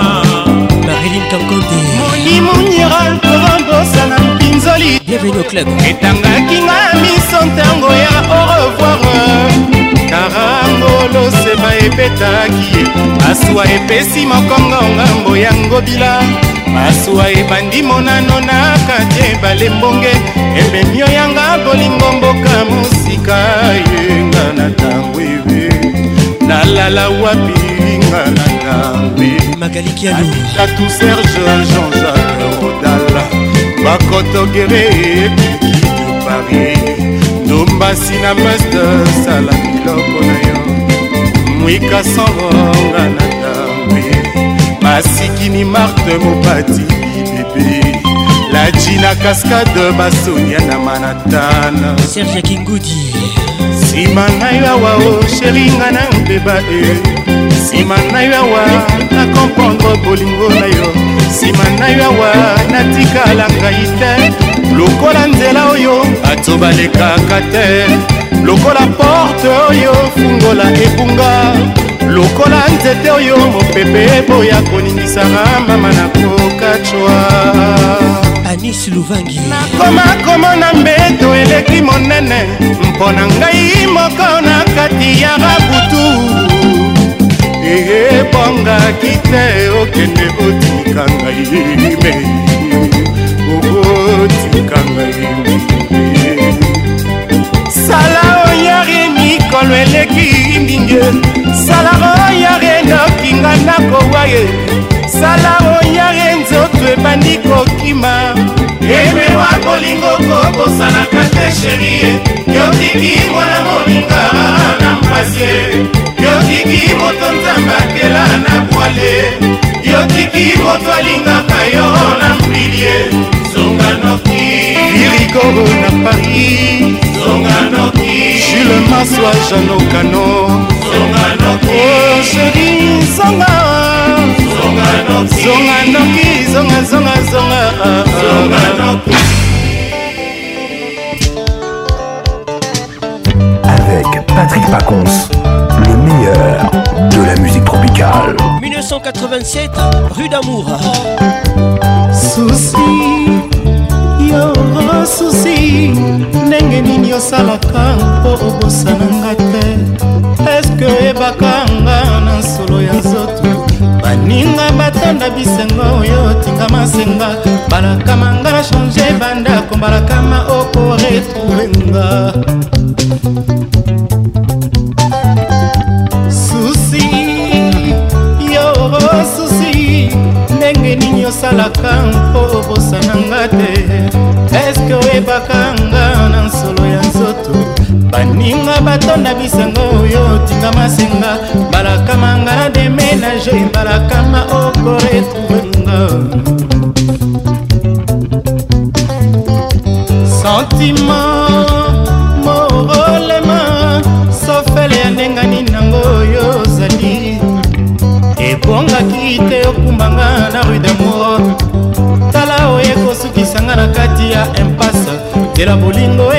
marilinkakonde monimuniralporo kosa na mpinzoli etangaki nga miso ntango ya orevoir karangoloseba ebetaki ye masuwa epesi mokongo ngambo ya ngobila masuwa ebandi monano na kati ebale mbonge ebemio yanga bolingo mboka mosika yenga na ntango ebe nalala wapi nga na ntango ebeatatu serge jean-jacques rodala bakotogere de paris tombasi na master sala biloko na yo mwika sangonga na tambe masikini marte mopati bebe la jina cascade basonia na manatana serge kingudi nsima na yo awa osheringa na mbeba e eh. nsima na yo awa nakomprendre bolingo na yo nsima na yo awa natikala ngai te lokola nzela oyo bato balekaka te lokola porte oyo fungola ebunga lokola nzete oyo mopepe eboya koningisa mama na kokacwa anis luvangi nakoma komona mbeto eleki monene mpo na ngai moko na kati ya babutu eyebongaki te okende otika ngai me okotika ngai sala oyari mikolo eleki ndinge sala oyari nokinga nakowa ye sala oyari moto ebandi kokima epewa kolingo kokosanaka te sherie yotiki mwana moninga na mpasi yotiki moto nzambakela na bwale yotiki moto alingaka yo na mbilie zonganoki iriko na paris zonganoki jules maswa janokano zonganoki oh, sheri zanga Avec Patrick Pacons, le meilleur de la musique tropicale. 1987, rue d'amour. Souci, yo souci, ndenge nini osalaka mpo ce te eske ebakanga baninga batonda bisengo oyo tinga masenga balakama nga na change bandako balakama okoretrouvenga susi yo susi ndenge nini osalaka mpo obosana nga te eske oyebaka nga na nsolo ya baninga batonda bisango oyo tinga masenga mbalakama nga na deménage mbalakama okoretrouvenga sentima morolema sofele ya ndengani nango oyo ozali ebongaki te okumbanga na rue damour tala oyo ekosukisanga na kati ya impase lela bolingo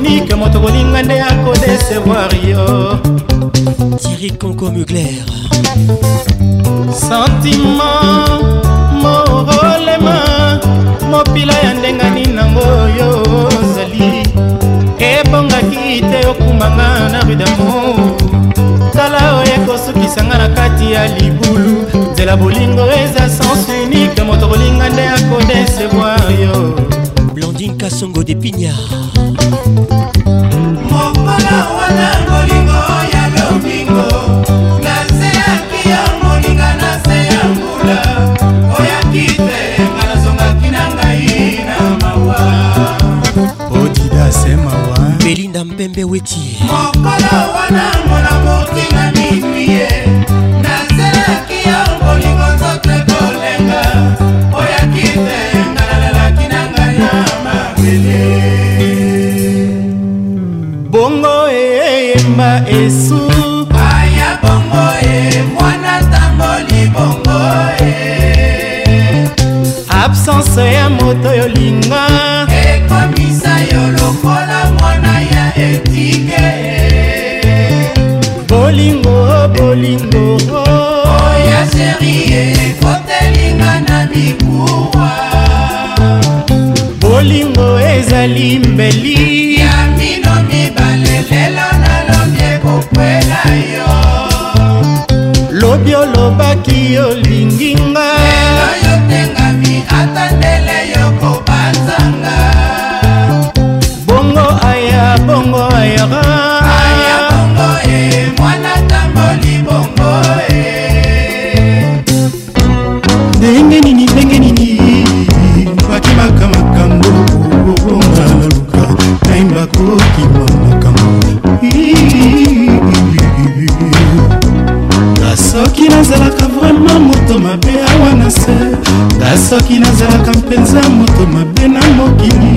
unique moto kolinga nde akodesevoir yo tiri conco mugler sentiment morolema mopila ya ndenga nini nango oyo ozali ebongaki te okumanga na rue damour tala oyo ekosukisanga na kati ya libulu nzela bolingo eza sens unique moto kolinga nde akodesevoir yo blandine kasongo de pignard mokolo wana bolingo ya lomingo na se yaki ya moninga na se ya mbula oyaki te nga nazongaki na ngai na mawa odida se mawa belinda mpembe weti mokolo wana lisanse ya moto yolinga ekomisa yo lokola mwana ya etike bolingo bolingo oya sherie ekotelinga na bikuwa bolingo ezali mbeli ya mino mibale lelo nalobi ekokwela yo lobi olobaki olinginga yo tenga na soki nazalaka mpenza moto mabe na mokili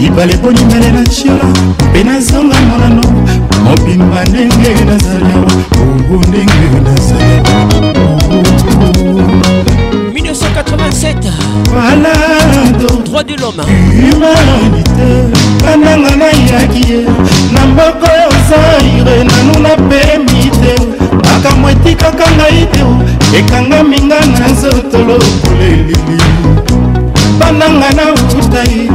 libala ebonimele na ciola mpe nazonga molano mobimba ndenge nazala obo ndenge nazala 1987 voilà donc droit de l'homme humanité kananga nayaki ye na mboka ya zaire nanu napemi te makambo etikaka ngai te ekangami nga na nzoto lokolelili bananga na uta ye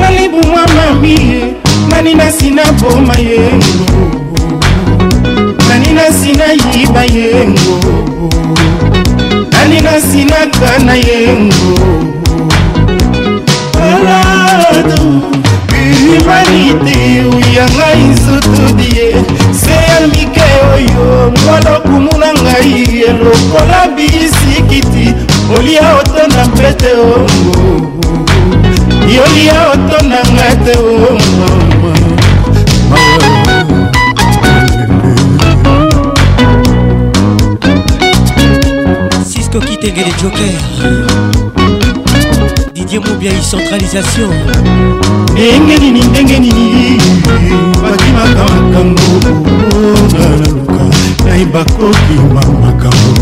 nalibumwa mami ye nani nasi na boma ye nani nasi nayiba ye ngoo nalinga sinaka na yengo alado humanité oya ngai nzutudi ye se ya mike oyo ngolokumuna ngai lokola bisikiti olia oto na mpete ongo yolia oto na nga te ongo Francisco Kitenge les Joker Didier Moubia y centralisation ndenge nini ndenge nini bakimaka makambo naluka nayeba kokima makambo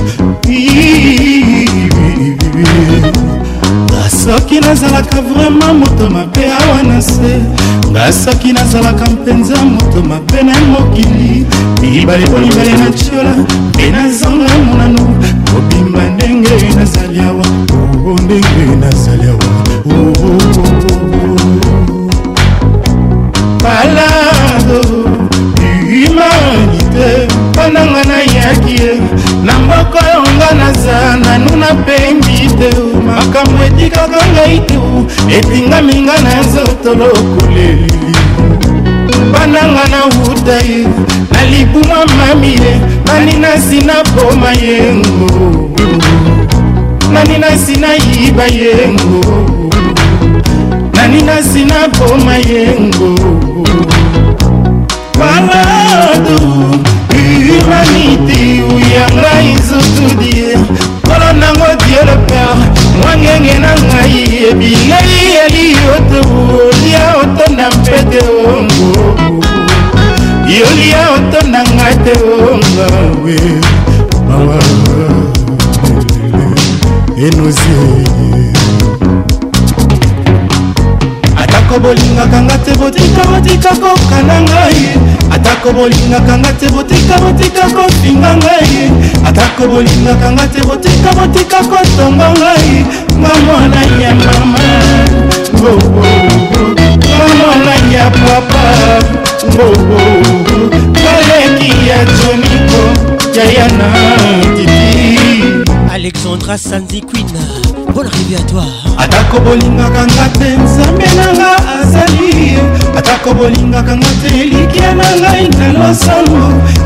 soki nazalaka vraimen moto mabe awa na se nga soki nazalaka mpenza moto mabe na mokili mibale polibale na tiola mpe nazonga monano obima ndenge nazali awa oo oh, ndenge nazali awa oh, oh. malado humanité mpananga nayaki ye na mboko yonga naza nanuna pembi te makambo etikaka ngai te etingaminga na nzoto lokolelili mpananga nauta ye na libumwa mami ye nani nasi napoma yengo nani nasi nayiba yengo nani nasi napoma yengo baladu humanité yanga izotudie kolo nango dieu le père mwangenge na ngai yebi ngai eliyotobu olia oto na mpete ongo yolia oto na ngai te o awe awa enozi atako bolingaka nga te botika botika kokana ngai atako bolingaka nga te botika botika kofinga ngai atako bolingaka nga te botika botika kotonga ngai nga mwana ya mama oh, oh, oh. nga mwana ya papa oh, oh, oh. oleki ya joniko yayana titi alexandra sanziquina bon arrivé à toi atako bolingaka nga te nzambe na nga azali atako bolingaka nga te elikya na ngai na losango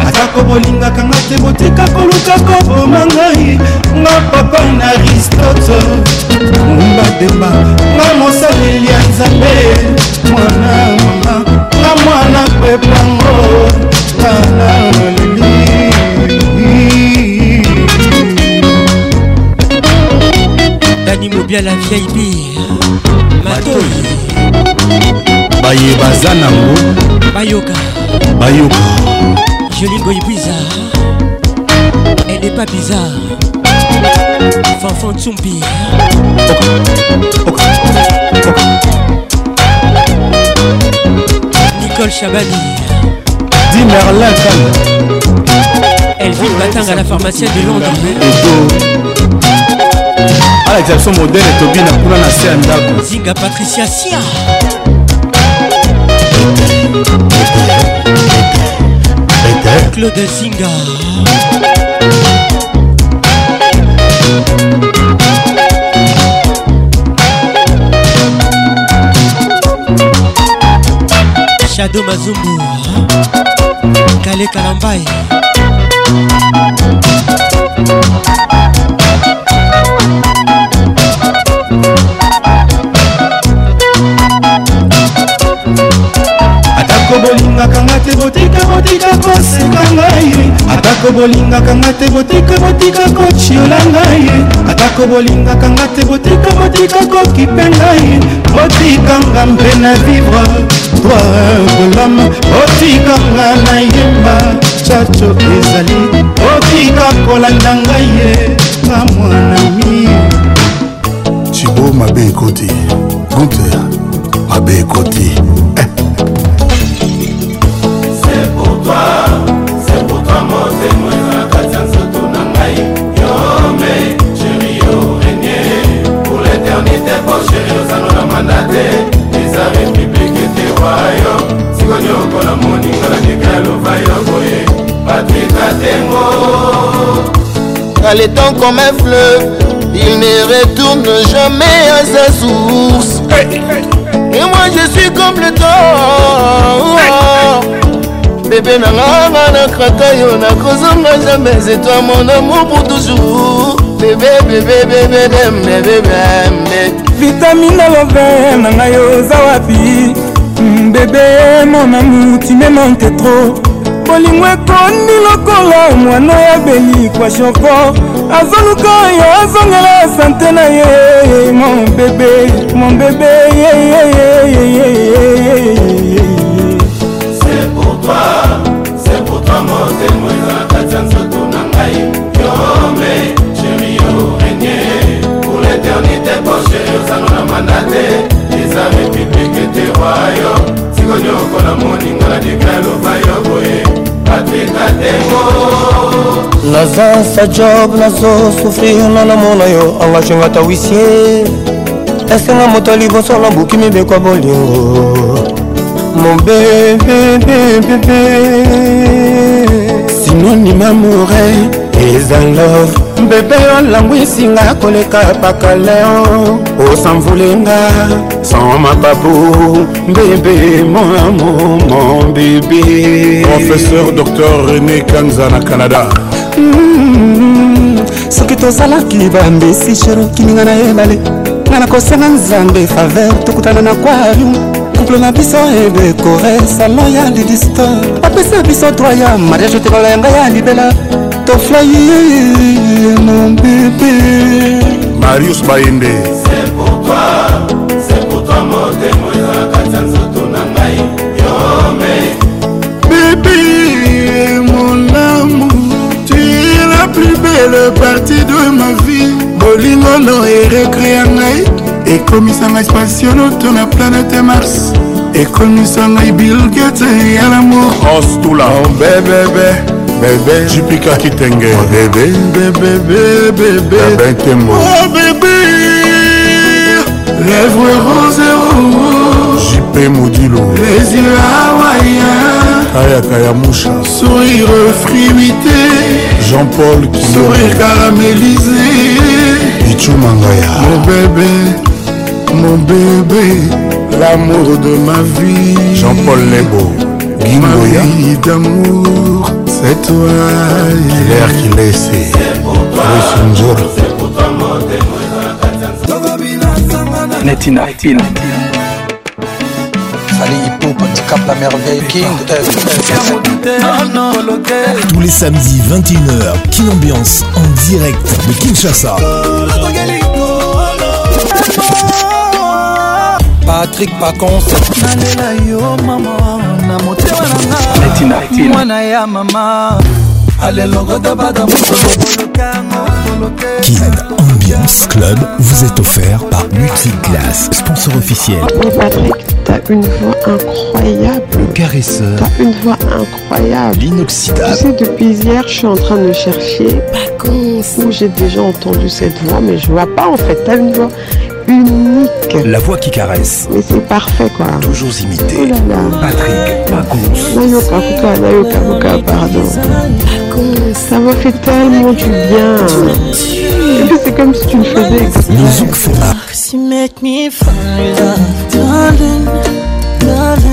atako bolingaka nga te botika koluka koboma ngai nga papa na aristote ngumba demba nga mosaleli ya nzambe mwana mama nga mwana pepango tala balingi dani mobia la vip matoi baye baza nango bayoka bayoka jolingo ibwiza elle est pas bizarre fanfan tsumbi nicole chabani dit Merlin Elvin Batanga, la pharmacienne de Londres. Edo. Alex Jackson modèle et Toby Nakuna Nassia Ndako. Zinga Patricia Sia. Claude Zinga. Shadow Mazumbu. kale kalambai atako bolingaka nga te botika botika koseka ngai atako bolingaka nga te botika botika kotiola ngai atako bolingaka nga te botika botika kokipe ngai botikanga mpe na vivre droit de l'homme otikanga nayemba chacho ezali otika kolanda ngai ye ka mwanami cibo mabe ekoti gunter mabe ekoti eh. konyokola moninga na ndeka ya lova yo boye patrika tengo car les temps comme un fleuve il ne retourne jamais à sa source et moi je suis comme le temps bebe na nganga nakraka yo nakozonga jamais et toi mon amour pour toujours bebebebebebebebebe vitamine alobe na ngai oza wapi bebe mon amour tu me manques trop bolingo ekondi lokola mwana ya belikwa shoko azoluka yo azongela sante na ye mon bebe mon bebe C'est pour toi, c'est pour toi mon témoin na kati ya nzoto na ngai yome chéri yo régné pour l'éternité poche ozanga na mandate nzambe pipekete wayo sikonyokola moninga na dekaloba yo boye bateka tengo naza sa job nazosufrir na namona yo angajonga tawisie esenga moto ya liboso nabuki mibekwa bolingo mobebebebebe sinonime amoure ezalove bebe olangwisinga koleka pakaleo osanvulenga san mapapu mbebe moamo mon bebe professeur dr rené kanza na canada hmm, soki tozalaki bambesi shero kininga na ebale nga na kosenga nzambe faver tokutana na kwarium couple na biso edekore salon ya lidisto bapesa biso droit ya mariage tebala yanga ya libela toflai mon bebe marius bayende bébé mon amour tu es la plus belle partie de ma vie bolingo no erecrea ngai ekomisa ngai spationoto na planete mars ekomisa ngai bilgete ya lamour ostula obebebe oh, bebe jipika kitenge bebebebebebebebebebebebebe lèvre rose rouge jp modilo les yeux hawaïens kayakaya moucha sourire fruité jean-paul sourire caramélisé ichumangaya mobebe mon bébé, l'amour de ma vie. Jean-Paul Lebo, Guimoya. d'amour, c'est toi. L'air qui tu c'est la merveille King. Euh, euh, ah, tous les samedis 21h, Kin Ambiance en direct de Kinshasa. Patrick pas yo Kin Ambiance Club vous est offert par Multiclass, sponsor officiel. Mais Patrick, t'as une voix incroyable. caresseur. T'as une voix incroyable. L'inoxydable. Tu sais, depuis hier, je suis en train de chercher. pas Où j'ai déjà entendu cette voix, mais je vois pas en fait. T'as une voix une la voix qui caresse. Mais c'est parfait quoi. Toujours imité. Oh là là. Patrick ma Nayoka Kuka, Nayoka Kuka, pardon. Ça m'a fait tellement du bien. C'est comme si tu le faisais exprès. Musique Fema.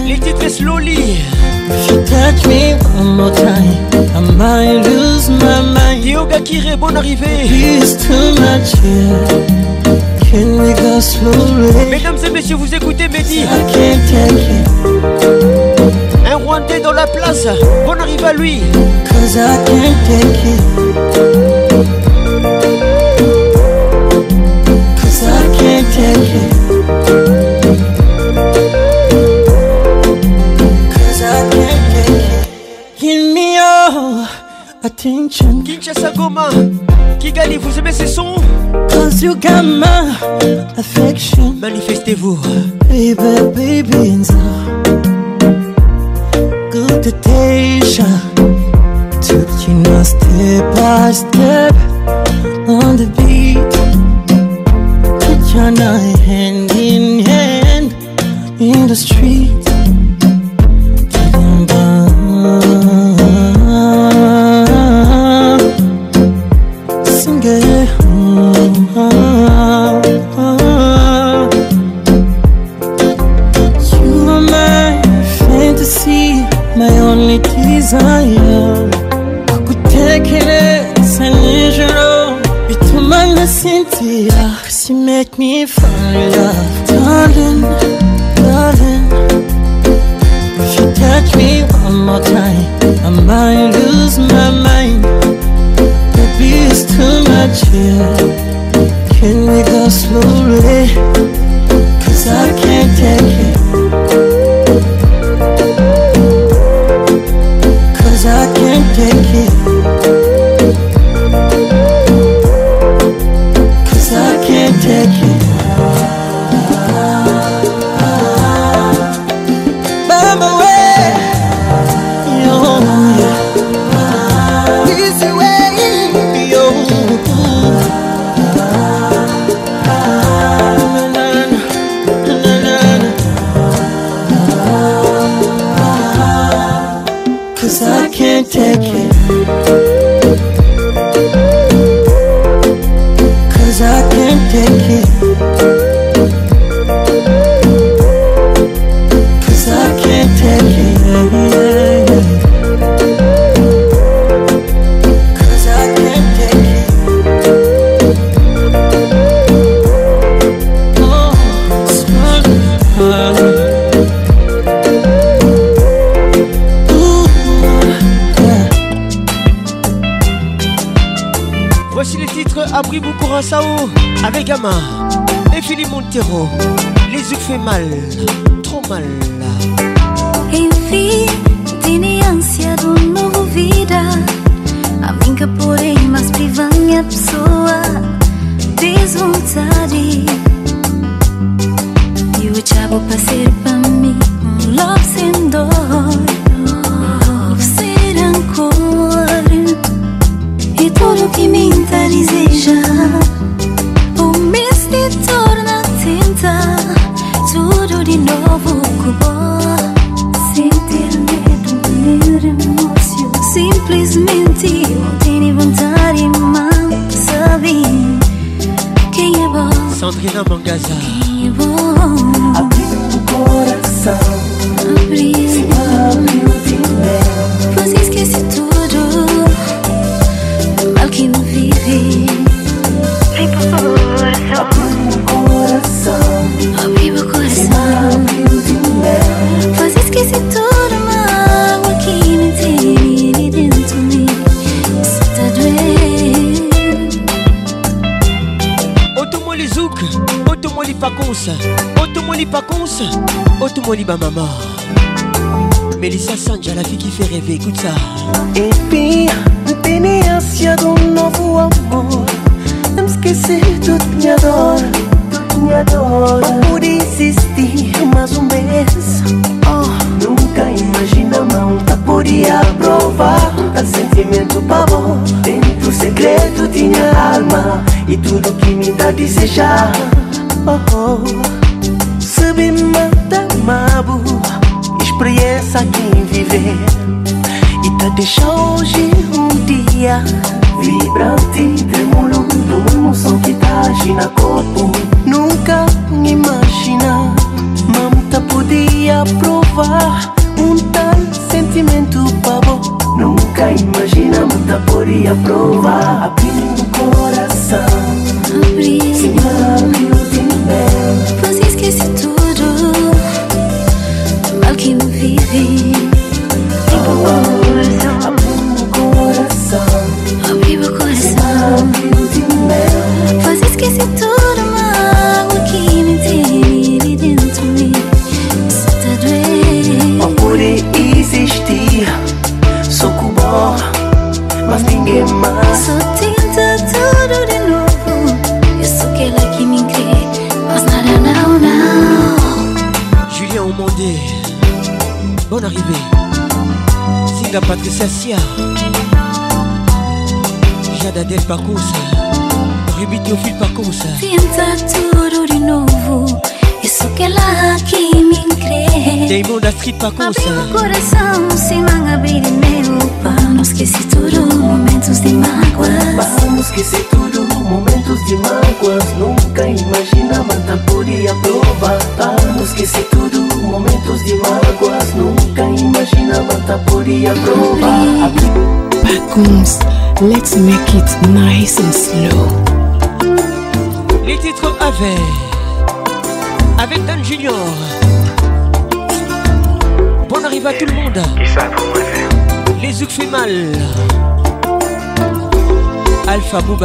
Les titres slowly. If you touch me one more time, I might lose my mind. Yoga qui bon arrivé. It's too much, yeah. Mesdames et messieurs, vous écoutez Mehdi. Un Rwandais dans la place. on arrive à lui. Kinshasa Goma, Kigali, vous aimez ces sons Cause you got my affection. Manifestez-vous. Baby, baby, it's a good temptation. Taking us step by step on the beat. Put now hand in hand in the street.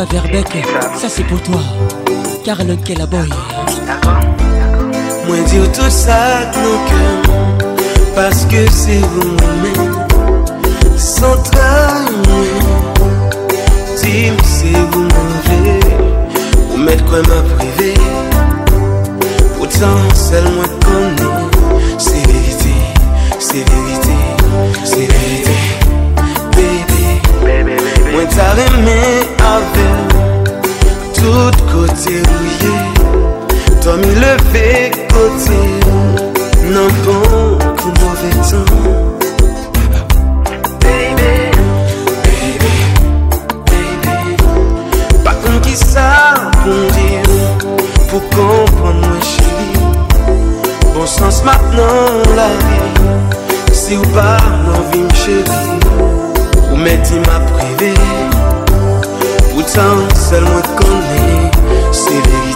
vers ça c'est pour toi. Boy D'accord Moi dire tout ça nos cœurs, parce que c'est vous même Sans trahir, dis-moi c'est vous mauvais, vous mettre quoi m'a privée Pourtant, seulement conner c'est vérité, c'est vérité, c'est vérité. Baby, baby, baby. Moi t'as Sout kote ou ye To mi leve kote Nan bon kou mou ve tan Baby, baby, baby Pa kon ki sa kon di Pou kon pon mwen chedi Bon sens matenon la vi Si ou pa mou avim chedi Ou meti m a prive Town, seulement qu'on est, c'est vérité.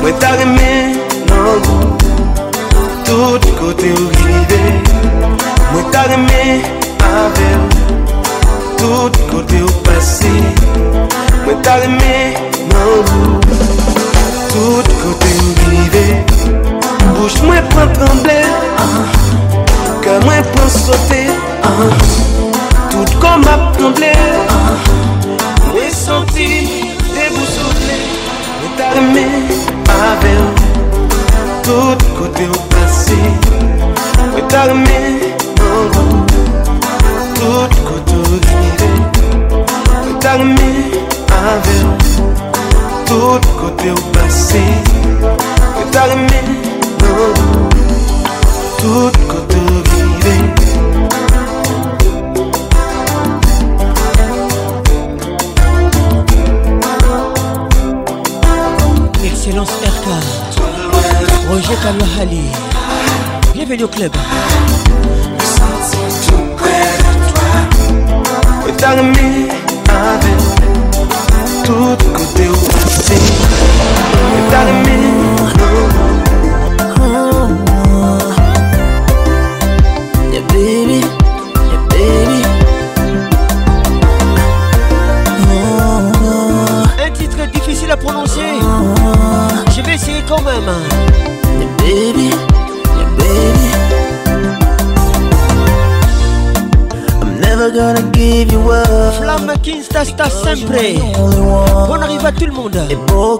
Mwen ta reme nanvou Tout kote ou vive Mwen ta reme ave Tout kote ou pase Mwen ta reme nanvou Tout kote ou vive Bouch mwen pon tremble Ka mwen pon sote Tout kon map tremble We tag me a bel, tout kote ou basi We tag me nou lou, tout kote ou gire We tag me a bel, tout kote ou basi Club. tout le monde. est beau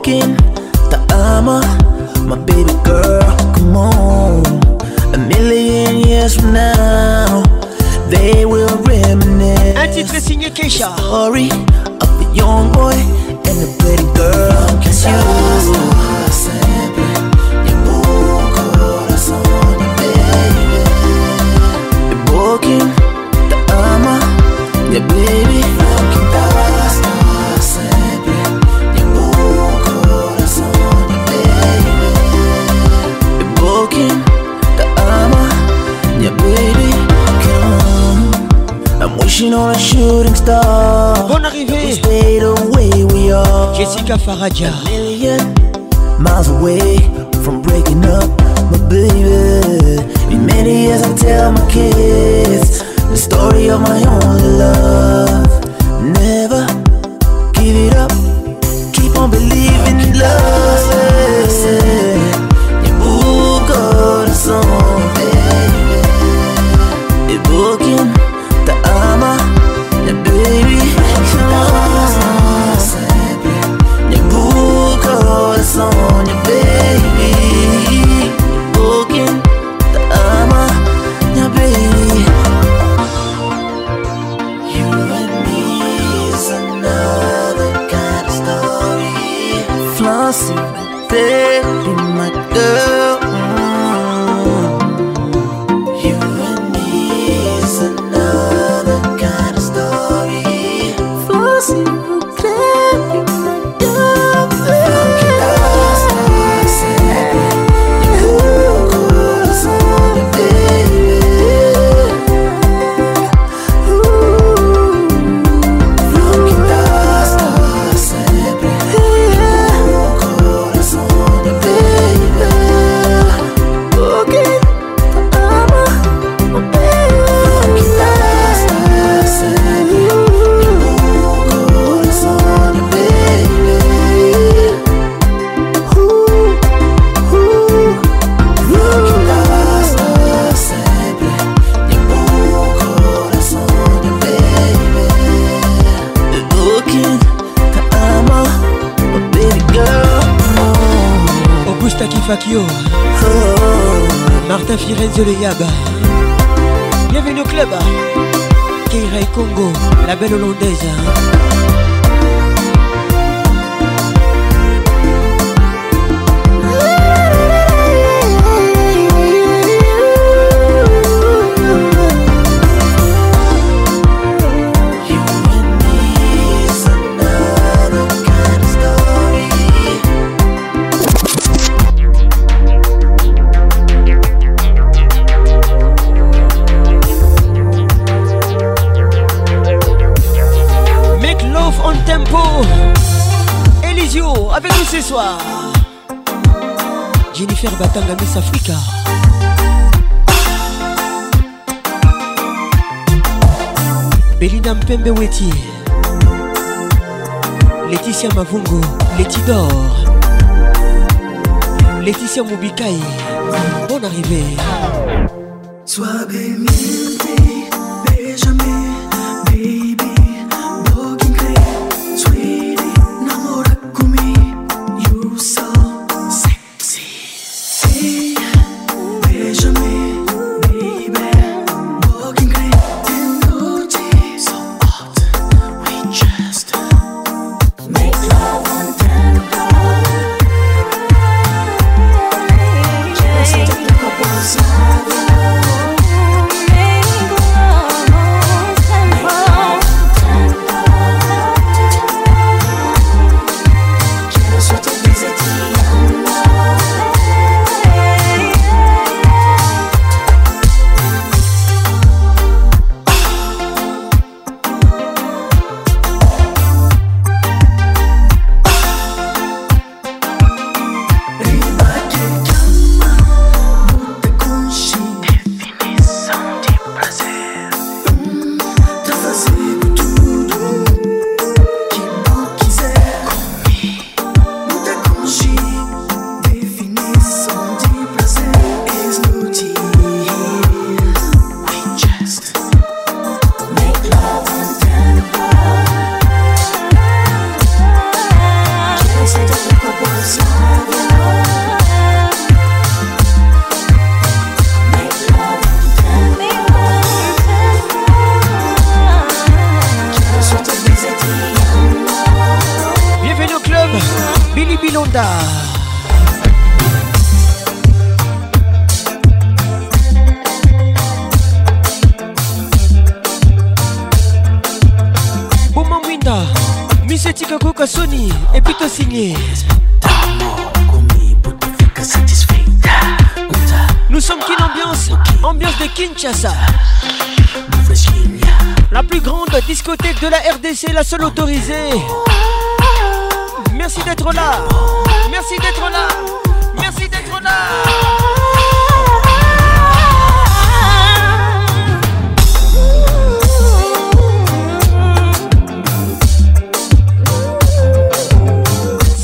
Mr. Faraja. million miles away from breaking up, my baby. In many years, I tell my kids the story of my only love. Laetitia Moubikai. Bonne arrivée. Sois béni.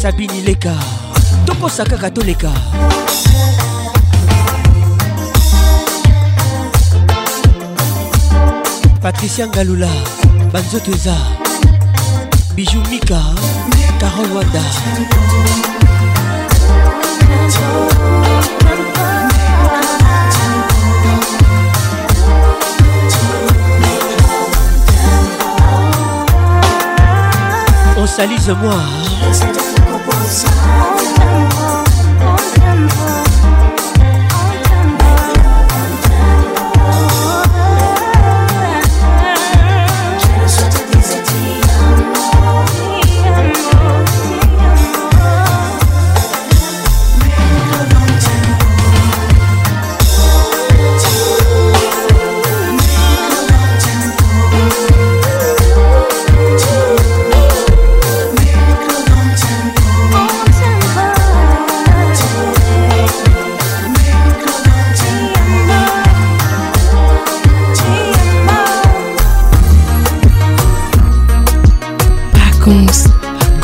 sabini leka TOKOSAKA toleka patricia ngalula BANZO eza bijou mika carol wanda on salise moi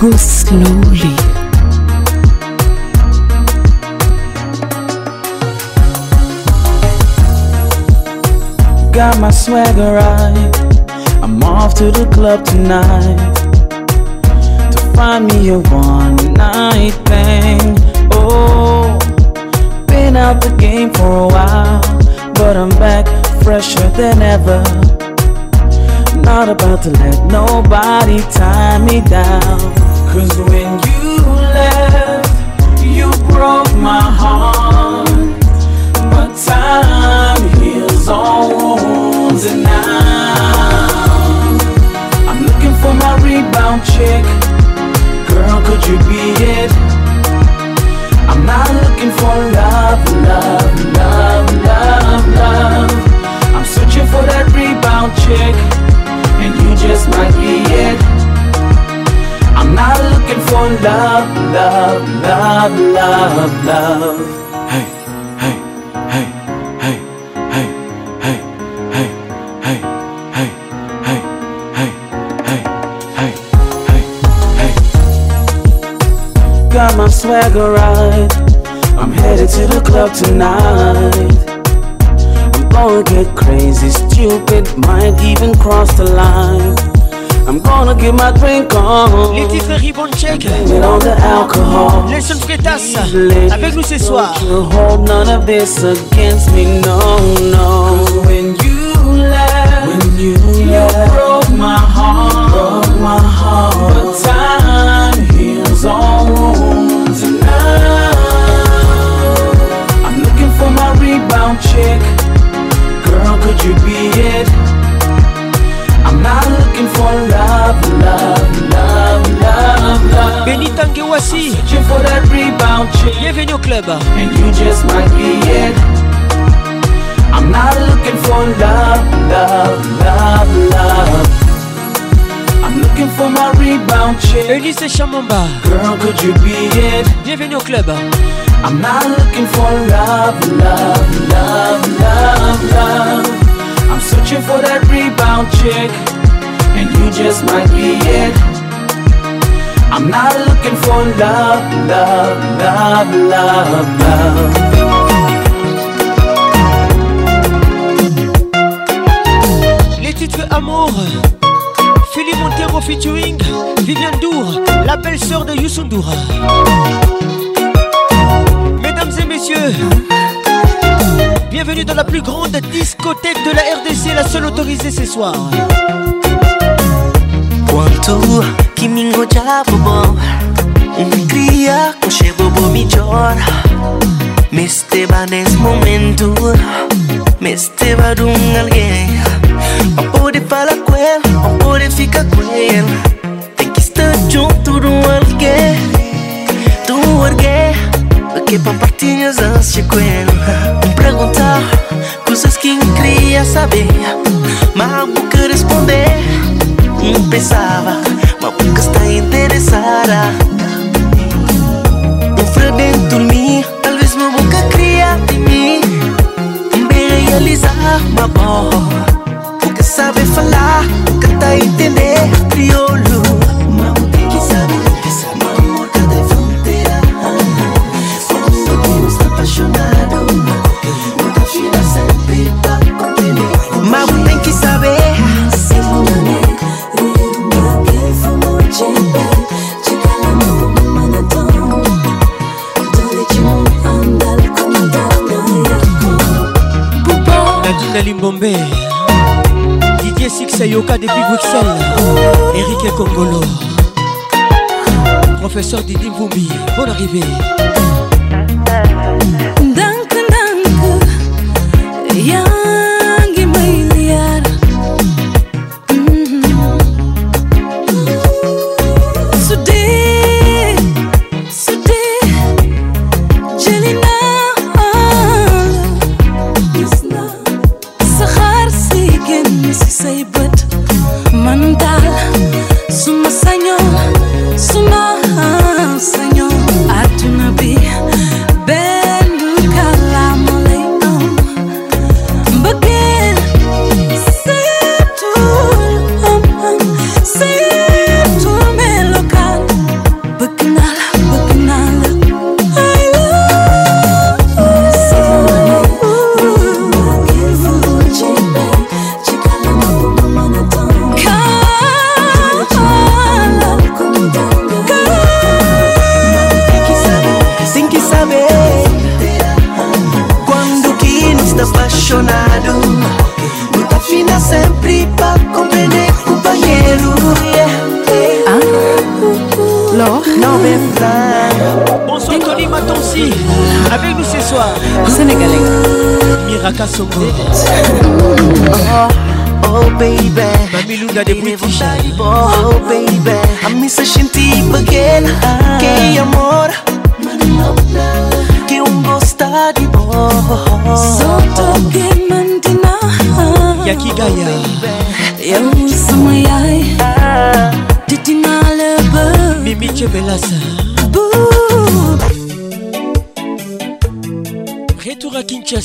go slowly. Got my swagger right. I'm off to the club tonight to find me a one night thing. Oh, been out the game for a while, but I'm back fresher than ever. Not about to let nobody tie me down. Cause when you left, you broke my heart. But time heals all wounds, and now I'm looking for my rebound chick. Girl, could you be it? I'm not looking for love, love, love, love, love. I'm searching for that rebound chick, and you just might be it. Not looking for love, love, love, love, love. Hey, hey, hey, hey, hey, hey, hey, hey, hey, hey, hey, hey, hey, hey, hey. Got my swagger right. I'm headed to the club tonight I'm gonna get crazy, stupid, might even cross the line. I'm gonna get my drink on. Les titres ribbon check. Get on the alcohol. Les seuls frétasses. Avec nous ce soir. You hold none of this against me, no, no. When you left, when you, left, you broke my heart, broke my heart. But time heals all wounds, and I'm looking for my rebound chick. Girl, could you be it? Benitangue Wasi Bienvenue au club And you just might be it I'm not looking for love, love, love, love I'm looking for my rebound Elise Chamamba Girl could you be it Bienvenue au club I'm not looking for love, love, love, love, love I'm searching for that rebound chick And you just might be it I'm not looking for love, love, love, love, Les titres amour, Philippe Montero featuring Viviane Dour, la belle-sœur de Youssou Mesdames et messieurs, bienvenue dans la plus grande discothèque de la RDC, la seule autorisée ce soir. sou Kimin gojabo bom Cria com chego bo melhor Me esteva nesse momento Me esteva de um alguém Não pode falar com ele Não pode ficar com ele Tem que estar junto de um alguém Do alguém Porque pra partilhas antes de com ele Perguntar coisas que queria saber besaba, mapungkas na interesada Un fraude en dormir, tal vez boca cria mim realizar, boa depuis Bruxelles, Eric Congolo. Professeur Didi Vumbi, bonne arrivée.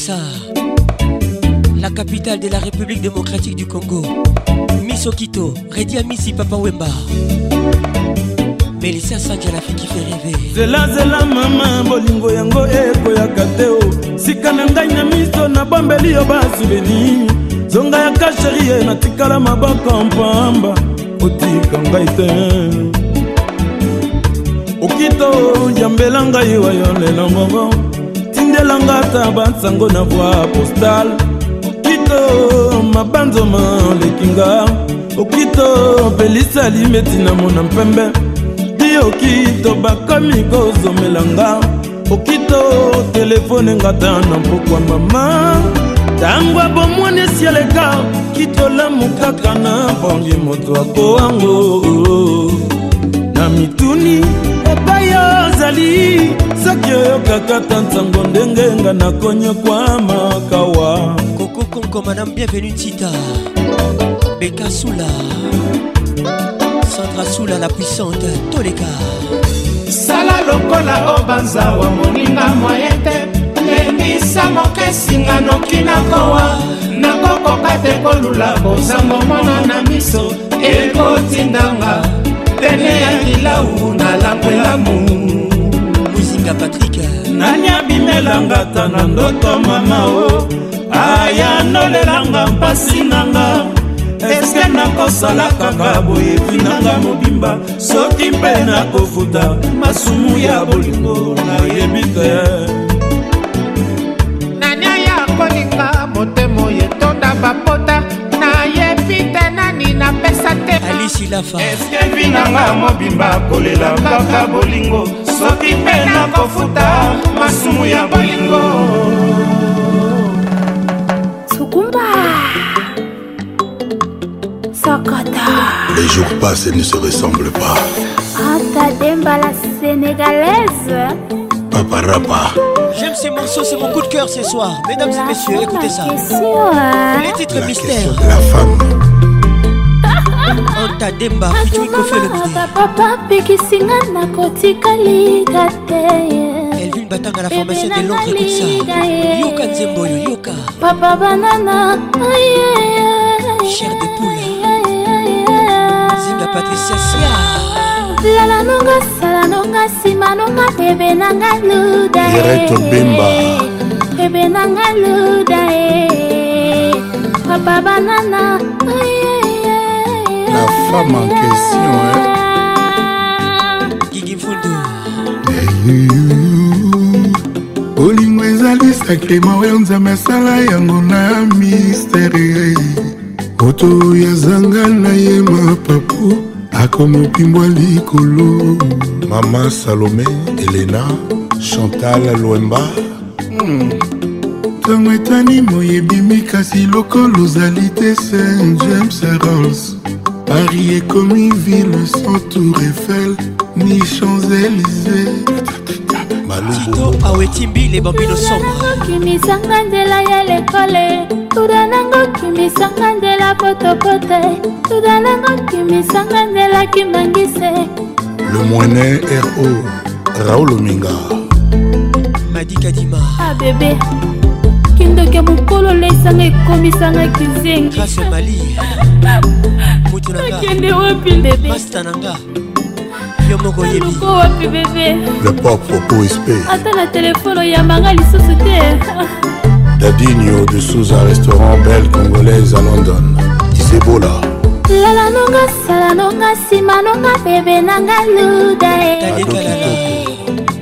Kinshasa, la capitale de la République démocratique du Congo. Miss Okito, Redia Missy Papa Wemba. Melissa Sandia la fille qui fait rêver. Zela zela mama bolingo yango ekoyaka te o sika na ngai na miso nabombeli yo basouvenir zonga ya kasherie natikala maboko mpamba otika ngai te okito yambela ngai wayo lelo moko etindelanga ata bansango na voi postale okito mabanzoma olekinga okito pelisa limeti na mona mpembe di okito bakomi kozomelanga okito telefone ngata na mpokwa mama ntango abomwani esi aleka kitolamu kaka na mpongi moto akowango na mituni epai ozali soki oyokaka ta ntango ndenge nga nakonyekwa makawa kokokonko madame bienvenu tita bekasula sandra sula la puissante toleka sala lokola obanza wa moninga mwaye te lebisa mokesinga noki nakowa nakokoka te kolula bozango mona na miso ekotindanga pene ya kilau na langwelamu baninga patrik nani abimelanga ta na ndoto mama o ayanolelanga mpasi nanga eske nakosala kaka boyebi nanga mobimba soki mpe nakofuta masumu ya bolingo nayebi te nani aya kolinga motemo yetonda bapota nayebi te nani napesa te alisilafa eske vi nanga mobimba kolela kaka bolingo les jours passent et ne se ressemblent pas J'aime ces morceaux, c'est mon coup de cœur ce soir. Mesdames et messieurs, écoutez ça. Hein. Les titres mystères. La femme tademba papapekisinga nakotika liga te elvin batanga la pharmacie de londre kotsa yoka nzembo oyo yoka papa banana cher de poule zinga patricia sia lala nonga sala nonga nsima nonga ebe nanga luda ebe nanga luda papa banana la femme en question eh? olingo ezali sakrema oyo nzambe asala yango na mistere oto oyo azanga na ye mapapu akomopimbwa likolo mama salome elena chantal lwemba ntango hmm. etani moyebimi kasi lokolo ozali te st james rolls Paris est comme une ville sans tour Eiffel ni Champs-Élysées. tito awetimbile bambino sombrekimisanga nzela ya lekole tuda nango kimisanga nzela potopote tuda nango kimisanga nzela kimangise le moine ro raoul ominga madikadima abebe ah, kindoki ya mokolo lesanga ekomisanga e kizengi grâce mali ah, ah, bato nakende wapi bebepasta nanga yo moko oyebiluko wapi bebe ata na telefone oyambanga lisusu te dadigno de sous un restaurant belle congolaise à london isebola lala nonga sala nonga nsima nonga bebe nanga luda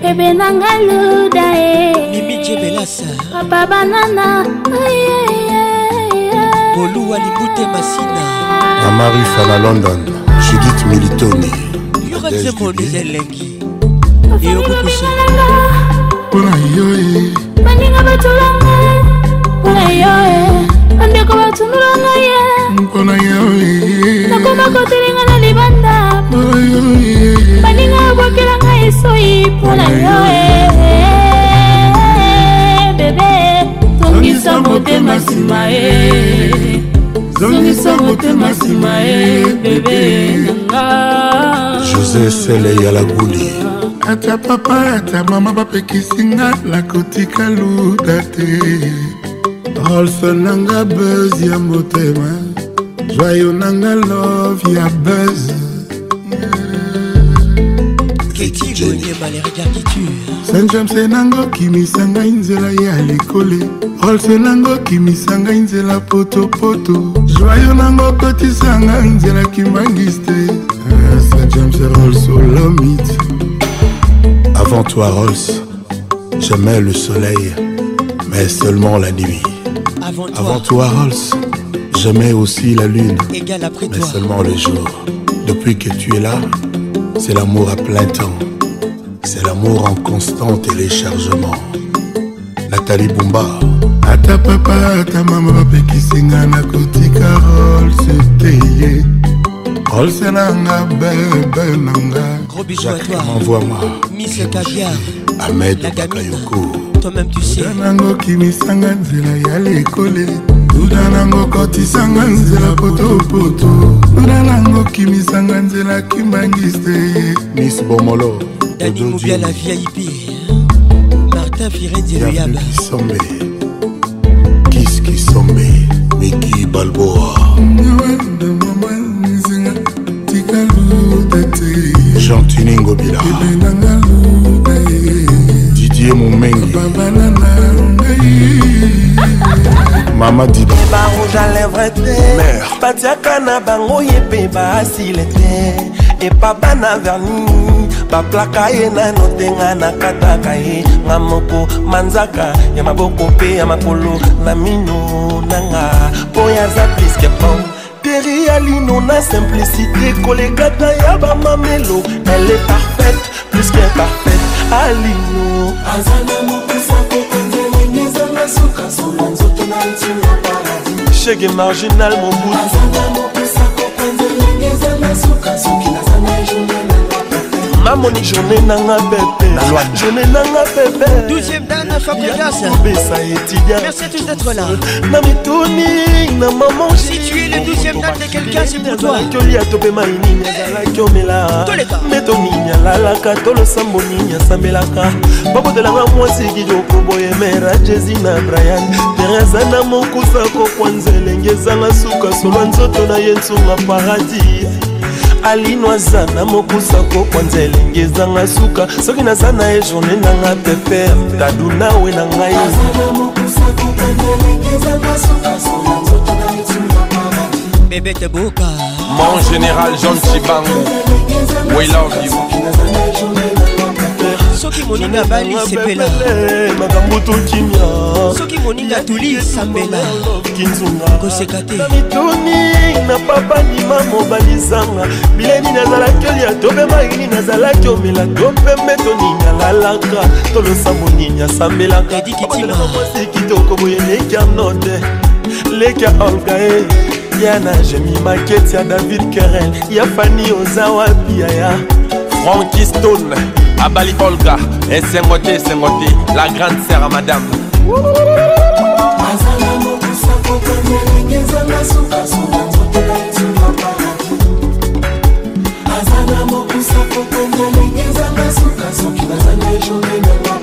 bebe nanga luda e, e. papa banana aye boluwa libute masina na marifa na london judith militoni yokazemobizelengi yokokusa mpona yoe baninga batolanga mpona yoe bandeko batundulanga ye mpona yoe e. nakoma kotelenga na libanda e. baninga bakokela ngai esoi mpona yoe e. zongisa motema nsima ye zongisa motema nsima ye bebe nanga josé sele ya laguli ata papa ata mama bapekisi nga nakotika luda te rolfe nanga bus ya motema jwayo nanga love ya bus c'est nango kimisa ngai nzela ya lekole olse nango kimisa ngai nzela potopoto joyo nango kotisa ngai nzela kimangis te euh, sanjames rolls olomite avant toi rolls jamais le soleil mais seulement la nuit avant toi, avant j'aimais jamais aussi la lune, mais seulement le jour. Depuis que tu es là, c'est l'amour à plein temps. C'est l'amour en constant téléchargement. Nathalie Bumba. ta papa ata mama bapekisi singa na karol rolse te ye rolse nanga bebe nanga jacremanvoima amed bakayoko nango kimisanga nzela ya lekole duda nango sanga nzela potopoto nalango okimisanga nzela kimangiste ye mis bomolo dani mobia la vip martin firedieloyaba kisombe kis kisombe miki balboa demama mizinga tikaluta te jean tuningobila ebendanga luta ye didie momengi babana mama dida barouge à lèvre te batiaka na bango ye mpe baasile te epa bana verni baplaka ye nano te nga nakataka ye nga moko manzaka ya maboko mpe ya makolo na mino nanga mpo yaza piske pom teri ya lino na simplicité kolekata ya bamamelo ele parfaite puisque parfaite alino azana mopesa kokonzelenezanga sukasu Chègue marginal mon bout namoni journée nanga pepe journée nanga pepe yakobesa etidia na mituni na mamoezalaki olia topema inini azalaki omela mbeto nini alalaka to losambo nini asambelaka babotelanga mwasi kijoko boyemera jesi na brian teraza na mokusa kokwa nzelenge ezanga suka solwa nzoto na ye nsunga paradis alino aza na mokusa kokwanza elingi ezanga suka soki naza na ye journe nanga pepere tadu nawe na ngai bebete boka mon général john chibangu we love you soki moninga bali sepela makambo tokimia soki moninga toli esambela koseka te mituni na papa ndima mobalizanga bileni nazalaki olia to mpe maini nazalaki omela to mpe mbeto ninga lalaka tolosa moninga asambelaka edikitimaosi kitoko boye leka note leka olgae ya na jemi maketi ya david kerel ya fani oza wapi yaya frankistone abali olga esengo te esengo te la grande sere ya madame azala mokusa kokanga ndenge ezanga sukasuka nzoto esuka paradi azala mokusa kokanga ndenge ezanga sukasuki nazangi ejourne nanga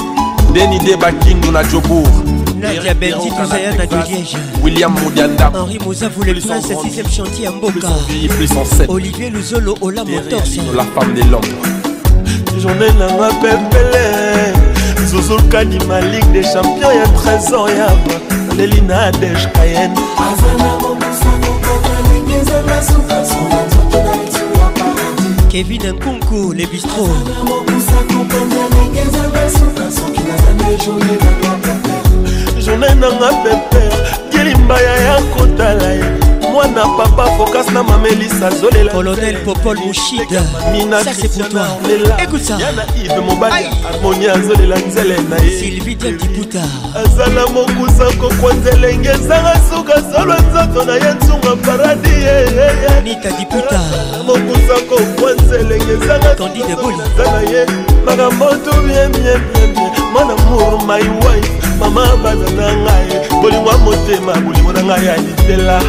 denide bakindu na jobour Nadia Benzi Touzaya na Liège William Moudianda Henri Mouza voulait plus 6ème chantier à Mboka Olivier Luzolo Ola Motors La femme de l'homme Journée nanga pepele zozolkani ma ligue des champions ya trésor ya leli na adege cayenne kevin nkunku le bistro journée nanga peper ngelimbaya ya kotala ye mwana papa fokas na mamelisa azolela colonel popol mushidayana ive mobali harmoni azolela nzele na yesilvitadiputa azala mokusa kokwa nzelenge ezanga suka solo nzoto na ye nsunga paradi nita diputa mokusa kokwa nzelenge ezangaza na ye makambo tu byembyembyembye mwana mur my wife mama bazana ngai bolingo ya motema bolingo na ngai ya litela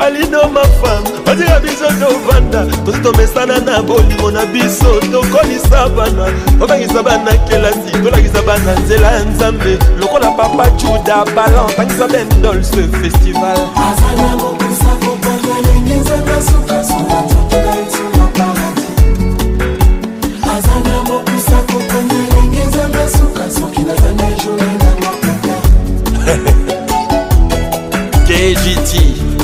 alino mafam odira biso tovanda tozi tomesana na bolimo na biso tokolisa bana tobangisa bana kelasi tolakisa bana nzela ya nzambe lokola papa juda balan tangisa bendolse festival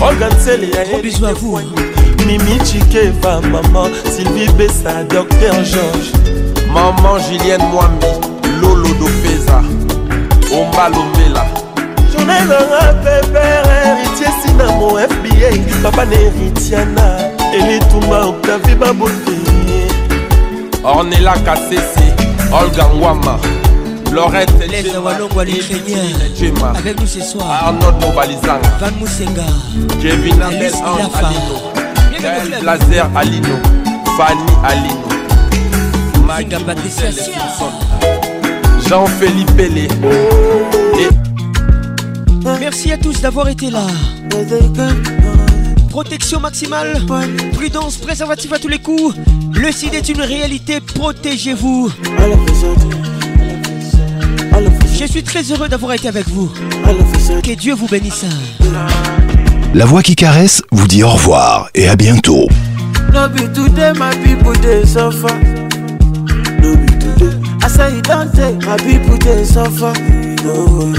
Morgan Celia Gros bisous à vous Mimi Chikeva, maman Sylvie Bessa, docteur Georges Maman Julienne Mwami Lolo Dofeza Omba Lomela Journée nanga pépère Héritier Sinamo FBA Papa Neritiana Elitouma Octavie Babote Ornella Kassesi Olga Ngwama Lorette Les Avec nous ce soir Arnold Van Moussenga Kevin Abel Alino Laser Blazer Alino Fanny Alino Maggie Jean-Philippe Pelé Merci à tous d'avoir été là protection maximale, prudence, préservatif à tous les coups. Le sida est une réalité, protégez-vous. Je suis très heureux d'avoir été avec vous. Que Dieu vous bénisse. La voix qui caresse vous dit au revoir et à bientôt. No be today, my people they suffer. No be today. I say don't take my people suffer. No,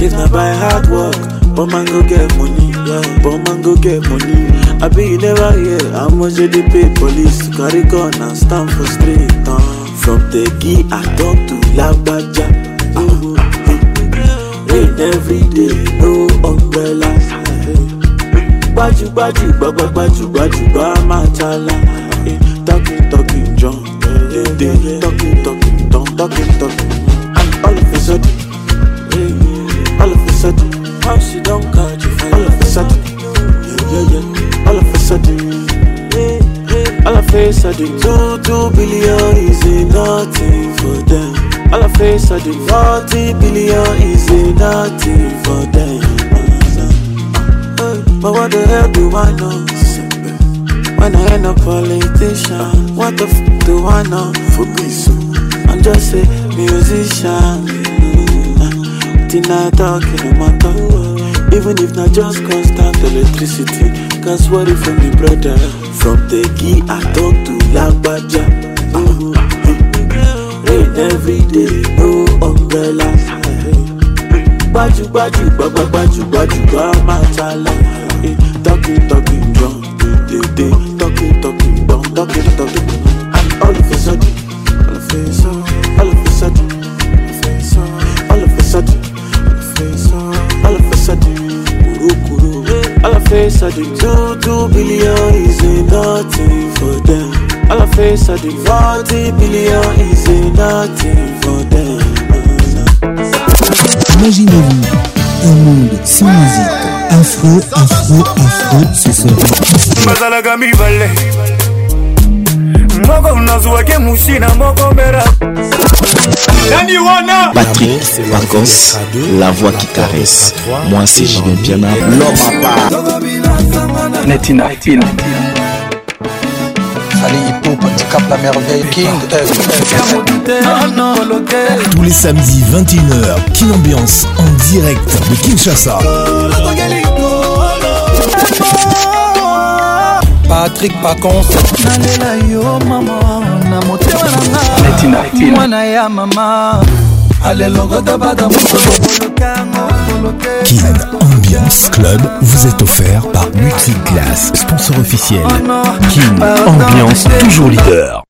if not by hard work, but man go get money. Yeah, but man go get money. I be never hear how much they police carry gun and stand for straight. Uh. From Tegi I talk to Labaja. every day, no umbrella. Gbaju baju, gbagba baju, baju gba matala. Talking talking John, dey talking talking Tom, talking talking. all of a sudden, all of a sudden, how she don't catch you? All of a sudden, yeah yeah, all of a sudden. All of a sudden, two two billion is nothing for them. All the face of the 40 billion is a nothing for them. but what the hell do I know? When I ain't up politician, what the f do I know? For so I'm just a musician. Tonight I talk, the world. Even if not just constant electricity, cause worry for me brother. From the key I talk to Lagbaja. uh every day, no umbrella. Gbaju gbaju gbagba gbaju gbaju gba matala. Talking talking John Dede talking talking Don talking talking. And all of a sudden, all of a sudden, all of a sudden, all of a sudden, all of a sudden, kuro kuro. All of a sudden, two two billion is nothing for them. La la face billion is Imaginez-vous un monde sans musique. Afro, afro, afro, ce serait. bazalaka c'est ce la voix qui caresse moi c'est jivin piana l'homme à part netina cap la merveille King Tous les samedis 21h, King Ambiance en direct de Kinshasa. patrik paconse nalela yo mama na motema nanga mwana ya mama Kin Ambiance Club vous est offert par Multiclass, sponsor officiel. Oh Kin bah, Ambiance, toujours leader.